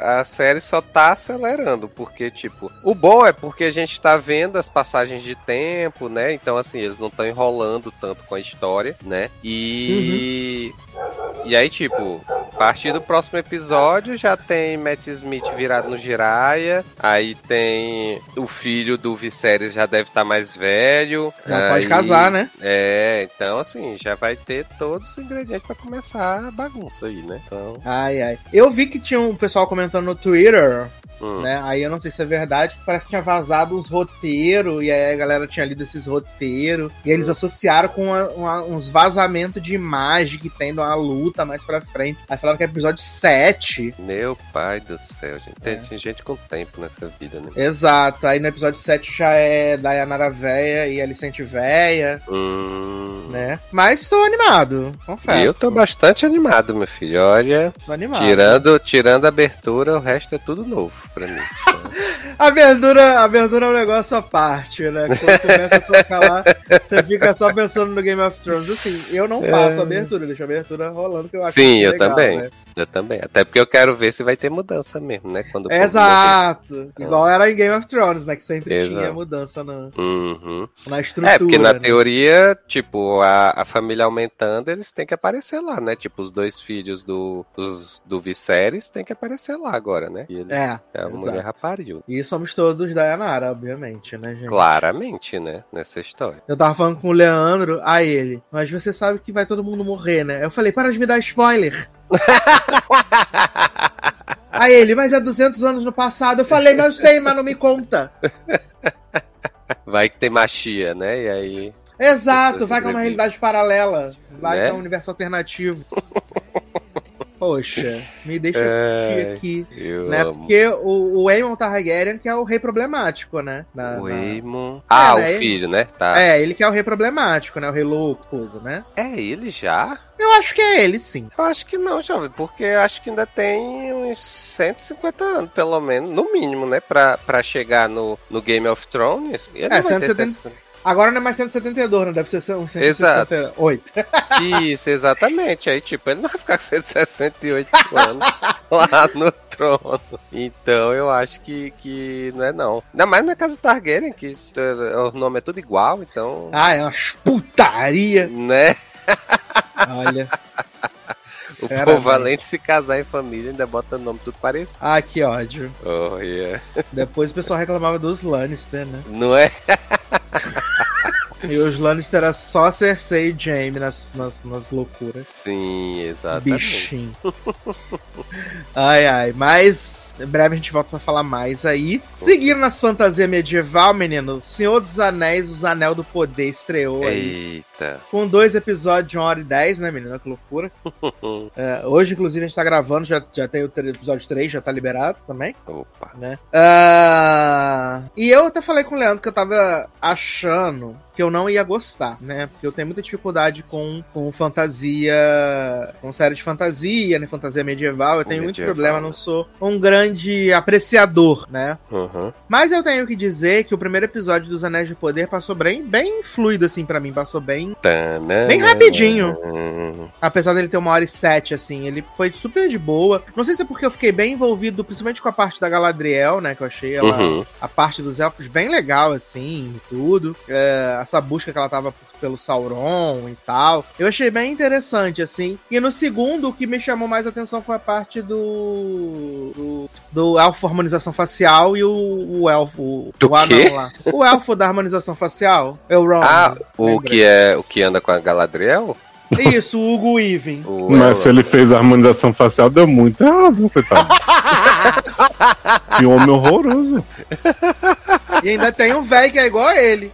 A, a série só tá acelerando, porque, tipo, o bom é porque a gente tá vendo as passagens de tempo, né? Então, assim, eles não estão enrolando tanto com a história, né? E. E aí, tipo, a partir do próximo episódio já tem Matt Smith virado no Jiraiya, aí tem o filho do Viserys já deve estar mais velho. Já pode aí- casar, né? é, então assim, já vai ter todos os ingredientes pra começar a bagunça aí, né? Então, Ai, ai. Eu vi que tinha um pessoal comentando no Twitter, hum, né? Aí eu não sei se é verdade, parece que tinha vazado uns roteiros, e aí a galera tinha lido esses roteiros, e eles associaram com uma- uma- uns vazamentos de imagem que tem de uma luta mais pra frente. Aí falaram que é episódio 7. meu pai do céu, gente. Tem, É. tem gente com tempo nessa vida, né? Exato. Aí no episódio 7 já é Dayanara véia e Alicente véia, Hum. né? Mas tô animado, confesso. Eu tô bastante animado, meu filho. Olha, Tô animado. tirando, tirando a abertura, o resto é tudo novo pra mim. [laughs] A abertura, a abertura é um negócio à parte, né? Quando começa a tocar lá, você fica só pensando no Game of Thrones. Assim, eu não [laughs] passo a abertura, deixo a abertura rolando, que eu acho É. Sim, muito eu legal, também. né? Eu também. Até porque eu quero ver se vai ter mudança mesmo, né? Quando Exato. Igual era em Game of Thrones, né? Que sempre. Exato. tinha mudança na, Uhum. na estrutura. É, porque na né? teoria, tipo, a, a família aumentando, eles têm que aparecer lá, né? Tipo, os dois filhos do, os, do Viserys têm que aparecer lá agora, né? E É, é a mulher rapariu. E somos todos Dayanara, obviamente, né, gente? Claramente, né? Nessa história. Eu tava falando com o Leandro, a ele, mas você sabe que vai todo mundo morrer, né? Eu falei, para de me dar spoiler. [laughs] Aí ele, mas é 200 anos no passado. Eu falei, mas eu sei, mas não me conta. Vai que tem machia, né? E aí. Exato, vai que é uma realidade paralela. Vai Né? que é um universo alternativo. [laughs] Poxa, me deixa É, aqui. Né? amo. Porque o, o Aemon Targaryen que é o rei problemático, né? Na- O na- Aemon. Ah, É, o né? filho, né? Tá. É, ele que é o rei problemático, né? O rei louco, né? É ele já? Eu acho que é ele, sim. Eu acho que não, jovem, porque eu acho que ainda tem uns 150 anos, pelo menos, no mínimo, né? Pra, pra chegar no, no Game of Thrones. Ele É, vai ter 170. 150. Agora não é mais 172, né? Deve ser um Exato. 168. [laughs] Isso, exatamente. Aí, tipo, ele não vai ficar com 168 anos lá no trono. Então, eu acho que, que não é não. Ainda mais na casa Targaryen, que eh, o nome é tudo igual, então... Ah, é uma putaria. Né? Olha. O povo, além de se casar em família, ainda bota nome tudo parecido. Ah, que ódio. Oh, yeah. Depois o pessoal reclamava dos Lannister, né? Não é? [laughs] E os Lannister era só Cersei e Jaime nas, nas, nas loucuras. Sim, exatamente. Bichinho. ai, ai. Mas Em breve a gente volta pra falar mais aí. Seguindo nas fantasia medieval, menino, Senhor dos Anéis, Os Anel do Poder estreou aí. Eita. Com dois episódios de 1 hora e 10, né, menina? Que loucura. [laughs] É, hoje, inclusive, a gente tá gravando, já, já tem o episódio 3, já tá liberado também, Opa. né? Ah, e eu até falei com o Leandro que eu tava achando que eu não ia gostar, né? Porque eu tenho muita dificuldade com, com fantasia, com série de fantasia, né? Fantasia medieval. Eu tenho muito Medieval, problema, né? não sou um grande apreciador, né? Uhum. Mas eu tenho que dizer que o primeiro episódio dos Anéis de Poder passou bem, bem fluido, assim, pra mim. Passou bem. Tanana. Bem rapidinho. Apesar dele ter uma hora e sete, assim. Ele foi super de boa. Não sei se é porque eu fiquei bem envolvido, principalmente com a parte da Galadriel, né? Que eu achei ela, Uhum. a parte dos elfos bem legal, assim, e tudo. É, essa busca que ela tava pelo Sauron e tal. Eu achei bem interessante, assim. E no segundo, o que me chamou mais atenção foi a parte do. do, do elfo harmonização facial e o, o elfo. O, Do o anão quê? lá. O elfo da harmonização facial. É o Ron. Ah, o lembrei. que é o que anda com a Galadriel? Isso, o Hugo. O Mas se ele fez a harmonização facial, deu muito errado, coitado. [laughs] que homem horroroso. E ainda tem um velho que é igual a ele.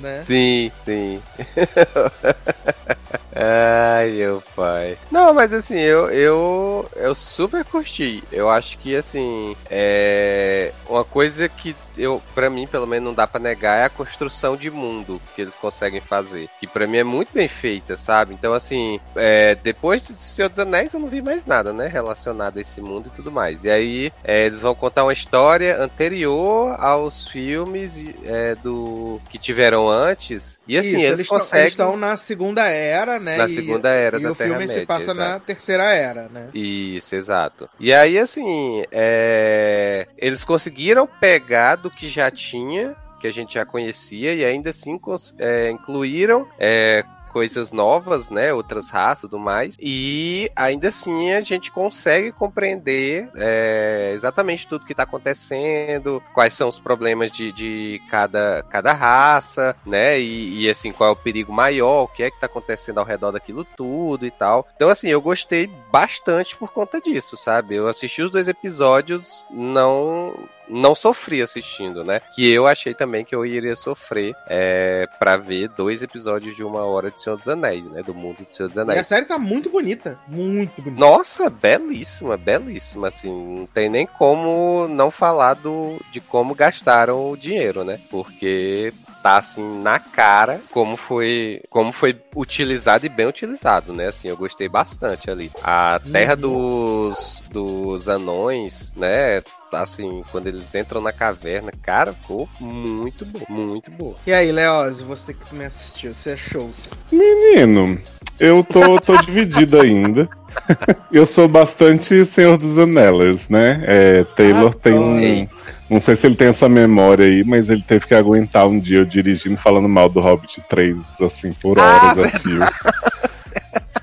Né? Sim, sim. [laughs] Ai, meu pai. Não, mas assim, eu, eu, eu super curti. Eu acho que, assim, é uma coisa que eu, para mim, pelo menos, não dá pra negar é a construção de mundo que eles conseguem fazer. Que pra mim é muito bem feita, sabe? Então, assim, é, depois do Senhor dos Anéis, eu não vi mais nada, né? Relacionado a esse mundo e tudo mais. E aí, é, eles vão contar uma história anterior aos filmes é, do que tiveram antes. E assim, Isso, eles, tão- conseguem. eles estão na segunda era, né? Na E- segunda era e da o filme se Terra-média, passa na exato. terceira era, né? Isso, exato. E aí, assim, é, eles conseguiram pegar do que já tinha, que a gente já conhecia, e ainda assim é, incluíram é, coisas novas, né? Outras raças e tudo mais. E ainda assim a gente consegue compreender é, exatamente tudo que está acontecendo, quais são os problemas de, de cada, cada raça, né? E, e, assim, qual é o perigo maior, o que é que está acontecendo ao redor daquilo tudo e tal. Então, assim, eu gostei bastante por conta disso, sabe? Eu assisti os dois episódios, não não sofri assistindo, né? Que eu achei também que eu iria sofrer é, para ver dois episódios de uma hora de Senhor dos Anéis, né? Do mundo do Senhor dos E a Anéis. série tá muito bonita. Muito bonita. Nossa, belíssima, belíssima, assim, não tem nem como não falar do, de como gastaram o dinheiro, né? Porque tá assim na cara como foi como foi utilizado e bem utilizado, né? Assim, eu gostei bastante ali. A terra dos dos anões, né? Assim, quando eles entram na caverna, cara, ficou muito bom, muito bom. E aí, Leoz, você que me assistiu, você achou Menino, eu tô, tô [laughs] dividido ainda. [laughs] Eu sou bastante Senhor dos Anelers, né? É, Taylor tem um. Não sei se ele tem essa memória aí, mas ele teve que aguentar um dia eu dirigindo falando mal do Hobbit 3, assim, por Ah, horas a fio.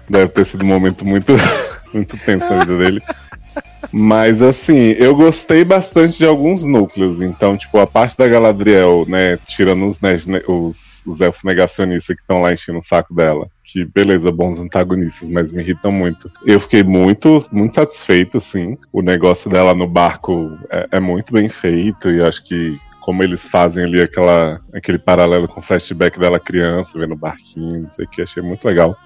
Deve ter sido um momento muito, [laughs] muito tenso na vida dele. Mas assim, eu gostei bastante de alguns núcleos. Então, tipo, a parte da Galadriel, né? Tirando os, né, os, os elfos negacionistas que estão lá enchendo o saco dela. Que beleza, bons antagonistas, mas me irritam muito. Eu fiquei muito, muito satisfeito, assim. O negócio dela no barco é, é muito bem feito e acho que como eles fazem ali aquela, aquele paralelo com o flashback dela criança, vendo o barquinho, não sei o que, achei muito legal.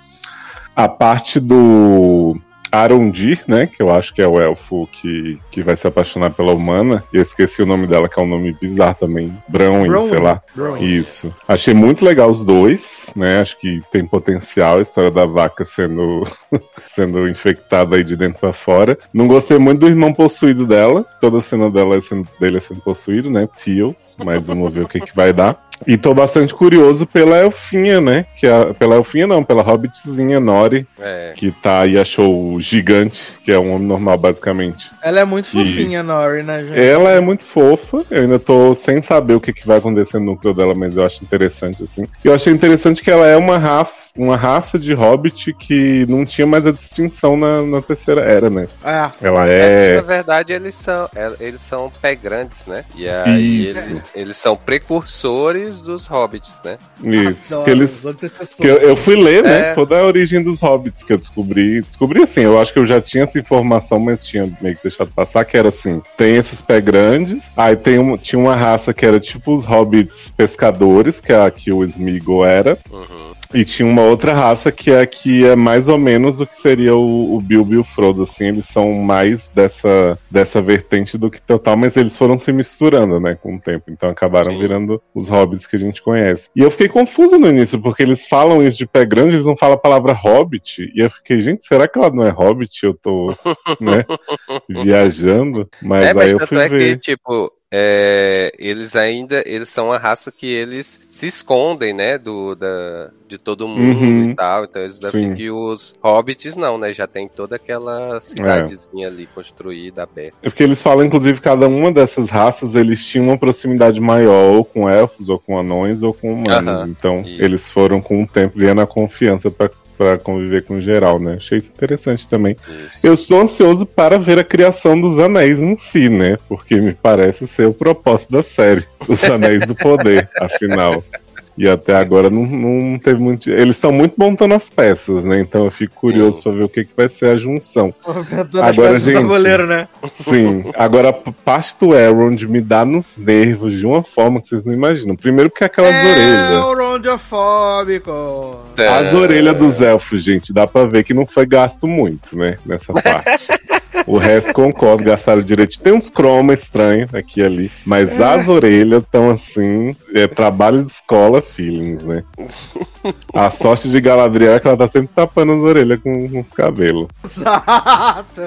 A parte do Arondir, né, que eu acho que é o elfo que, que vai se apaixonar pela humana, e eu esqueci o nome dela, que é um nome bizarro também, Brown, sei lá. Isso. Achei muito legal os dois, né? Acho que tem potencial a história da vaca sendo [laughs] sendo infectada aí de dentro pra fora. Não gostei muito do irmão possuído dela. Toda a cena dela é sendo, dele é sendo possuído, né? Tio. Mas vamos ver o que, que vai dar. E tô bastante curioso pela Elfinha, né? Que é, pela Elfinha não, pela Hobbitzinha Nori, É. que tá aí, achou o gigante, que é um homem normal, basicamente. Ela é muito E- fofinha, Nori, né, gente? Ela é muito fofa, eu ainda tô sem saber o que, que vai acontecer no núcleo dela, mas eu acho interessante, assim. Eu achei interessante que ela é uma, raf, uma raça de hobbit que não tinha mais a distinção na, na terceira era, né? É. Ela Na é. verdade, eles são, é, eles são pé grandes, né? E aí Isso. eles, eles são precursores antes dos hobbits, né? Isso. Adoro, Que eles, os antecessores. que eu, eu fui ler, né? É. Toda a origem dos hobbits que eu descobri. Descobri assim, eu acho que eu já tinha essa informação, mas tinha meio que deixado passar, que era assim: tem esses pé grandes, aí tem um, tinha uma raça que era tipo os hobbits pescadores, que é a que o Smeagol era. Uhum. E tinha uma outra raça que é que é mais ou menos o que seria o, o Bilbo e o Frodo, assim, eles são mais dessa, dessa vertente do que total, mas eles foram se misturando, né, com o tempo, então acabaram Sim. virando os hobbits que a gente conhece. E eu fiquei confuso no início, porque eles falam isso de pé grande, eles não falam a palavra hobbit, e eu fiquei, gente, será que ela não é hobbit? Eu tô, né, [laughs] viajando, mas é, aí mas eu tanto fui é ver. que, tipo, é, eles ainda, eles são uma raça que eles se escondem, né, do, da, de todo mundo Uhum. e tal, então eles devem que os hobbits não, né, já tem toda aquela cidadezinha ali construída, aberta. É porque eles falam, inclusive, cada uma dessas raças, eles tinham uma proximidade maior, ou com elfos, ou com anões, ou com humanos. Aham, então, isso. eles foram com o tempo ganhando a confiança pra pra conviver com o geral, né? Achei isso interessante também. Isso. Eu estou ansioso para ver a criação dos anéis em si, né? Porque me parece ser o propósito da série. Os anéis do poder, [laughs] afinal. E até agora não, não teve muito. Eles estão muito montando as peças, né? Então eu fico curioso pra ver o que, que vai ser a junção. [laughs] As Agora, do gente. tabuleiro, né? Sim, agora a parte do Elrond me dá nos nervos de uma forma que vocês não imaginam. Primeiro porque aquelas É orelhas. o rondofóbico. As orelhas dos elfos, gente, dá pra ver que não foi gasto muito, né? Nessa [laughs] parte. O resto concordo, gastaram direito. Tem uns cromas estranhos aqui e ali, mas as orelhas estão assim, é trabalho de escola feelings, né? A sorte de Galadriel é que ela tá sempre tapando as orelhas com, com os cabelos. Exato.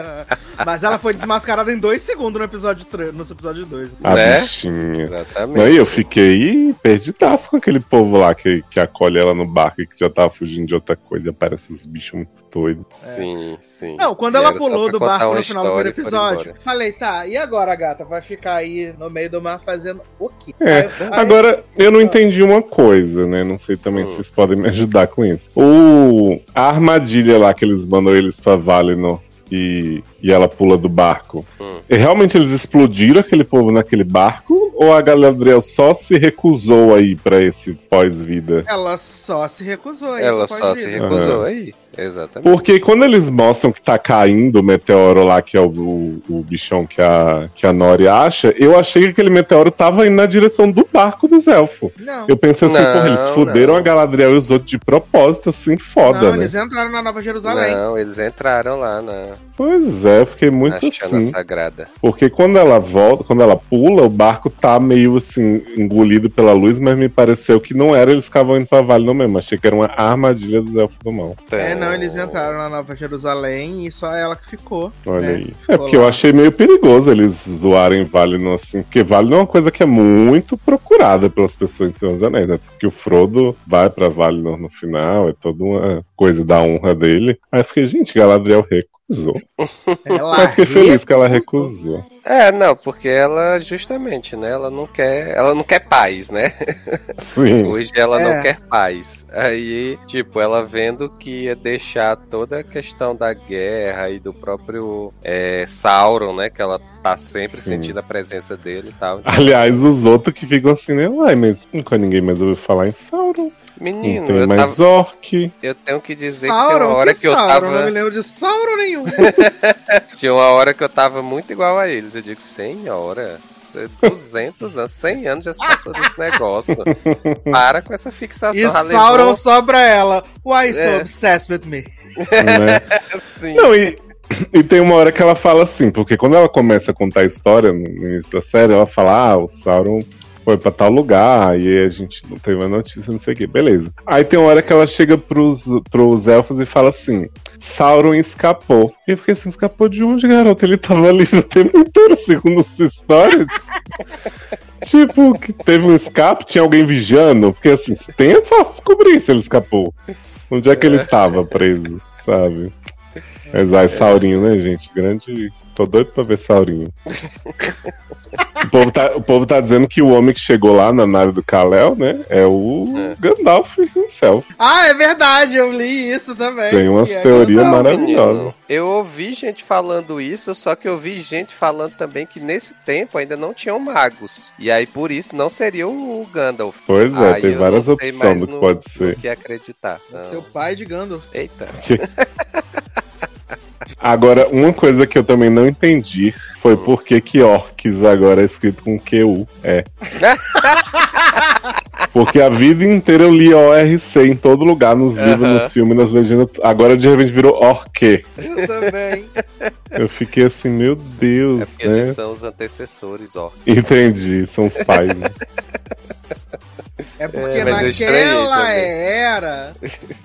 Mas ela foi desmascarada em dois segundos no episódio 3, no episódio 2. A Né? bichinha. Exatamente. Não, e eu fiquei perdidaço com aquele povo lá que, que acolhe ela no barco e que já tava fugindo de outra coisa e aparece os bichos muito doidos. Sim, sim. Não, quando E ela pulou do barco no final do primeiro episódio, falei, tá, e agora, gata? Vai ficar aí no meio do mar fazendo o quê? É, Aí eu- aí- Agora, eu não entendi uma coisa, né? Não sei também Hum. se vocês podem me ajudar com isso. O, a armadilha lá que eles mandam eles pra Valinor e, e ela pula do barco. Hum. E realmente eles explodiram aquele povo naquele barco? Ou a Galadriel só se recusou aí pra esse pós-vida? Ela só se recusou aí. Ela só se ir. recusou Aham. aí. Exatamente. Porque quando eles mostram que tá caindo o meteoro lá, que é o, o, o bichão que a, que a Nori acha, eu achei que aquele meteoro tava indo na direção do barco dos elfos. Não. Eu pensei assim, Não, porra, eles fuderam não. a Galadriel e os outros de propósito, assim, foda, não, né? eles entraram na Nova Jerusalém. Não, eles entraram lá na, Pois é, eu fiquei muito na Chana assim. Sagrada. Porque quando ela volta, quando ela pula, o barco tá meio assim, engolido pela luz, mas me pareceu que não era, eles ficavam indo pra Valinor mesmo. Achei que era uma armadilha dos elfos do mal. É, não, Então, eles entraram na Nova Jerusalém e só ela que ficou. Olha né? aí. Ficou É porque lá. eu achei meio perigoso eles zoarem Valinor assim, porque Valinor é uma coisa que é muito procurada pelas pessoas em Senhor dos Anéis, né? Porque o Frodo vai pra Valinor no final, é toda uma coisa da honra dele. Aí eu fiquei, gente, Galadriel recusou. Ela Mas fiquei feliz que ela recusou. recusou. É, não, porque ela justamente, né? Ela não quer, ela não quer paz, né? Sim. [laughs] Hoje ela É. não quer paz. Aí, tipo, ela vendo que ia deixar toda a questão da guerra e do próprio é, Sauron, né? Que ela tá sempre Sim. sentindo a presença dele e tal. Aliás, os outros que ficam assim, né? Uai, mas nunca ninguém mais ouviu falar em Sauron. Menino, não tem eu, mais tava- orc. eu tenho que dizer que tem Sauron, uma hora que que eu Sauron? Não tava. me lembro de Sauron nenhum. [laughs] Tinha uma hora que eu tava muito igual a eles. Eu digo, senhora, isso é 200 anos, 100 anos já se passou desse negócio. Para com essa fixação. E Sauron levou- só pra ela. Why you so É. obsessed with me? [laughs] Né? Assim. Não, e, e tem uma hora que ela fala assim, porque quando ela começa a contar a história no início da série, ela fala, ah, o Sauron foi pra tal lugar, e a gente não teve uma notícia, não sei o que, beleza. Aí tem uma hora que ela chega pros, pros elfos e fala assim, Sauron escapou. E eu fiquei assim, escapou de onde, garoto? Ele tava ali o tempo inteiro, segundo essa história. [laughs] tipo, que teve um escape, tinha alguém vigiando, porque assim, se tem, é fácil descobrir se ele escapou. Onde é que ele tava preso, sabe? Mas aí, Saurinho, né, gente? Grande, Tô doido pra ver Saurinho. o, povo tá, o povo tá dizendo que o homem que chegou lá na nave do Kalel, né? É o É. Gandalf himself. Ah, é verdade, eu li isso também. Tem umas é teorias maravilhosas. Eu ouvi gente falando isso, só que eu vi gente falando também que nesse tempo ainda não tinham magos. E aí, por isso, não seria o Gandalf. Pois é, Aí tem várias opções do que pode ser. que acreditar. Não. Seu pai de Gandalf. Eita. [laughs] Agora, uma coisa que eu também não entendi foi por que que Orcs agora é escrito com QU. É. [laughs] Porque a vida inteira eu li ORC em todo lugar, nos livros, nos filmes, nas legendas. Agora de repente virou Orque. Eu também. Eu fiquei assim, meu Deus, É porque eles né? são os antecessores, ó. Entendi, são os pais. Né? [laughs] É porque É, naquela era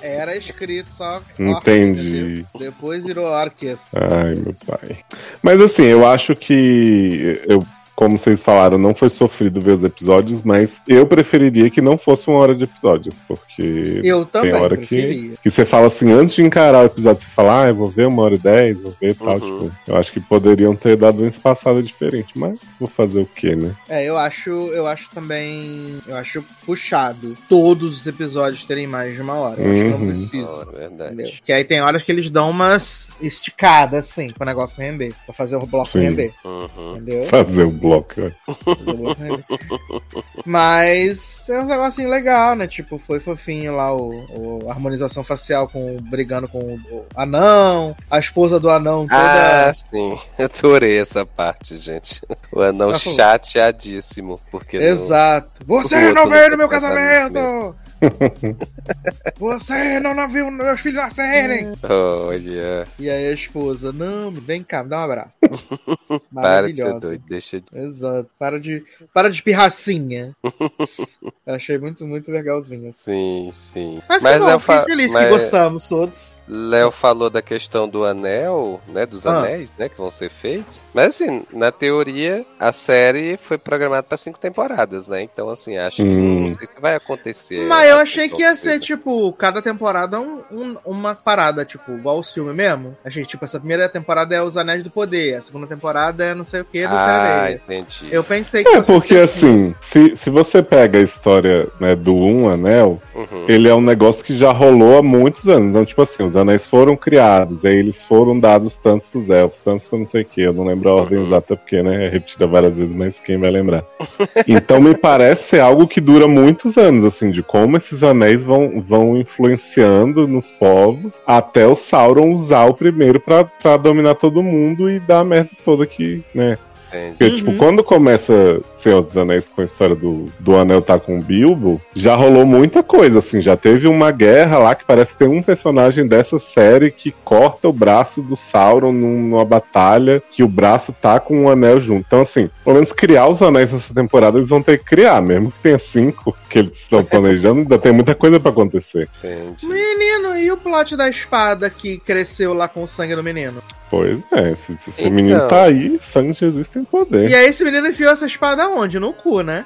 era escrito só Entendi. Depois virou orquestra. Ai, meu pai. Mas assim, eu acho que eu, como vocês falaram, não foi sofrido ver os episódios, mas eu preferiria que não fosse uma hora de episódios, porque Eu também tem hora preferia. que, que você fala assim, antes de encarar o episódio, você fala, ah, eu vou ver uma hora e dez, vou ver e tal. Uhum. Tipo, eu acho que poderiam ter dado uma espaçada diferente, mas vou fazer o quê, né? É, eu acho, eu acho também, eu acho puxado todos os episódios terem mais de uma hora. Eu acho que não Uhum. precisa. Ó, verdade. Entendeu? Que aí tem horas que eles dão umas esticadas, assim, pro negócio render. Pra fazer o bloco Sim. render. Uhum. Entendeu? Fazer o bloco. Bloco. [laughs] Mas tem uns negocinhos legal, né? Tipo, foi fofinho lá o, o- a harmonização facial com brigando com o, o anão, a esposa do anão toda. Ah, sim. [laughs] Adorei essa parte, gente. O anão chateadíssimo. Porque não- Exato. Você o não veio não no meu casamento casamento! [laughs] Você não viu meus filhos nascerem! Olha, E aí a esposa, não, vem cá, me dá um abraço. [laughs] para de ser doido. Deixa de. Exato. Para de, para de pirracinha. [laughs] Achei muito, muito legalzinho. Assim. Sim, sim. Mas, que bom, eu fiquei fa- feliz mas que gostamos todos. Léo falou da questão do anel, né? Dos Ah. anéis, né? Que vão ser feitos. Mas assim, na teoria, a série foi programada para cinco temporadas, né? Então, assim, acho que Hum. não sei se vai acontecer. Mas eu assim achei que ia ser, tipo, cada temporada um, um- uma parada, tipo, igual o filme mesmo. Achei, tipo, essa primeira temporada é os Anéis do Poder, a segunda temporada é não sei o que do Ah, entendi. Eu pensei que É, porque ser assim, se, se você pega a história né, do Um Anel, Uhum. ele é um negócio que já rolou há muitos anos. Então, tipo assim, os anéis foram criados, aí eles foram dados tantos pros elfos, tantos pra não sei o que. Eu não lembro a ordem Uhum. exata porque, né, é repetida várias vezes, mas quem vai lembrar? [laughs] Então me parece ser algo que dura muitos anos, assim, de como esses anéis vão, vão influenciando nos povos até o Sauron usar o primeiro pra dominar todo mundo e dar a merda toda que, né, Entendi. porque, tipo, quando começa Senhor dos Anéis com a história do, do Anel tá com o Bilbo, já rolou muita coisa, assim. Já teve uma guerra lá que parece ter um personagem dessa série que corta o braço do Sauron num- numa batalha, que o braço tá com o anel junto. Então, assim, pelo menos criar os anéis nessa temporada eles vão ter que criar, mesmo que tenha cinco [laughs] que eles estão planejando, ainda tem muita coisa pra acontecer. Entendi. Menino, e o plot da espada que cresceu lá com o sangue do menino? Pois é, se, se esse Então. menino tá aí, sangue de Jesus tem poder. E aí esse menino enfiou essa espada onde? No cu, né?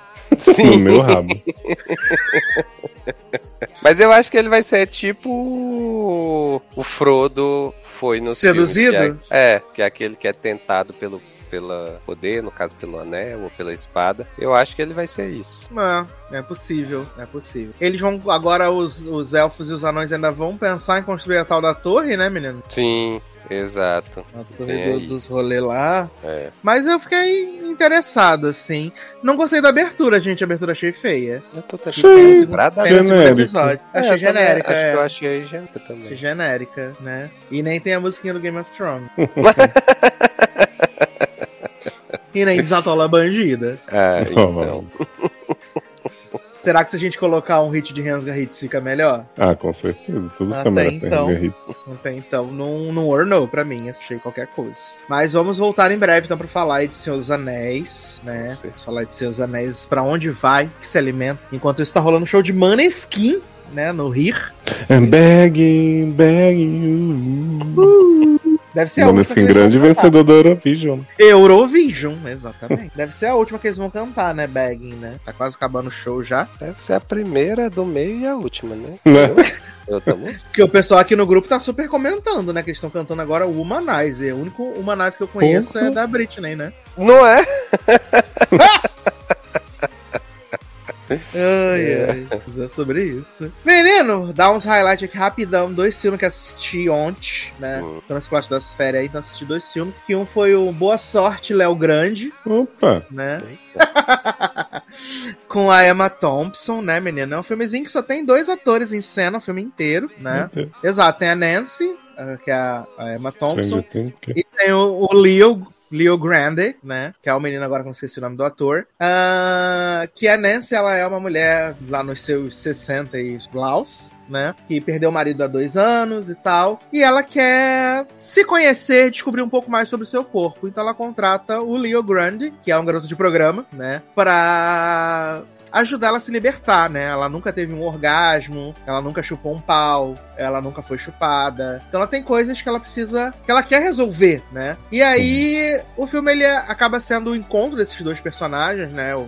No meu rabo. [laughs] Mas eu acho que ele vai ser tipo o- Frodo foi no Seduzido? é, que é aquele que é tentado pelo pela poder, no caso pelo anel ou pela espada. Eu acho que ele vai ser isso. É, é possível, é possível. Eles vão, agora os, os elfos e os anões ainda vão pensar em construir a tal da torre, né, menino? Sim, exato. Torre do- dos rolês lá. É. Mas eu fiquei interessado, assim. Não gostei da abertura, gente. A abertura achei feia. Eu tô Achei no segundo Genérico. episódio. É, Achei genérica, Acho é. que eu achei genérica também. Genérica, né? E nem tem a musiquinha do Game of Thrones. [laughs] e nem desatola a bandida. Ah, [laughs] então. Será que se a gente colocar um hit de Hansga Hits fica melhor? Ah, com certeza. Tudo Até câmera então. tem, então, não, não ornou pra mim, achei qualquer coisa. Mas vamos voltar em breve, então, pra falar aí de Senhor dos Anéis, né? Falar de Senhor dos Anéis, pra onde vai, que se alimenta. Enquanto isso, tá rolando show de Maneskin, né? No Rir. I'm begging, begging you. Deve ser a Nome última assim, que grande vão cantar. vencedor da Eurovision. Eurovision, exatamente. [laughs] Deve ser a última que eles vão cantar, né, Bagging, né? Tá quase acabando o show já. Deve ser a primeira do meio e a última, né? [laughs] Né? Porque o pessoal aqui no grupo tá super comentando, né? Que eles estão cantando agora o Humanizer. O único Humanizer que eu conheço é da Britney, né? Não é? [laughs] Ai, ai. É sobre isso. Menino, dá uns highlights aqui rapidão. Dois filmes que assisti ontem, né? Hum. Tô nesse parte das férias aí, então assisti dois filmes. Que um foi o Boa Sorte, Léo Grande, Opa. né? [laughs] Com a Emma Thompson, né, menino? É um filmezinho que só tem dois atores em cena, o filme inteiro, né? Deus. Exato, tem a Nancy, eh, que é a Emma Thompson. E tem o, o Leo, Leo Grande, né? Que é o menino agora que eu esqueci o nome do ator. Ah, que a Nancy, ela é uma mulher lá nos seus 60 e blaus. Né? Que perdeu o marido há dois anos e tal. E ela quer se conhecer, descobrir um pouco mais sobre o seu corpo. Então ela contrata o Leo Grande, que é um garoto de programa, né? Pra ajudar ela a se libertar, né? Ela nunca teve um orgasmo, ela nunca chupou um pau, ela nunca foi chupada. Então ela tem coisas que ela precisa, que ela quer resolver, né? E aí o filme ele acaba sendo o encontro desses dois personagens, né? O,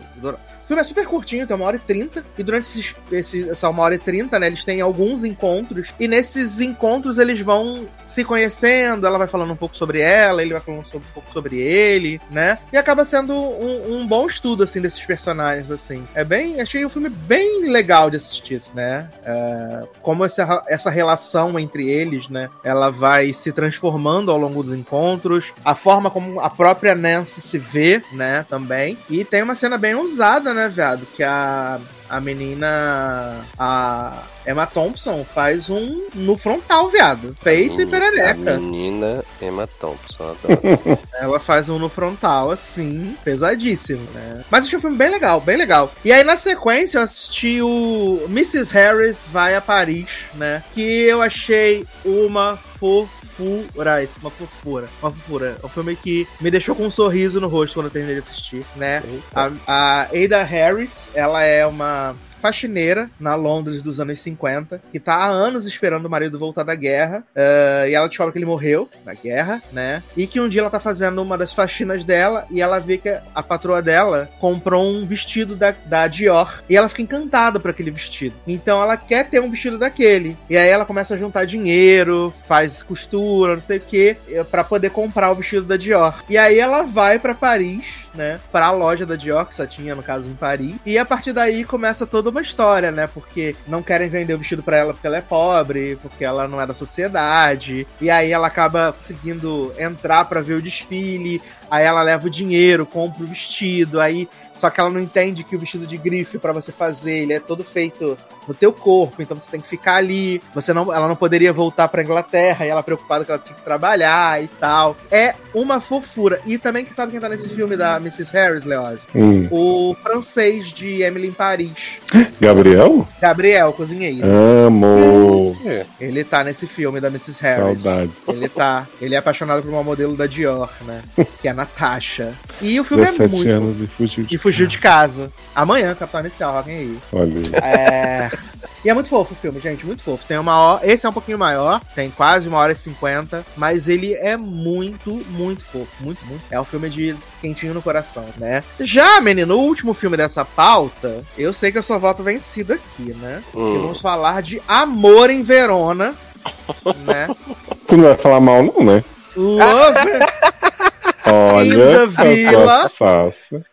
o filme é super curtinho, tem uma hora e trinta. E durante esses, esse, essa uma hora e trinta, né, eles têm alguns encontros. E nesses encontros eles vão se conhecendo. Ela vai falando um pouco sobre ela, ele vai falando sobre- um pouco sobre ele, né? E acaba sendo um, um bom estudo, assim, desses personagens, assim. É bem. Achei o filme bem legal de assistir, né? É, como essa, essa relação entre eles, né? Ela vai se transformando ao longo dos encontros. A forma como a própria Nancy se vê, né? Também. E tem uma cena bem ousada, né, viado? Que a. A menina. A Emma Thompson faz um no frontal, viado. Peito e A perereca. menina Emma Thompson, adoro. [laughs] Ela faz um no frontal, assim, pesadíssimo, né? Mas achei um filme bem legal, bem legal. E aí, na sequência, eu assisti o Mrs. Harris Vai a Paris, né? Que eu achei uma fofura, isso, uma fofura, uma fofura. É um filme que me deixou com um sorriso no rosto quando eu terminei de assistir, né? A, a Ada Harris, ela é uma faxineira na Londres dos anos 50, que tá há anos esperando o marido voltar da guerra, eh, e ela descobre que ele morreu na guerra, né? E que um dia ela tá fazendo uma das faxinas dela e ela vê que a patroa dela comprou um vestido da, da Dior e ela fica encantada por aquele vestido. Então ela quer ter um vestido daquele. E aí ela começa a juntar dinheiro, faz costura, não sei o que, para poder comprar o vestido da Dior. E aí ela vai pra Paris, né? Pra loja da Dior, que só tinha, no caso, em Paris. E a partir daí começa toda uma história, né? Porque não querem vender o vestido pra ela porque ela é pobre, porque ela não é da sociedade. E aí ela acaba conseguindo entrar pra ver o desfile. Aí ela leva o dinheiro, compra o vestido, aí só que ela não entende que o vestido de grife pra você fazer, ele é todo feito no teu corpo, então você tem que ficar ali. Você não, ela não poderia voltar pra Inglaterra, e ela preocupada que ela tinha que trabalhar e tal. É uma fofura. E também que sabe quem tá nesse filme da Mrs. Harris, Leoz? Hum. O francês de Emily em Paris, Gabriel? Gabriel, cozinheiro. Amo. É. Ele tá nesse filme da Mrs. Harris. Saudade. Ele tá. Ele é apaixonado por uma modelo da Dior, né? [laughs] Que é Natasha. E o filme é 17 muito. anos e fugiu de E fugiu de casa. Amanhã, Capitão Inicial, alguém aí. Olha aí. É. E é muito fofo o filme, gente, muito fofo. Tem uma hora, esse é um pouquinho maior, tem quase uma hora e cinquenta, mas ele é muito, muito fofo, muito, muito. É um filme de quentinho no coração, né? Já, menino, o último filme dessa pauta, eu sei que eu só voto vencido aqui, né? E Hum. vamos falar de Amor em Verona, né? Tu não vai falar mal, não, né? Love, Olha, In the Villa. a tua saça.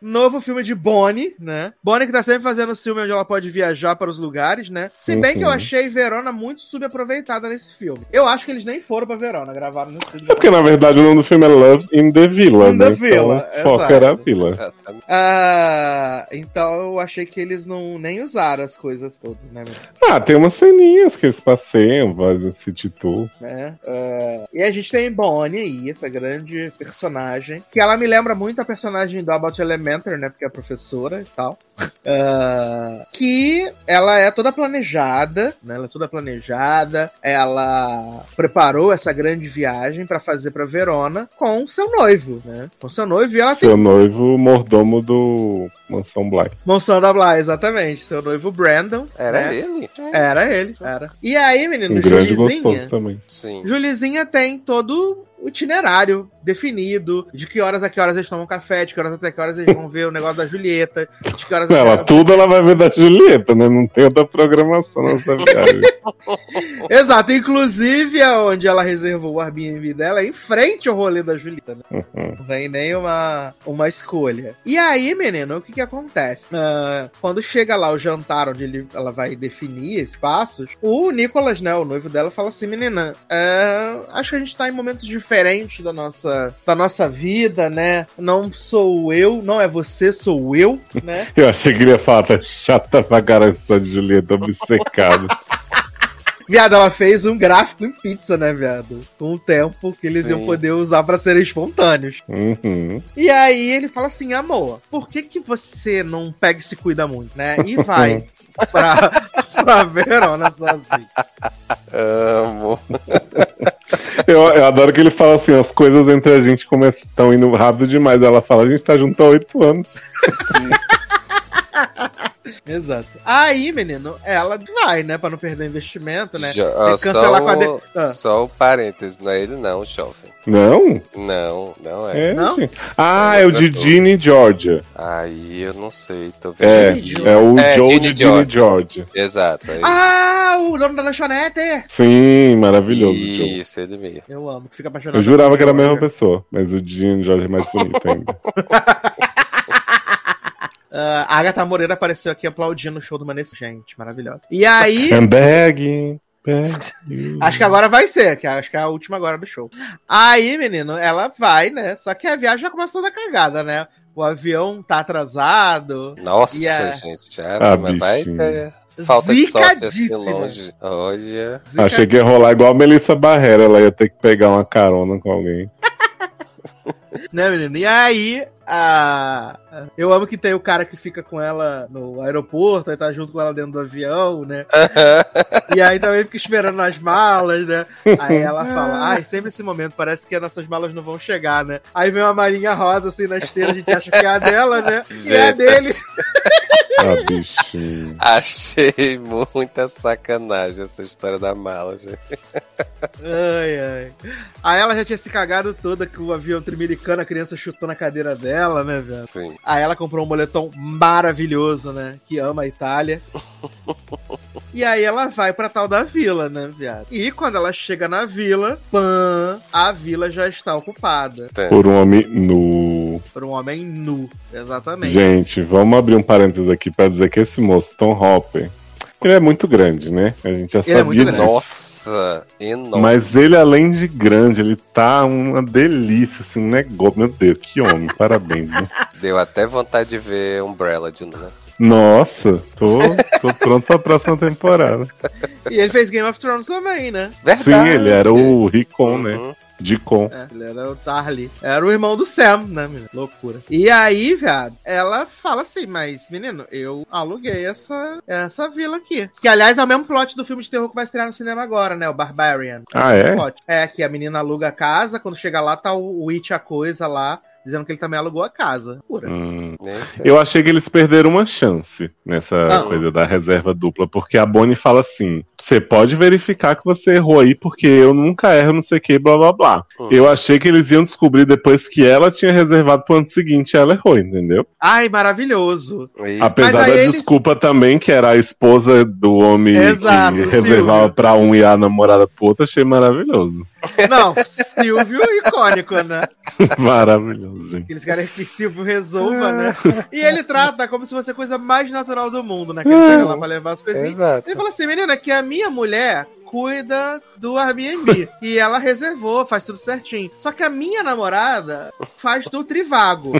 Novo filme de Bonnie, né? Bonnie que tá sempre fazendo filme onde ela pode viajar para os lugares, né? Se bem que eu Uhum. achei Verona muito subaproveitada nesse filme. Eu acho que eles nem foram pra Verona, gravaram no estúdio. É porque, na verdade, o nome do filme é Love in the Villa, In né? the Villa, então, o foco exato. era a vila. Exatamente. Ah, então eu achei que eles não nem usaram as coisas todas, né? meu? Ah, tem umas ceninhas que eles passeiam, fazem esse tour. né? Ah, e a gente tem Bonnie aí, essa grande personagem, que ela me lembra muito a personagem do About Elementary, né? Porque é professora e tal. Uh, que ela é toda planejada, né? Ela é toda planejada. Ela preparou essa grande viagem para fazer para Verona com seu noivo, né? Com seu noivo e ela Seu tem... noivo mordomo do Mansão Bly. Mansão da Bly, exatamente. Seu noivo Brandon. Era né? ele? Era ele, era. E aí, menino, um grande Julizinha, gostoso também. Sim. Julizinha tem todo o itinerário definido, de que horas a que horas eles tomam café, de que horas até que horas eles vão ver o negócio da Julieta, de que horas Não, ela, tudo ela vai ver da Julieta, né? Não tem outra programação nessa viagem. [laughs] Exato, inclusive onde ela reservou o Airbnb dela é em frente ao rolê da Julieta, né? Uhum. Não vem nem uma, uma escolha. E aí, menino, o que que acontece? Uh, quando chega lá o jantar onde ele, ela vai definir espaços, o Nicolas, né, o noivo dela, fala assim, menina, uh, acho que a gente tá em momentos diferentes da nossa da nossa vida, né? Não sou eu, não é você, sou eu, né? [laughs] eu achei que ele ia falar, tá chata pra caralho essa Julieta obcecada. [laughs] Viado, ela fez um gráfico em pizza, né, viado? Com o tempo que eles Sim. iam poder usar para serem espontâneos. Uhum. E aí ele fala assim, amor, por que que você não pega e se cuida muito, né? E vai [laughs] pra, pra Verona sozinho. Amo. Eu, eu, adoro que ele fala assim, as coisas entre a gente estão indo rápido demais. Ela fala, a gente tá junto há oito anos. [laughs] Exato. Aí, menino, ela vai, né? Pra não perder investimento, né? Jo Tem que cancelar só com a. De... Ah. Só o parênteses, não é ele, não, o jovem. Não? Não, não é. é não? Ah, é, é o de Ginny Georgia. Aí eu não sei, tô vendo. É, é o é, Joe Ginny de Ginny Georgia. Exato. Aí. Ah, o dono da lanchonete! Sim, maravilhoso. Isso, ele mesmo. Eu amo, fica apaixonado. Eu jurava que era a mesma pessoa, mas o Ginny Georgia é mais bonito ainda. [laughs] Uh, a Agatha Moreira apareceu aqui aplaudindo o show do Manesse. Gente, maravilhosa. E aí. I'm begging. [laughs] acho que agora vai ser, que acho que é a última agora do show. Aí, menino, ela vai, né? Só que a viagem já começou da cagada, né? O avião tá atrasado. Nossa, a... gente, já ah, mas vai. Falta de. Olha. Achei que ia rolar igual a Melissa Barrera, ela ia ter que pegar uma carona com alguém. [laughs] né, menino? E aí, a... eu amo que tem o cara que fica com ela no aeroporto, aí tá junto com ela dentro do avião, né? e aí também fica esperando as malas, né? Aí ela fala, ai, sempre esse momento, parece que as nossas malas não vão chegar, né? Aí vem uma malinha rosa assim na esteira, a gente acha que é a dela, né? E é a dele. Ah, bichinho. Achei muita sacanagem essa história da mala, gente. Ai, ai. Aí ela já tinha se cagado toda que o avião trimiricano, a criança chutou na cadeira dela, né, velho? Sim. Aí ela comprou um moletom maravilhoso, né? Que ama a Itália. [laughs] e aí ela vai pra tal da vila, né, viado? E quando ela chega na vila, pã, a vila já está ocupada. Por um homem nu. Por um homem nu, exatamente. Gente, vamos abrir um parênteses aqui pra dizer que esse moço, Tom Hopper, ele é muito grande, né? A gente já ele é sabia é disso. Nossa, enorme. Mas ele, além de grande, ele tá uma delícia, assim, um negócio. Meu Deus, que homem, [laughs] parabéns, né? Deu até vontade de ver Umbrella de novo. Né? Nossa, tô, tô pronto pra próxima temporada. E ele fez Game of Thrones também, né? Verdade. Sim, ele era o Ricon, né? uhum. né? De com. É, ele era o Tarly. Era o irmão do Sam, né, menino? Loucura. E aí, viado, ela fala assim, mas, menino, eu aluguei essa, essa vila aqui. Que, aliás, é o mesmo plot do filme de terror que vai estrear no cinema agora, né? O Barbarian. Ah, é? É, que a menina aluga a casa, quando chega lá, tá o, It, a coisa lá dizendo que ele também alugou a casa. Hum. Eu achei que eles perderam uma chance nessa Não. coisa da reserva dupla, porque a Bonnie fala assim: você pode verificar que você errou aí, porque eu nunca erro, não sei o que, blá blá blá. Hum. Eu achei que eles iam descobrir depois que ela tinha reservado pro ano seguinte e ela errou, entendeu? Ai, maravilhoso. Apesar da eles... desculpa também, que era a esposa do homem Exato, que reservava Silvio. pra um e a namorada pro outro, achei maravilhoso. Não, Silvio icônico, né? [laughs] Maravilhoso, gente. Eles querem que Silvio resolva, né? E ele trata como se fosse a coisa mais natural do mundo, né? Que ele chega lá pra levar as coisinhas. Exato. Ele fala assim, menina, que a minha mulher cuida do Airbnb. e ela reservou, faz tudo certinho. Só que a minha namorada faz do Trivago.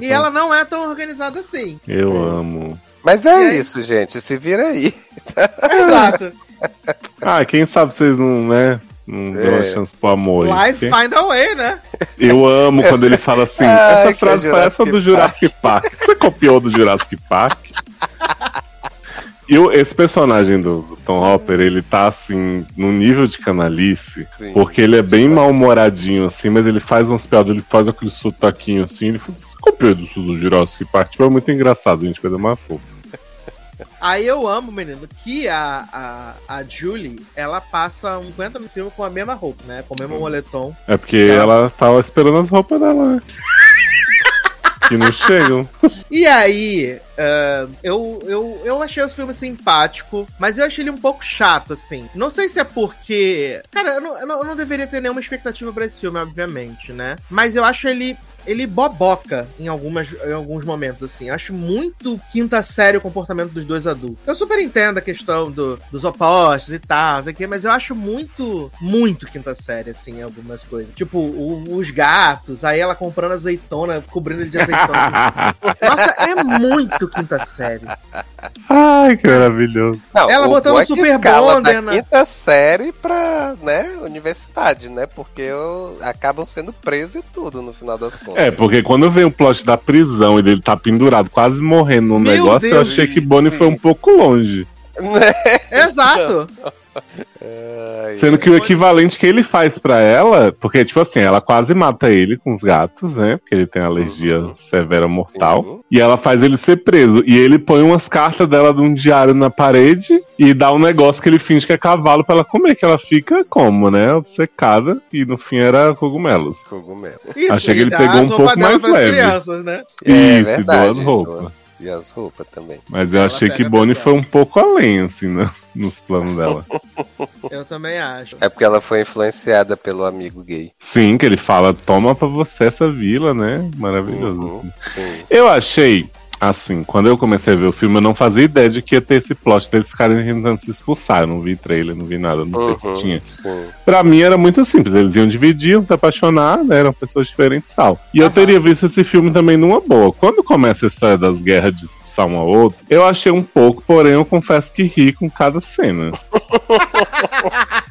e ela não é tão organizada assim. Eu amo. Mas é isso, gente. Se vira aí. Exato. ah, quem sabe vocês não, né? Não deu uma É. chance pro amor. Life find a way, né? Eu amo quando ele fala assim, [laughs] Ai, essa frase é parece a do Jurassic Park. Você copiou do Jurassic Park? E esse personagem do, do Tom Hopper, ele tá assim, num nível de canalice, Sim. porque ele é bem mal-humoradinho, assim, mas ele faz umas piadas, ele faz aquele sotaquinho assim, ele você copiou isso do Jurassic Park? Tipo, é muito engraçado, gente, coisa mais fofa. Aí eu amo, menino, que a, a, a Julie, ela passa um 50 no filme com a mesma roupa, né? Com o mesmo moletom. É porque ela tava esperando as roupas dela, né? [laughs] que não chegam. E aí, ah, eu, eu, eu achei os filmes simpático, mas eu achei ele um pouco chato, assim. Não sei se é porque. Cara, eu não, eu não, eu não deveria ter nenhuma expectativa pra esse filme, obviamente, né? Mas eu acho ele. Ele boboca em, algumas, em alguns momentos, assim. Eu acho muito quinta série o comportamento dos dois adultos. Eu super entendo a questão do, dos opostos e tal, não sei o quê, mas eu acho muito, muito quinta série, assim, algumas coisas. Tipo, o- os gatos, aí ela comprando azeitona, cobrindo ele de azeitona. [laughs] Nossa, é muito quinta série. Ai, que maravilhoso. Não, Ela botando bom é Super Bonder da na- quinta série pra, né, universidade, né? Porque eu- acabam sendo presos e tudo no final das contas. É, porque quando vem o plot da prisão e dele tá pendurado, quase morrendo no Meu negócio, eu Deus, achei que. Bonnie foi um pouco longe. Né? [laughs] Exato. Sendo que o equivalente que ele faz pra ela, porque, tipo assim, ela quase mata ele com os gatos, né? Porque ele tem alergia Uhum. severa mortal. Sim. E ela faz ele ser preso. E ele põe umas cartas dela de um diário na parede e dá um negócio que ele finge que é cavalo pra ela comer, que ela fica como, né? Obcecada. E no fim era cogumelos. Cogumelo. Isso, Achei que ele pegou um pouco mais leve. crianças, né? É, Isso, e verdade. duas roupas. E as roupas também. Mas eu Ela achei que Bonnie foi um pouco além, assim, né? nos planos dela. [laughs] Eu também acho. É porque ela foi influenciada pelo amigo gay. Sim, que ele fala, toma pra você essa vila, né? Maravilhoso. Uhum, sim. Eu achei, assim, quando eu comecei a ver o filme, eu não fazia ideia de que ia ter esse plot deles ficarem tentando se expulsar. Eu não vi trailer, não vi nada, não sei Uhum, se tinha. Sim. Pra mim era muito simples, eles iam dividir, iam se apaixonar, né? Eram pessoas diferentes e tal. E eu Aham. teria visto esse filme também numa boa. Quando começa a história das guerras de expulsar um ao outro, eu achei um pouco, porém eu confesso que ri com cada cena.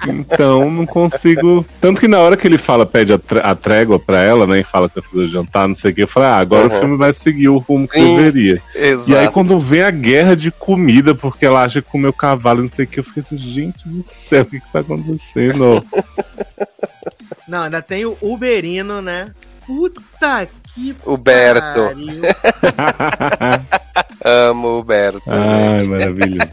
Então não consigo. Tanto que na hora que ele fala, pede a, tré- a trégua pra ela, né? E fala que vai fazer o jantar, não sei o que, eu falei, ah, agora Uhum. o filme vai seguir o rumo que Sim. deveria. Exato. E aí, quando vem a guerra de comida, porque ela acha que comeu cavalo, e não sei o que, eu fiquei assim, gente do céu, o que, que tá acontecendo? Não, ainda tem o Uberino, né? Puta que O Berto. [laughs] Amo o Berto. Ai, gente. maravilhoso.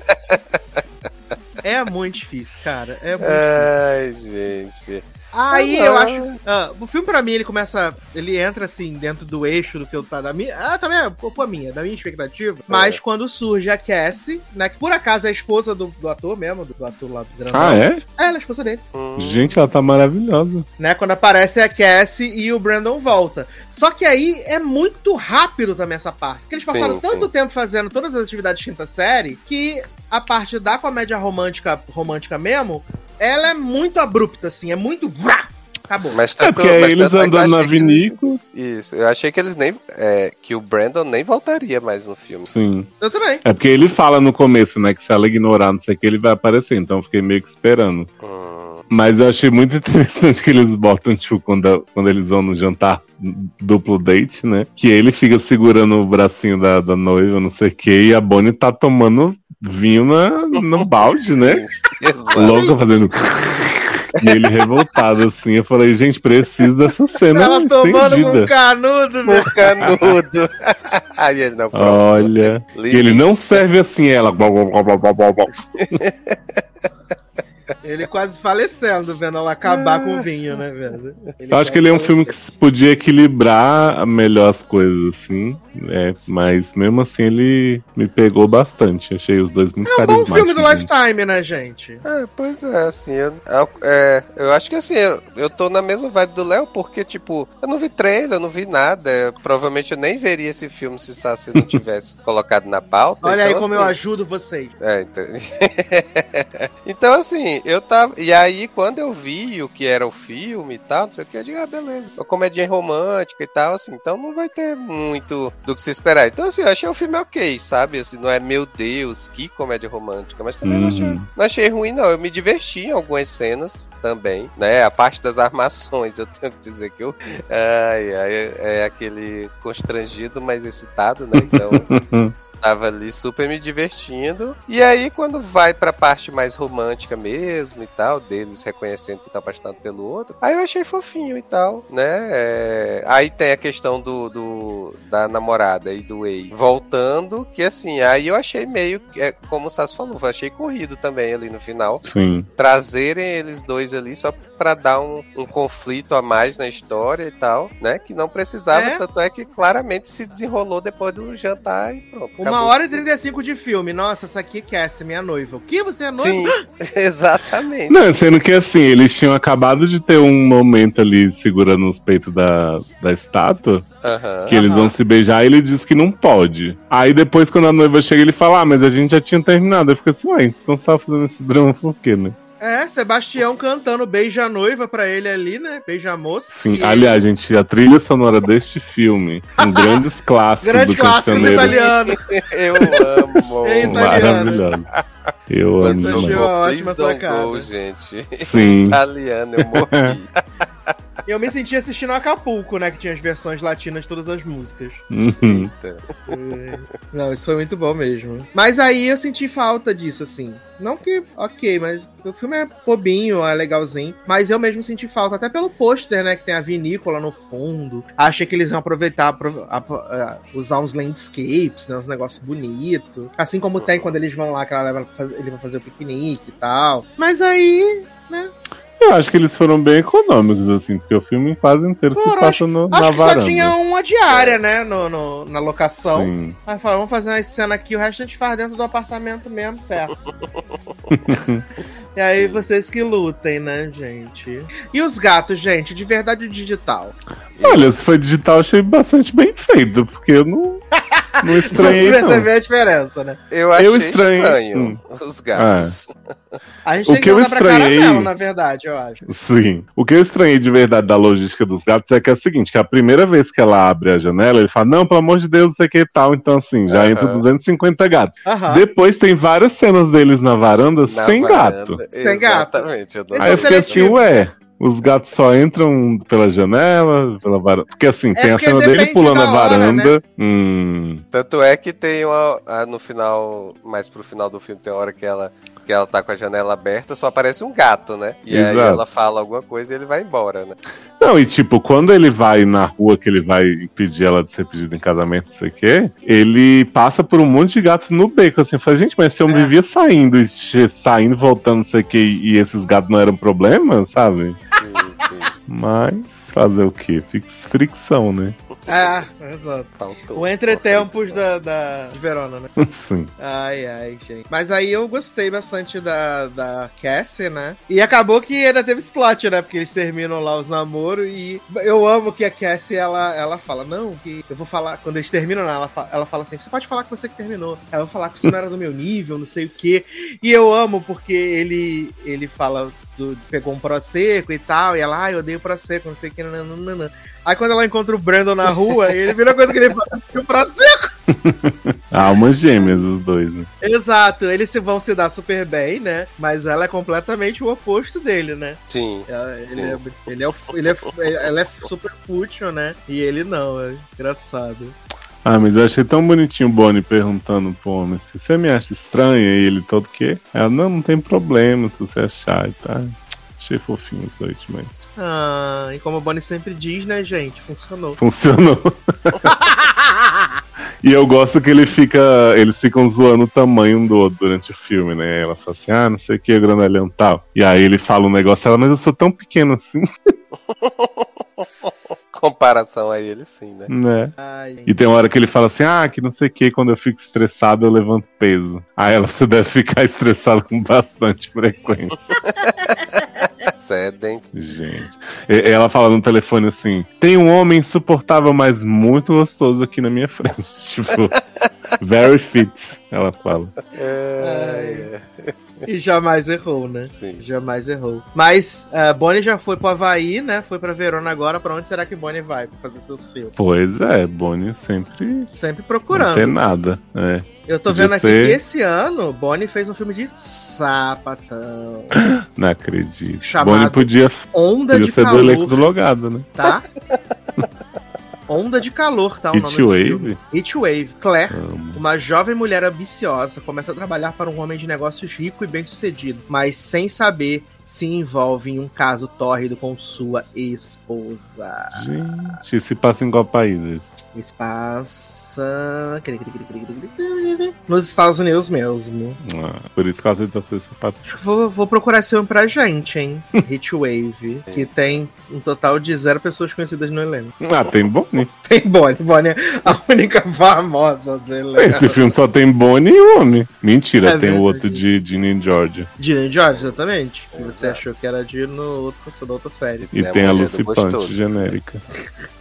É muito difícil, cara. É muito Ai, difícil. gente. Aí Ah, eu acho. ah, o filme, pra mim, ele começa. Ele entra assim, dentro do eixo do que eu tá da minha. Ah, também é culpa minha, da minha expectativa. Mas quando surge a Cassie, né? Que por acaso é a esposa do, do ator mesmo, do, do ator lá do grandão. Ah, é? É, ela é a esposa dele. Hum, Gente, ela tá maravilhosa. né? Quando aparece a Cassie e o Brandon volta. Só que aí é muito rápido também essa parte. Porque eles passaram Sim, tanto sim. tempo fazendo todas as atividades de quinta série que a parte da comédia romântica, romântica mesmo, ela é muito abrupta, assim, é muito. vrá, Acabou. Mas É tanto- porque mas eles é andando na eles- vinícola. Isso, eu achei que eles nem. é, que o Brandon nem voltaria mais no filme. Sim. Eu também. É porque ele fala no começo, né, que se ela ignorar, não sei o que, ele vai aparecer. Então eu fiquei meio que esperando. Hum, Mas eu achei muito [laughs] interessante que eles botam, tipo, quando, quando eles vão no jantar duplo date, né? Que ele fica segurando o bracinho da, da noiva, não sei o que, e a Bonnie tá tomando vinho na, no balde, né? Exato. Louca fazendo. E ele revoltado, assim. Eu falei, gente, preciso dessa cena Ela tomando com estendida. canudo, velho. canudo. [laughs] Aí ele não. Olha. E ele não serve assim, ela. [laughs] Ele quase falecendo, vendo ela acabar com o vinho, né, velho? Eu acho que ele é um filme que se podia equilibrar melhor as coisas, assim. É, mas mesmo assim ele me pegou bastante. Achei os dois muito É um bom carismáticos. filme do gente. Lifetime, né, gente? É, pois é, assim, eu, eu- é, eu acho que assim, eu, eu tô na mesma vibe do Léo, porque, tipo, eu não vi trailer, eu não vi nada. eu- provavelmente eu nem veria esse filme se Saci não [laughs] tivesse colocado na pauta. Olha aí então, como eu assim, ajudo vocês. É, então... [laughs] então, assim, eu eu tava. E aí, quando eu vi o que era o filme e tal, não sei o que, eu digo, ah, beleza. Uma comédia romântica e tal, assim. Então não vai ter muito do que se esperar. Então, assim, eu achei o filme ok, sabe? Assim, não é meu Deus, que comédia romântica. Mas também uhum. não, achei, não achei ruim, não. Eu me diverti em algumas cenas também, né? A parte das armações, eu tenho que dizer que eu. Ai, ai, é aquele constrangido, mas excitado, né? Então. [laughs] Tava ali super me divertindo. E aí, quando vai pra parte mais romântica mesmo e tal, deles reconhecendo que tá apaixonado pelo outro, aí eu achei fofinho e tal, né? É... Aí tem a questão do, do, da namorada e do ex voltando, que assim, aí eu achei meio, é, como o Sasso falou, eu achei corrido também ali no final. Sim. Trazerem eles dois ali só pra dar um, um conflito a mais na história e tal, né? Que não precisava, é? tanto é que claramente se desenrolou depois do jantar e pronto. Uma hora e 35 de filme. Nossa, essa aqui é Cassie, minha noiva. O que? Você é noiva? Sim, [gasps] [laughs] exatamente. Não, sendo que assim, eles tinham acabado de ter um momento ali segurando os peitos da, da estátua. Uhum, que eles uhum. vão se beijar e ele diz que não pode. Aí depois, quando a noiva chega, ele fala: Ah, mas a gente já tinha terminado. Eu fico assim, ué, então você tava fazendo esse drama por quê, né? É, Sebastião cantando Beija a Noiva pra ele ali, né? Beija a moça. Sim, aliás, ele... gente, a trilha sonora deste filme, um grandes [laughs] clássicos Grande do clássico italiano. [laughs] Eu amo. É Maravilhoso. Eu amo. Você achou uma ótima sacada. gente. Sim. Italiano, eu morri. [laughs] Eu me senti assistindo Acapulco, né? Que tinha as versões latinas de todas as músicas. Uhum. É. Não, isso foi muito bom mesmo. Mas aí eu senti falta disso, assim. Não que, ok, mas o filme é bobinho, é legalzinho. Mas eu mesmo senti falta, até pelo pôster, né? Que tem a vinícola no fundo. Achei que eles iam aproveitar, usar uns landscapes, né? Uns negócios bonitos. Assim como tem quando eles vão lá, que ela leva, ele vai fazer o piquenique e tal. Mas aí, né? Eu acho que eles foram bem econômicos, assim, porque o filme quase inteiro Por, se passa no, acho na varanda. Acho que só tinha uma diária, né, no, no na locação. Sim. Aí falaram, vamos fazer uma cena aqui, o resto a gente faz dentro do apartamento mesmo, certo? [laughs] e aí Sim. vocês que lutem, né, gente? E os gatos, gente, de verdade digital? Olha, se foi digital, achei bastante bem feito, porque eu não... [laughs] Não estranhei. Não perceber a diferença, né? Eu achei eu estranho. estranho hum. os gatos. É. A gente o tem que, que eu estranhei, caramelo, na verdade, eu acho. Sim. O que eu estranhei de verdade da logística dos gatos é que é o seguinte: que a primeira vez que ela abre a janela, ele fala, não, pelo amor de Deus, não sei o que e tal. Então, assim, já uh -huh. entra 250 gatos. Uh -huh. Depois tem várias cenas deles na varanda na sem varanda. gato. Sem gato. Exatamente. Aí eu fiquei assim, ué. Os gatos só entram pela janela, pela varanda. Porque assim, é tem a cena dele pulando a varanda. Hora, né? hum... Tanto é que tem uma. No final, mais pro final do filme, tem uma hora que ela que ela tá com a janela aberta, só aparece um gato, né? E Exato. aí ela fala alguma coisa e ele vai embora, né? Não, e tipo, quando ele vai na rua, que ele vai impedir ela de ser pedida em casamento, não sei o quê, ele passa por um monte de gatos no beco, assim, fala, gente, mas se eu é. vivia saindo, saindo, voltando, não sei o quê, e esses gatos não eram problema, sabe? Sim, sim. Mas fazer o quê? Fricção, né? É, exato. Faltou. O entretempos da, da de Verona, né? [laughs] Sim. Ai, ai, gente. Mas aí eu gostei bastante da, da Cassie, né? E acabou que ainda teve esse plot, né? Porque eles terminam lá os namoros e eu amo que a Cassie, ela, ela fala, não, que eu vou falar, quando eles terminam, né, ela, fala, ela fala assim, você pode falar que você que terminou. Ela vai falar que isso não era do meu nível, não sei o quê. E eu amo porque ele, ele fala, do, pegou um Prosecco e tal, e ela, ah, eu odeio Prosecco, não sei o que, nananana. Aí quando ela encontra o Brandon na rua, [laughs] ele vira coisa que ele fala, o Prosecco. Almas gêmeas, os dois, né? Exato, eles se vão se dar super bem, né? Mas ela é completamente o oposto dele, né? Sim. Ele, sim. É, ele, é, ele, é, ela é super fútil, né? E ele não, é engraçado. Ah, mas eu achei tão bonitinho o Bonnie perguntando pro homem se você me acha estranha e ele todo que? Ela, não, não tem problema se você achar e tá. Achei fofinho os dois também. Ah, e como o Bonnie sempre diz, né, gente? Funcionou. Funcionou. [laughs] e eu gosto que ele fica. Eles ficam zoando o tamanho do outro durante o filme, né? Ela fala assim, ah, não sei o que, grandalhão tal. E aí ele fala um negócio, ela, mas eu sou tão pequeno assim. [laughs] Comparação a ele, sim, né? né? Ai, e tem uma hora que ele fala assim: ah, que não sei o que, quando eu fico estressado eu levanto peso. Aí ela, você [laughs] deve ficar estressado com bastante frequência. Gente. Ela fala no telefone assim: tem um homem insuportável, mas muito gostoso aqui na minha frente. [laughs] tipo, very fit, ela fala. É, é. E jamais errou, né? Sim. Jamais errou. Mas uh, Bonnie já foi pro Havaí, né? Foi pra Verona agora. Pra onde será que Bonnie vai pra fazer seus filmes? Pois é, Bonnie sempre. Sempre Não procurando. tem nada. É. Eu tô vendo aqui ser- que esse ano Bonnie fez um filme de sapatão. [coughs] Não acredito. Chamado Bonnie podia, Onda podia de ser do elenco do calor, logado, né? tá? [laughs] Onda de calor, tá? O nome do filme. Heatwave? Heatwave. Claire, Amo. uma jovem mulher ambiciosa, começa a trabalhar para um homem de negócios rico e bem-sucedido, mas sem saber se envolve em um caso tórrido com sua esposa. Gente, se passa em qual país? esse? Nos Estados Unidos mesmo. Ah, por isso que ela ser sapato. Acho que vou, vou procurar esse filme pra gente, hein? [laughs] Heatwave. que tem um total de zero pessoas conhecidas no elenco. Ah, tem Bonnie. [laughs] Tem Bonnie. Bonnie é a única famosa do elenco. Esse filme só tem Bonnie e homem. Mentira, É tem verdade. o outro de Ginny Georgia. Gina George, exatamente. Que você achou que era de no outro, da outra série. E É tem a do gostoso. Punch genérica.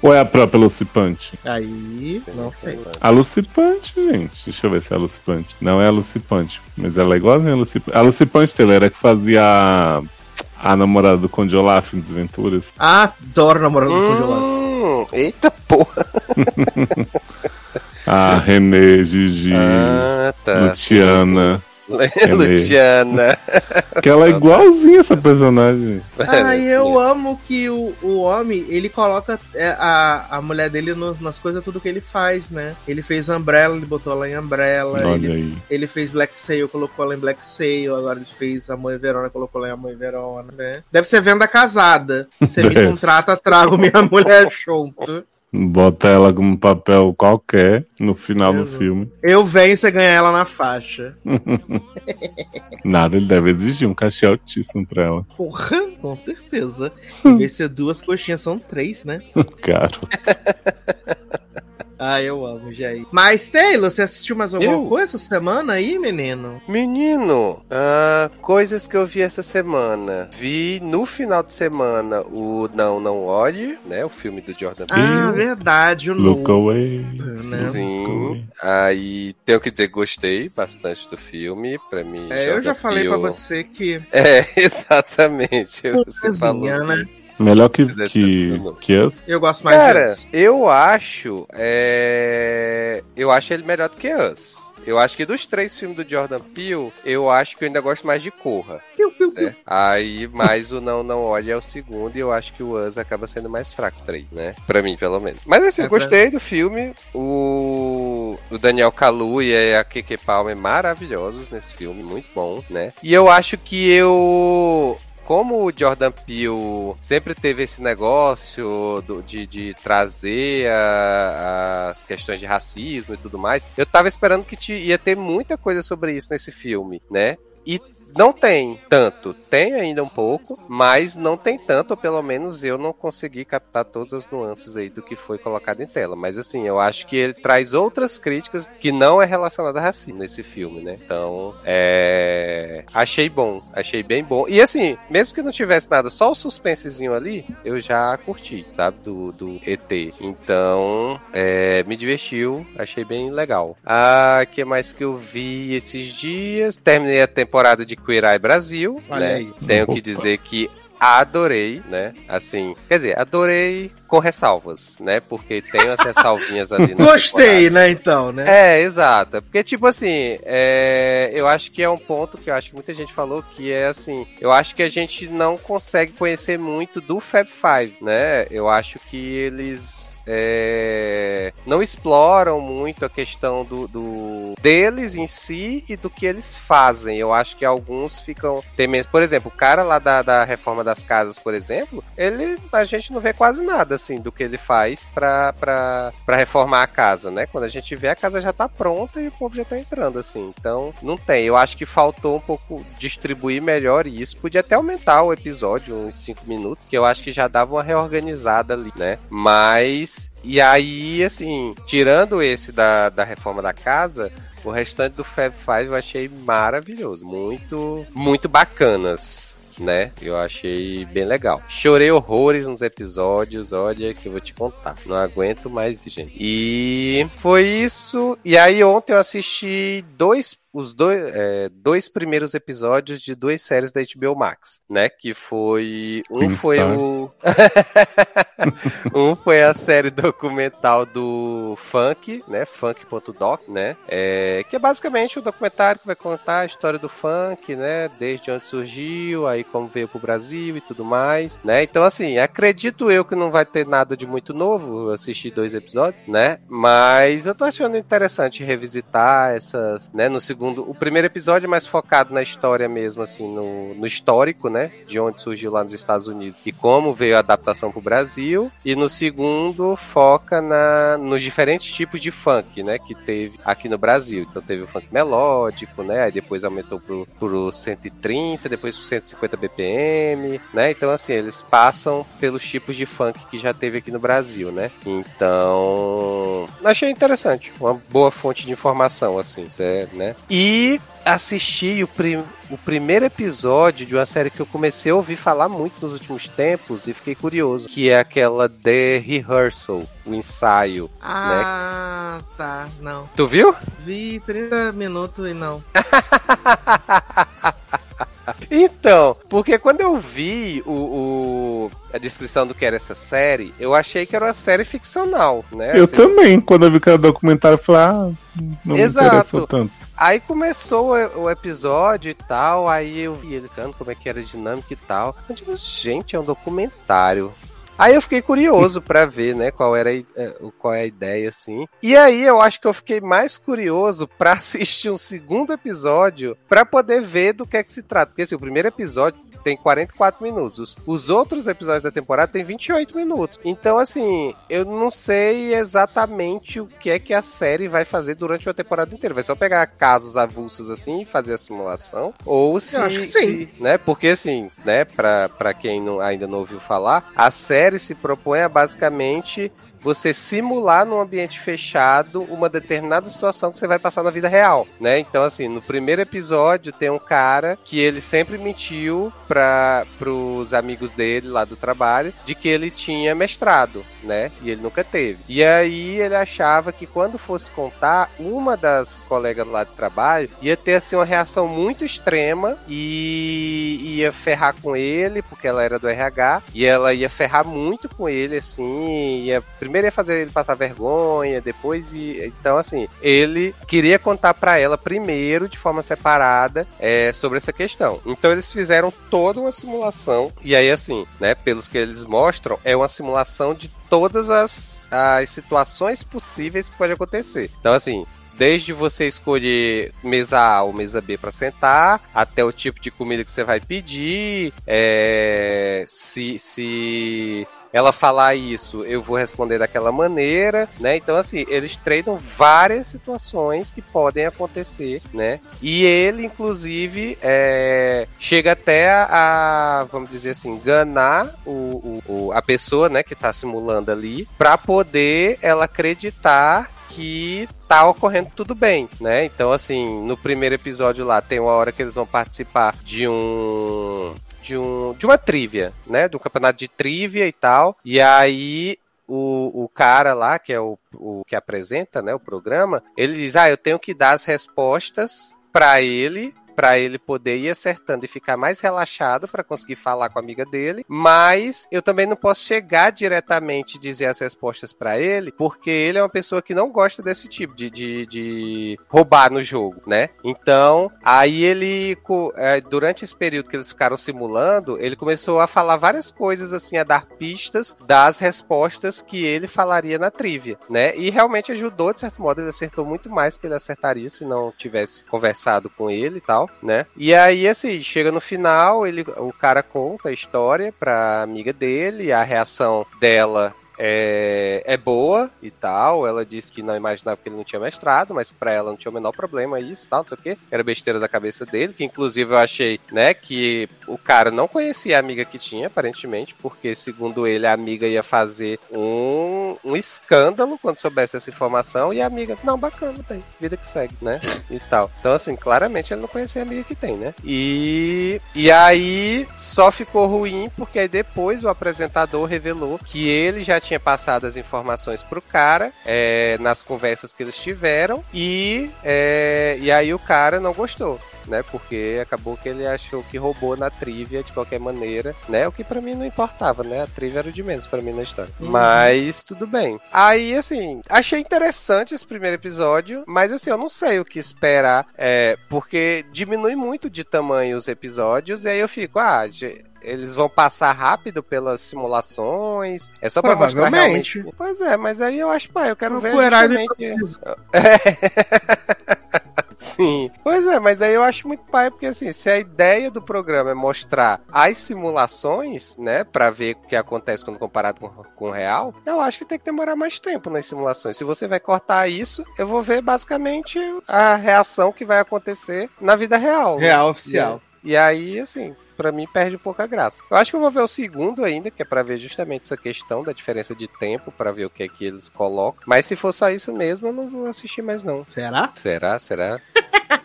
Ou é a própria Lucy Punch? Aí, não sei. A Lucy Punch, gente. Deixa eu ver se é a Lucy Punch. Não é a Lucy Punch, mas ela é igualzinha a. A Lucy Punch Taylor era que fazia a, a namorada do Conde Olaf em Desventuras. Adoro namorado do congelado. Hum, eita porra. [laughs] A Renê, Gigi, Ah, tá. Luciana. Luciana. [laughs] Que ela é igualzinha essa personagem. [laughs] Ai, eu amo que o, o homem, ele coloca é, a, a mulher dele no- nas coisas, tudo que ele faz, né? Ele fez Umbrella, ele botou ela em Umbrella. Olha Ele, aí. ele fez Black Sail, colocou ela em Black Sail. Agora ele fez Amor e Verona, colocou ela em Amor e Verona, né? Deve ser venda casada. Você me Deve. [laughs] contrata, trago minha mulher junto. Bota ela com um papel qualquer no final do filme. Eu venho você ganha ela na faixa. [laughs] Nada, ele deve exigir um cachê altíssimo pra ela. Porra, com certeza. [laughs] Em vez de ser duas coxinhas, são três, né? Caro. [laughs] Ah, eu amo, Jair. Mas, Taylor, você assistiu mais alguma Eu? coisa essa semana aí, menino? Menino, ah, coisas que eu vi essa semana. Vi no final de semana o Não Não Olhe, né? O filme do Jordan Peele. Ah, verdade, o Look novo, away. né? Sim. Aí tenho que dizer, gostei bastante do filme. Pra mim, É, eu já Jordan falei pra Peele- você que É, [laughs] exatamente. Você falou. né? Melhor que, que, decepcionou. que Us? eu gosto mais Cara, disso. eu acho. é, Eu acho ele melhor do que Us. Eu acho que dos três filmes do Jordan Peele, eu acho que eu ainda gosto mais de Corra. Piu, piu, piu. certo? Aí, mais o Não Não Olhe é o segundo, e eu acho que o Us acaba sendo mais fraco três, né? Pra mim, pelo menos. Mas assim, É eu gostei do filme. O, o Daniel Kaluuya e a Keke Palmer maravilhosos nesse filme, muito bom, né? E eu acho que eu como o Jordan Peele sempre teve esse negócio do- de, de trazer a- as questões de racismo e tudo mais, eu tava esperando que te- ia ter muita coisa sobre isso nesse filme, né? E não tem tanto. Tem ainda um pouco, mas não tem tanto, ou pelo menos eu não consegui captar todas as nuances aí do que foi colocado em tela. Mas assim, eu acho que ele traz outras críticas que não é relacionada a racismo nesse filme, né? Então, é. Achei bom, achei bem bom. E assim, mesmo que não tivesse nada, só o suspensezinho ali, eu já curti, sabe? Do, do ET. Então, é, me divertiu, achei bem legal. Ah, que mais que eu vi esses dias? Terminei a temporada de Queer Eye Brasil, Olha né? aí. Tenho que Opa. dizer que adorei, né? Assim, quer dizer, adorei com ressalvas, né? Porque tem umas ressalvinhas ali [laughs] na Gostei, né, então, né? é, exato. Porque, tipo assim, é, eu acho que é um ponto que eu acho que muita gente falou que é assim, eu acho que a gente não consegue conhecer muito do Fab Five, né? Eu acho que eles é, não exploram muito a questão do, do- deles em si e do que eles fazem. Eu acho que alguns ficam temendo. Por exemplo, o cara lá da, da reforma das casas, por exemplo, ele a gente não vê quase nada assim do que ele faz pra, reformar a casa, né? Quando a gente vê, a casa já tá pronta e o povo já tá entrando, assim. Então, não tem. Eu acho que faltou um pouco distribuir melhor isso. Podia até aumentar o episódio, uns 5 minutos, que eu acho que já dava uma reorganizada ali, né? Mas. E aí, assim, tirando esse da, da reforma da casa, o restante do Fab Five eu achei maravilhoso. Muito, muito bacanas. Né? Eu achei bem legal. Chorei horrores nos episódios, olha que eu vou te contar. Não aguento mais, gente. E foi isso. E aí ontem eu assisti dois os dois, é, dois primeiros episódios de duas séries da HBO Max, né? Que foi. Um foi o. [laughs] um foi a série documental do Funk, né? Funk.doc, né? É, que é basicamente um documentário que vai contar a história do funk, né? Desde onde surgiu, aí como veio pro Brasil e tudo mais, né? Então, assim, acredito eu que não vai ter nada de muito novo. Eu assisti dois episódios, né? Mas eu tô achando interessante revisitar essas, né? No segundo, o primeiro episódio é mais focado na história mesmo, assim, no, no histórico, né? De onde surgiu lá nos Estados Unidos e como veio a adaptação pro Brasil. E no segundo, foca na, nos diferentes tipos de funk, né? Que teve aqui no Brasil. Então teve o funk melódico, né? Aí depois aumentou pro, pro 130, depois pro 150 BPM, né? Então, assim, eles passam pelos tipos de funk que já teve aqui no Brasil, né? Então, achei interessante, uma boa fonte de informação, assim, né? E assisti o, prim o primeiro episódio de uma série que eu comecei a ouvir falar muito nos últimos tempos e fiquei curioso, que é aquela The Rehearsal, o ensaio. Né? Ah, né? tá, não. Tu viu? Vi 30 minutos e não. [laughs] Então, porque quando eu vi o, o, a descrição do que era essa série, eu achei que era uma série ficcional, né? Eu assim, também, quando eu vi que era documentário, eu falei, ah, não Exato. me interessou tanto. Aí começou o episódio e tal, aí eu vi eles cantando como é que era a dinâmica e tal. Eu digo, gente, é um documentário. Aí eu fiquei curioso para ver, né, qual era é, qual é a ideia assim. E aí eu acho que eu fiquei mais curioso [laughs] para assistir um segundo episódio para poder ver do que é que se trata. Porque assim, o primeiro episódio tem 44 minutos. Os outros episódios da temporada tem 28 minutos. Então, assim, eu não sei exatamente o que é que a série vai fazer durante a temporada inteira. Vai só pegar casos avulsos assim e fazer a simulação? Ou se. Eu acho que sim. Se, né? Porque, assim, né, pra, pra quem não, ainda não ouviu falar, a série se propõe a basicamente você simular num ambiente fechado uma determinada situação que você vai passar na vida real, né? Então, assim, no primeiro episódio tem um cara que ele sempre mentiu para pros amigos dele lá do trabalho de que ele tinha mestrado, né? E ele nunca teve. E aí ele achava que quando fosse contar, uma das colegas lá do trabalho ia ter assim uma reação muito extrema e ia ferrar com ele, porque ela era do RH, e ela ia ferrar muito com ele assim, ia primeiro ia fazer ele passar vergonha, depois e então assim, ele queria contar para ela primeiro de forma separada é, sobre essa questão. Então eles fizeram toda uma simulação e aí assim, né, pelos que eles mostram, é uma simulação de todas as, as situações possíveis que pode acontecer. Então assim, desde você escolher mesa A ou mesa B para sentar, até o tipo de comida que você vai pedir, é, se, se ela falar isso, eu vou responder daquela maneira, né? Então, assim, eles treinam várias situações que podem acontecer, né? E ele, inclusive, é, chega até a, vamos dizer assim, enganar o, o, a pessoa, né, que tá simulando ali, para poder ela acreditar que tá ocorrendo tudo bem, né? Então, assim, no primeiro episódio lá tem uma hora que eles vão participar de um de, um, de uma trivia, né? Do campeonato de trivia e tal. E aí o, o cara lá, que é o, o que apresenta né, o programa, ele diz: Ah, eu tenho que dar as respostas para ele para ele poder ir acertando e ficar mais relaxado para conseguir falar com a amiga dele. Mas eu também não posso chegar diretamente e dizer as respostas para ele, porque ele é uma pessoa que não gosta desse tipo de, de, de roubar no jogo, né? Então, aí ele, é, durante esse período que eles ficaram simulando, ele começou a falar várias coisas, assim, a dar pistas das respostas que ele falaria na trivia, né? E realmente ajudou, de certo modo, ele acertou muito mais que ele acertaria se não tivesse conversado com ele e tal né? E aí, assim, chega no final, ele, o cara conta a história pra amiga dele, a reação dela é, é boa e tal. Ela disse que não imaginava que ele não tinha mestrado, mas para ela não tinha o menor problema isso tal, não sei o quê. Era besteira da cabeça dele, que inclusive eu achei, né, que o cara não conhecia a amiga que tinha, aparentemente, porque segundo ele a amiga ia fazer um, um escândalo quando soubesse essa informação e a amiga, não, bacana, tem, vida que segue, né, [laughs] e tal. Então, assim, claramente ele não conhecia a amiga que tem, né. E, e aí só ficou ruim porque aí depois o apresentador revelou que ele já tinha passado as informações pro cara é, nas conversas que eles tiveram e, é, e aí o cara não gostou né? Porque acabou que ele achou que roubou na trivia de qualquer maneira, né? O que para mim não importava, né? A trivia era o de menos para mim na história. Uhum. Mas tudo bem. Aí, assim, achei interessante esse primeiro episódio, mas assim, eu não sei o que esperar, é, porque diminui muito de tamanho os episódios, e aí eu fico, ah, eles vão passar rápido pelas simulações. É só pra mostrar realmente. Pois é, mas aí eu acho, pá, eu quero o ver. Justamente... É. [laughs] Sim. Pois é, mas aí eu acho muito pai, porque assim, se a ideia do programa é mostrar as simulações, né, para ver o que acontece quando comparado com, com o real, eu acho que tem que demorar mais tempo nas simulações. Se você vai cortar isso, eu vou ver basicamente a reação que vai acontecer na vida real. Real né? oficial. E, aí, assim, para mim perde um pouco a graça. Eu acho que eu vou ver o segundo ainda, que é para ver justamente essa questão da diferença de tempo, para ver o que é que eles colocam. Mas se for só isso mesmo, eu não vou assistir mais não. Será? Será? Será? [laughs]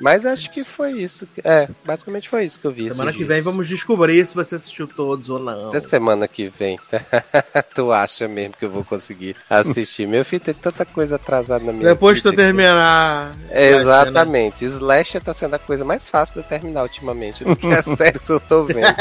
Mas acho que foi isso. É, basicamente foi isso que eu vi. Semana que dias. vem vamos descobrir se você assistiu todos ou não. Até semana que vem. [laughs] tu acha mesmo que eu vou conseguir assistir? Meu filho tem tanta coisa atrasada na minha Depois vida. Depois tu terminar. É, exatamente. Né? Slash tá sendo a coisa mais fácil de terminar ultimamente do que as [laughs] séries que eu tô vendo. [laughs]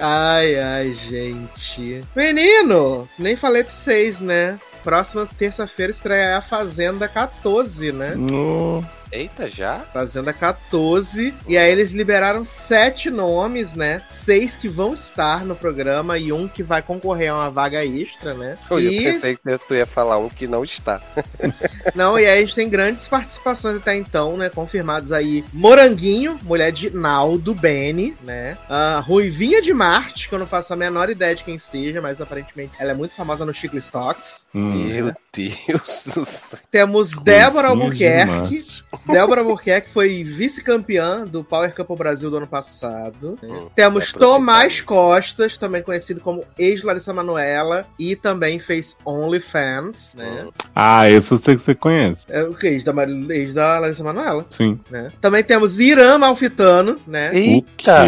ai, ai, gente. Menino, nem falei pra vocês, né? Próxima terça-feira estreia a Fazenda 14, né? No... Eita, já? Fazenda 14. E aí eles liberaram sete nomes, né? Seis que vão estar no programa e um que vai concorrer a uma vaga extra, né? Eu e... pensei que tu ia falar um que não está. [laughs] não, e aí a gente tem grandes participações até então, né? Confirmados aí. Moranguinho, mulher de Naldo Bene, né? Uh, Ruivinha de Marte, que eu não faço a menor ideia de quem seja, mas aparentemente ela é muito famosa no Chicle Stocks. Hum. Meu Deus do céu. Temos Débora Albuquerque. Débora Albuquerque foi vice-campeã do Power Cup Brasil do ano passado. Hum, Temos é Tomás Costas, também conhecido como ex-Larissa Manuela, e também fez OnlyFans, né? Hum. Ah, esse eu sei que você conhece. É o que? Ex da, ex da Larissa Manuela. Sim. Né? Também temos Irã Malfitano, né? Eita!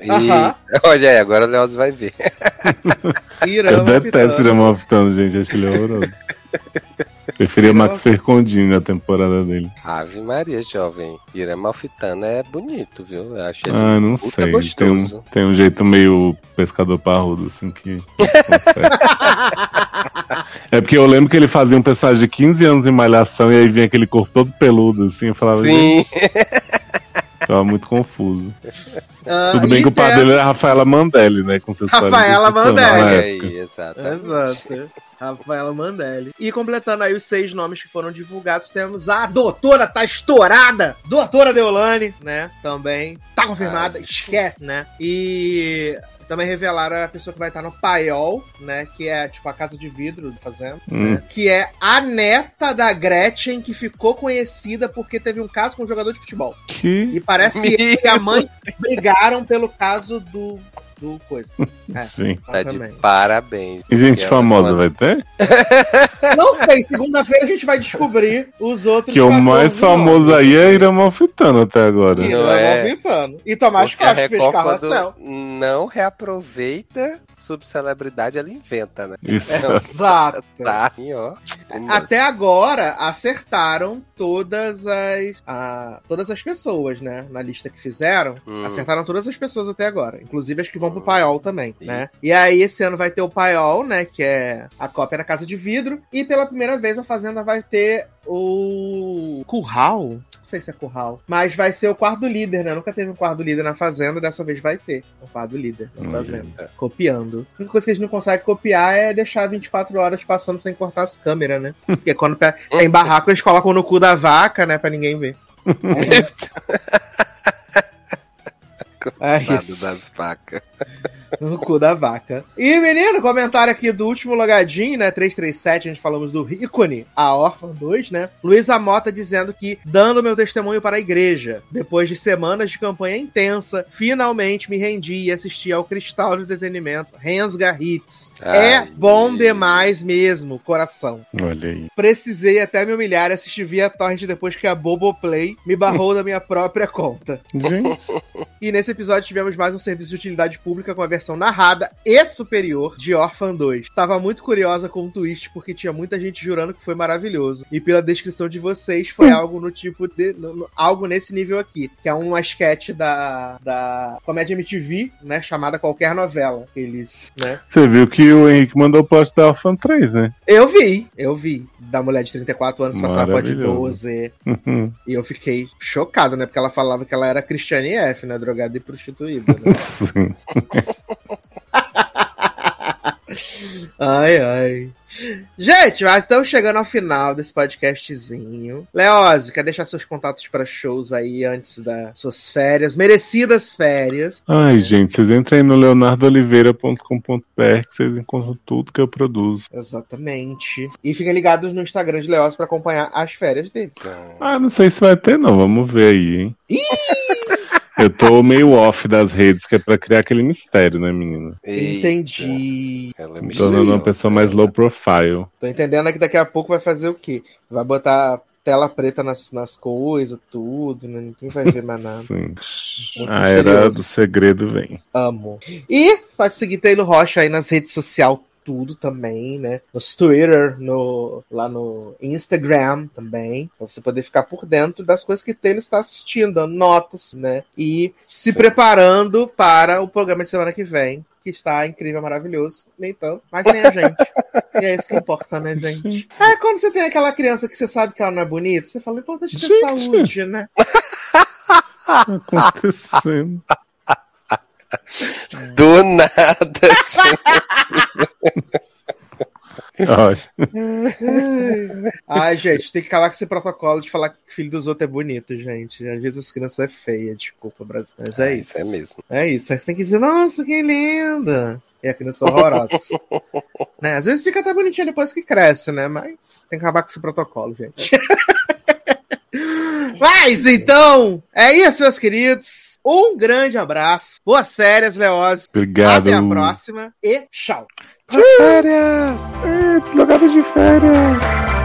E... Olha aí, agora o Leoz vai ver. Irã eu detesto Irã Malfitano, gente. Acho ele horroroso. [laughs] Preferia Max Fercondini na temporada dele. Ave Maria, jovem. Ira Malfitana é bonito, viu? Eu acho ele ah, não sei. Tem um, tem um jeito meio pescador parrudo, assim, que. [laughs] é porque eu lembro que ele fazia um personagem de 15 anos em malhação e aí vinha aquele corpo todo peludo, assim. Eu falava. Sim. Tava muito confuso. Uh, Tudo bem que o pai dele era Rafaela Mandelli, né? Com seus Rafaela Mandelli. Exato. Exato. Rafaela Mandelli. E completando aí os seis nomes que foram divulgados, temos a doutora, tá estourada! Doutora Deolane, né? Também. Tá confirmada, ah, esquece, né? E também revelaram a pessoa que vai estar no paiol, né? Que é tipo a casa de vidro do Fazenda. Hum. Né, que é a neta da Gretchen, que ficou conhecida porque teve um caso com um jogador de futebol. Que? E parece que ele e a mãe brigaram pelo caso do do coisa. [laughs] É, Sim. Tá de parabéns. E gente famosa vai ter? [laughs] Não sei, segunda-feira a gente vai descobrir os outros. Que o mais famoso aí é Irã Malfitano até agora. Irã é... Malfitano. E Tomás Costa fez Carrossel. Não reaproveita subcelebridade, ela inventa, né? Isso. Exato. [laughs] Tá, ó. Até agora acertaram todas as a, todas as pessoas, né? Na lista que fizeram. Hum. Acertaram todas as pessoas até agora. Inclusive as que vão pro paiol também, né? E aí esse ano vai ter o paiol, né? Que é a cópia da Casa de Vidro. E pela primeira vez a Fazenda vai ter o curral. Não sei se é curral. Mas vai ser o quarto líder, né? Nunca teve um quarto líder na Fazenda, dessa vez vai ter um quarto líder na Fazenda. Hum. Copiando. A única coisa que a gente não consegue copiar é deixar 24 horas passando sem cortar as câmeras, né? [laughs] Porque quando tem barraco, eles colocam no cu da vaca, né? Pra ninguém ver. [laughs] É isso. [laughs] É isso. das vacas. [laughs] no cu da vaca. E, menino, comentário aqui do último logadinho, né? 337, a gente falamos do ícone, a órfã 2, né? Luísa Mota dizendo que, dando meu testemunho para a igreja, depois de semanas de campanha intensa, finalmente me rendi e assisti ao Cristal do Entretenimento, Rensga Hits. é bom demais mesmo, coração. Olha aí. Precisei até me humilhar e assistir via torrent depois que a Boboplay me barrou da minha própria conta. e nesse episódio tivemos mais um serviço de utilidade pública com a versão versão narrada e superior de Orphan 2. Tava muito curiosa com o twist, porque tinha muita gente jurando que foi maravilhoso. E pela descrição de vocês, foi algo no tipo de. no- no- algo nesse nível aqui. Que é uma sketch da, da comédia MTV, né? Chamada Qualquer Novela. Eles, né? Você viu que o Henrique mandou o post da Orphan 3, né? Eu vi, eu vi. Da mulher de 34 anos passar pode Maravilhoso. 12. Uhum. E eu fiquei chocado, né? Porque ela falava que ela era Cristiane F, né? Drogada e prostituída, né? [laughs] Sim. Ai, ai. Gente, mas estamos chegando ao final desse podcastzinho. Leózio, quer deixar seus contatos para shows aí antes das suas férias, merecidas férias? Ai, gente, vocês entrem no leonardoliveira.com.br que vocês encontram tudo que eu produzo. Exatamente. E fiquem ligados no Instagram de Leózio para acompanhar as férias dele. Ah, não sei se vai ter, não. Vamos ver aí, hein? [laughs] Eu tô meio off das redes, que é pra criar aquele mistério, né, menina? Eita, Entendi. Ela é Me tornando uma pessoa mais low profile. Tô entendendo que daqui a pouco vai fazer o quê? Vai botar tela preta nas, nas coisas, tudo, né? Ninguém vai ver mais nada. Sim. A era do segredo vem. Amo. E pode seguir Taylor Rocha aí nas redes sociais, tudo também, né? No Twitter, no, lá no Instagram também. Pra você poder ficar por dentro das coisas que Taylor está assistindo, dando notas, né? E se Sim. preparando para o programa de semana que vem. Que está incrível, maravilhoso. Nem tanto, mas tem a gente. [laughs] e é isso que importa, né, gente? É quando você tem aquela criança que você sabe que ela não é bonita, você fala, importante é ter Gente. saúde, né? [laughs] Tá acontecendo. [laughs] Do nada, [laughs] Ai, gente, tem que acabar com esse protocolo de falar que o filho dos outros é bonito, gente. Às vezes as crianças é feia, desculpa, Brasil. Mas é isso. É mesmo. É isso. Aí você tem que dizer, nossa, que linda. E a criança é horrorosa. [laughs] né? Às vezes fica até bonitinha depois que cresce, né? Mas tem que acabar com esse protocolo, gente. Mas então, é isso, meus queridos. Um grande abraço. Boas férias, Leoz. obrigado. Até a próxima e tchau. As férias! É, Logado de férias.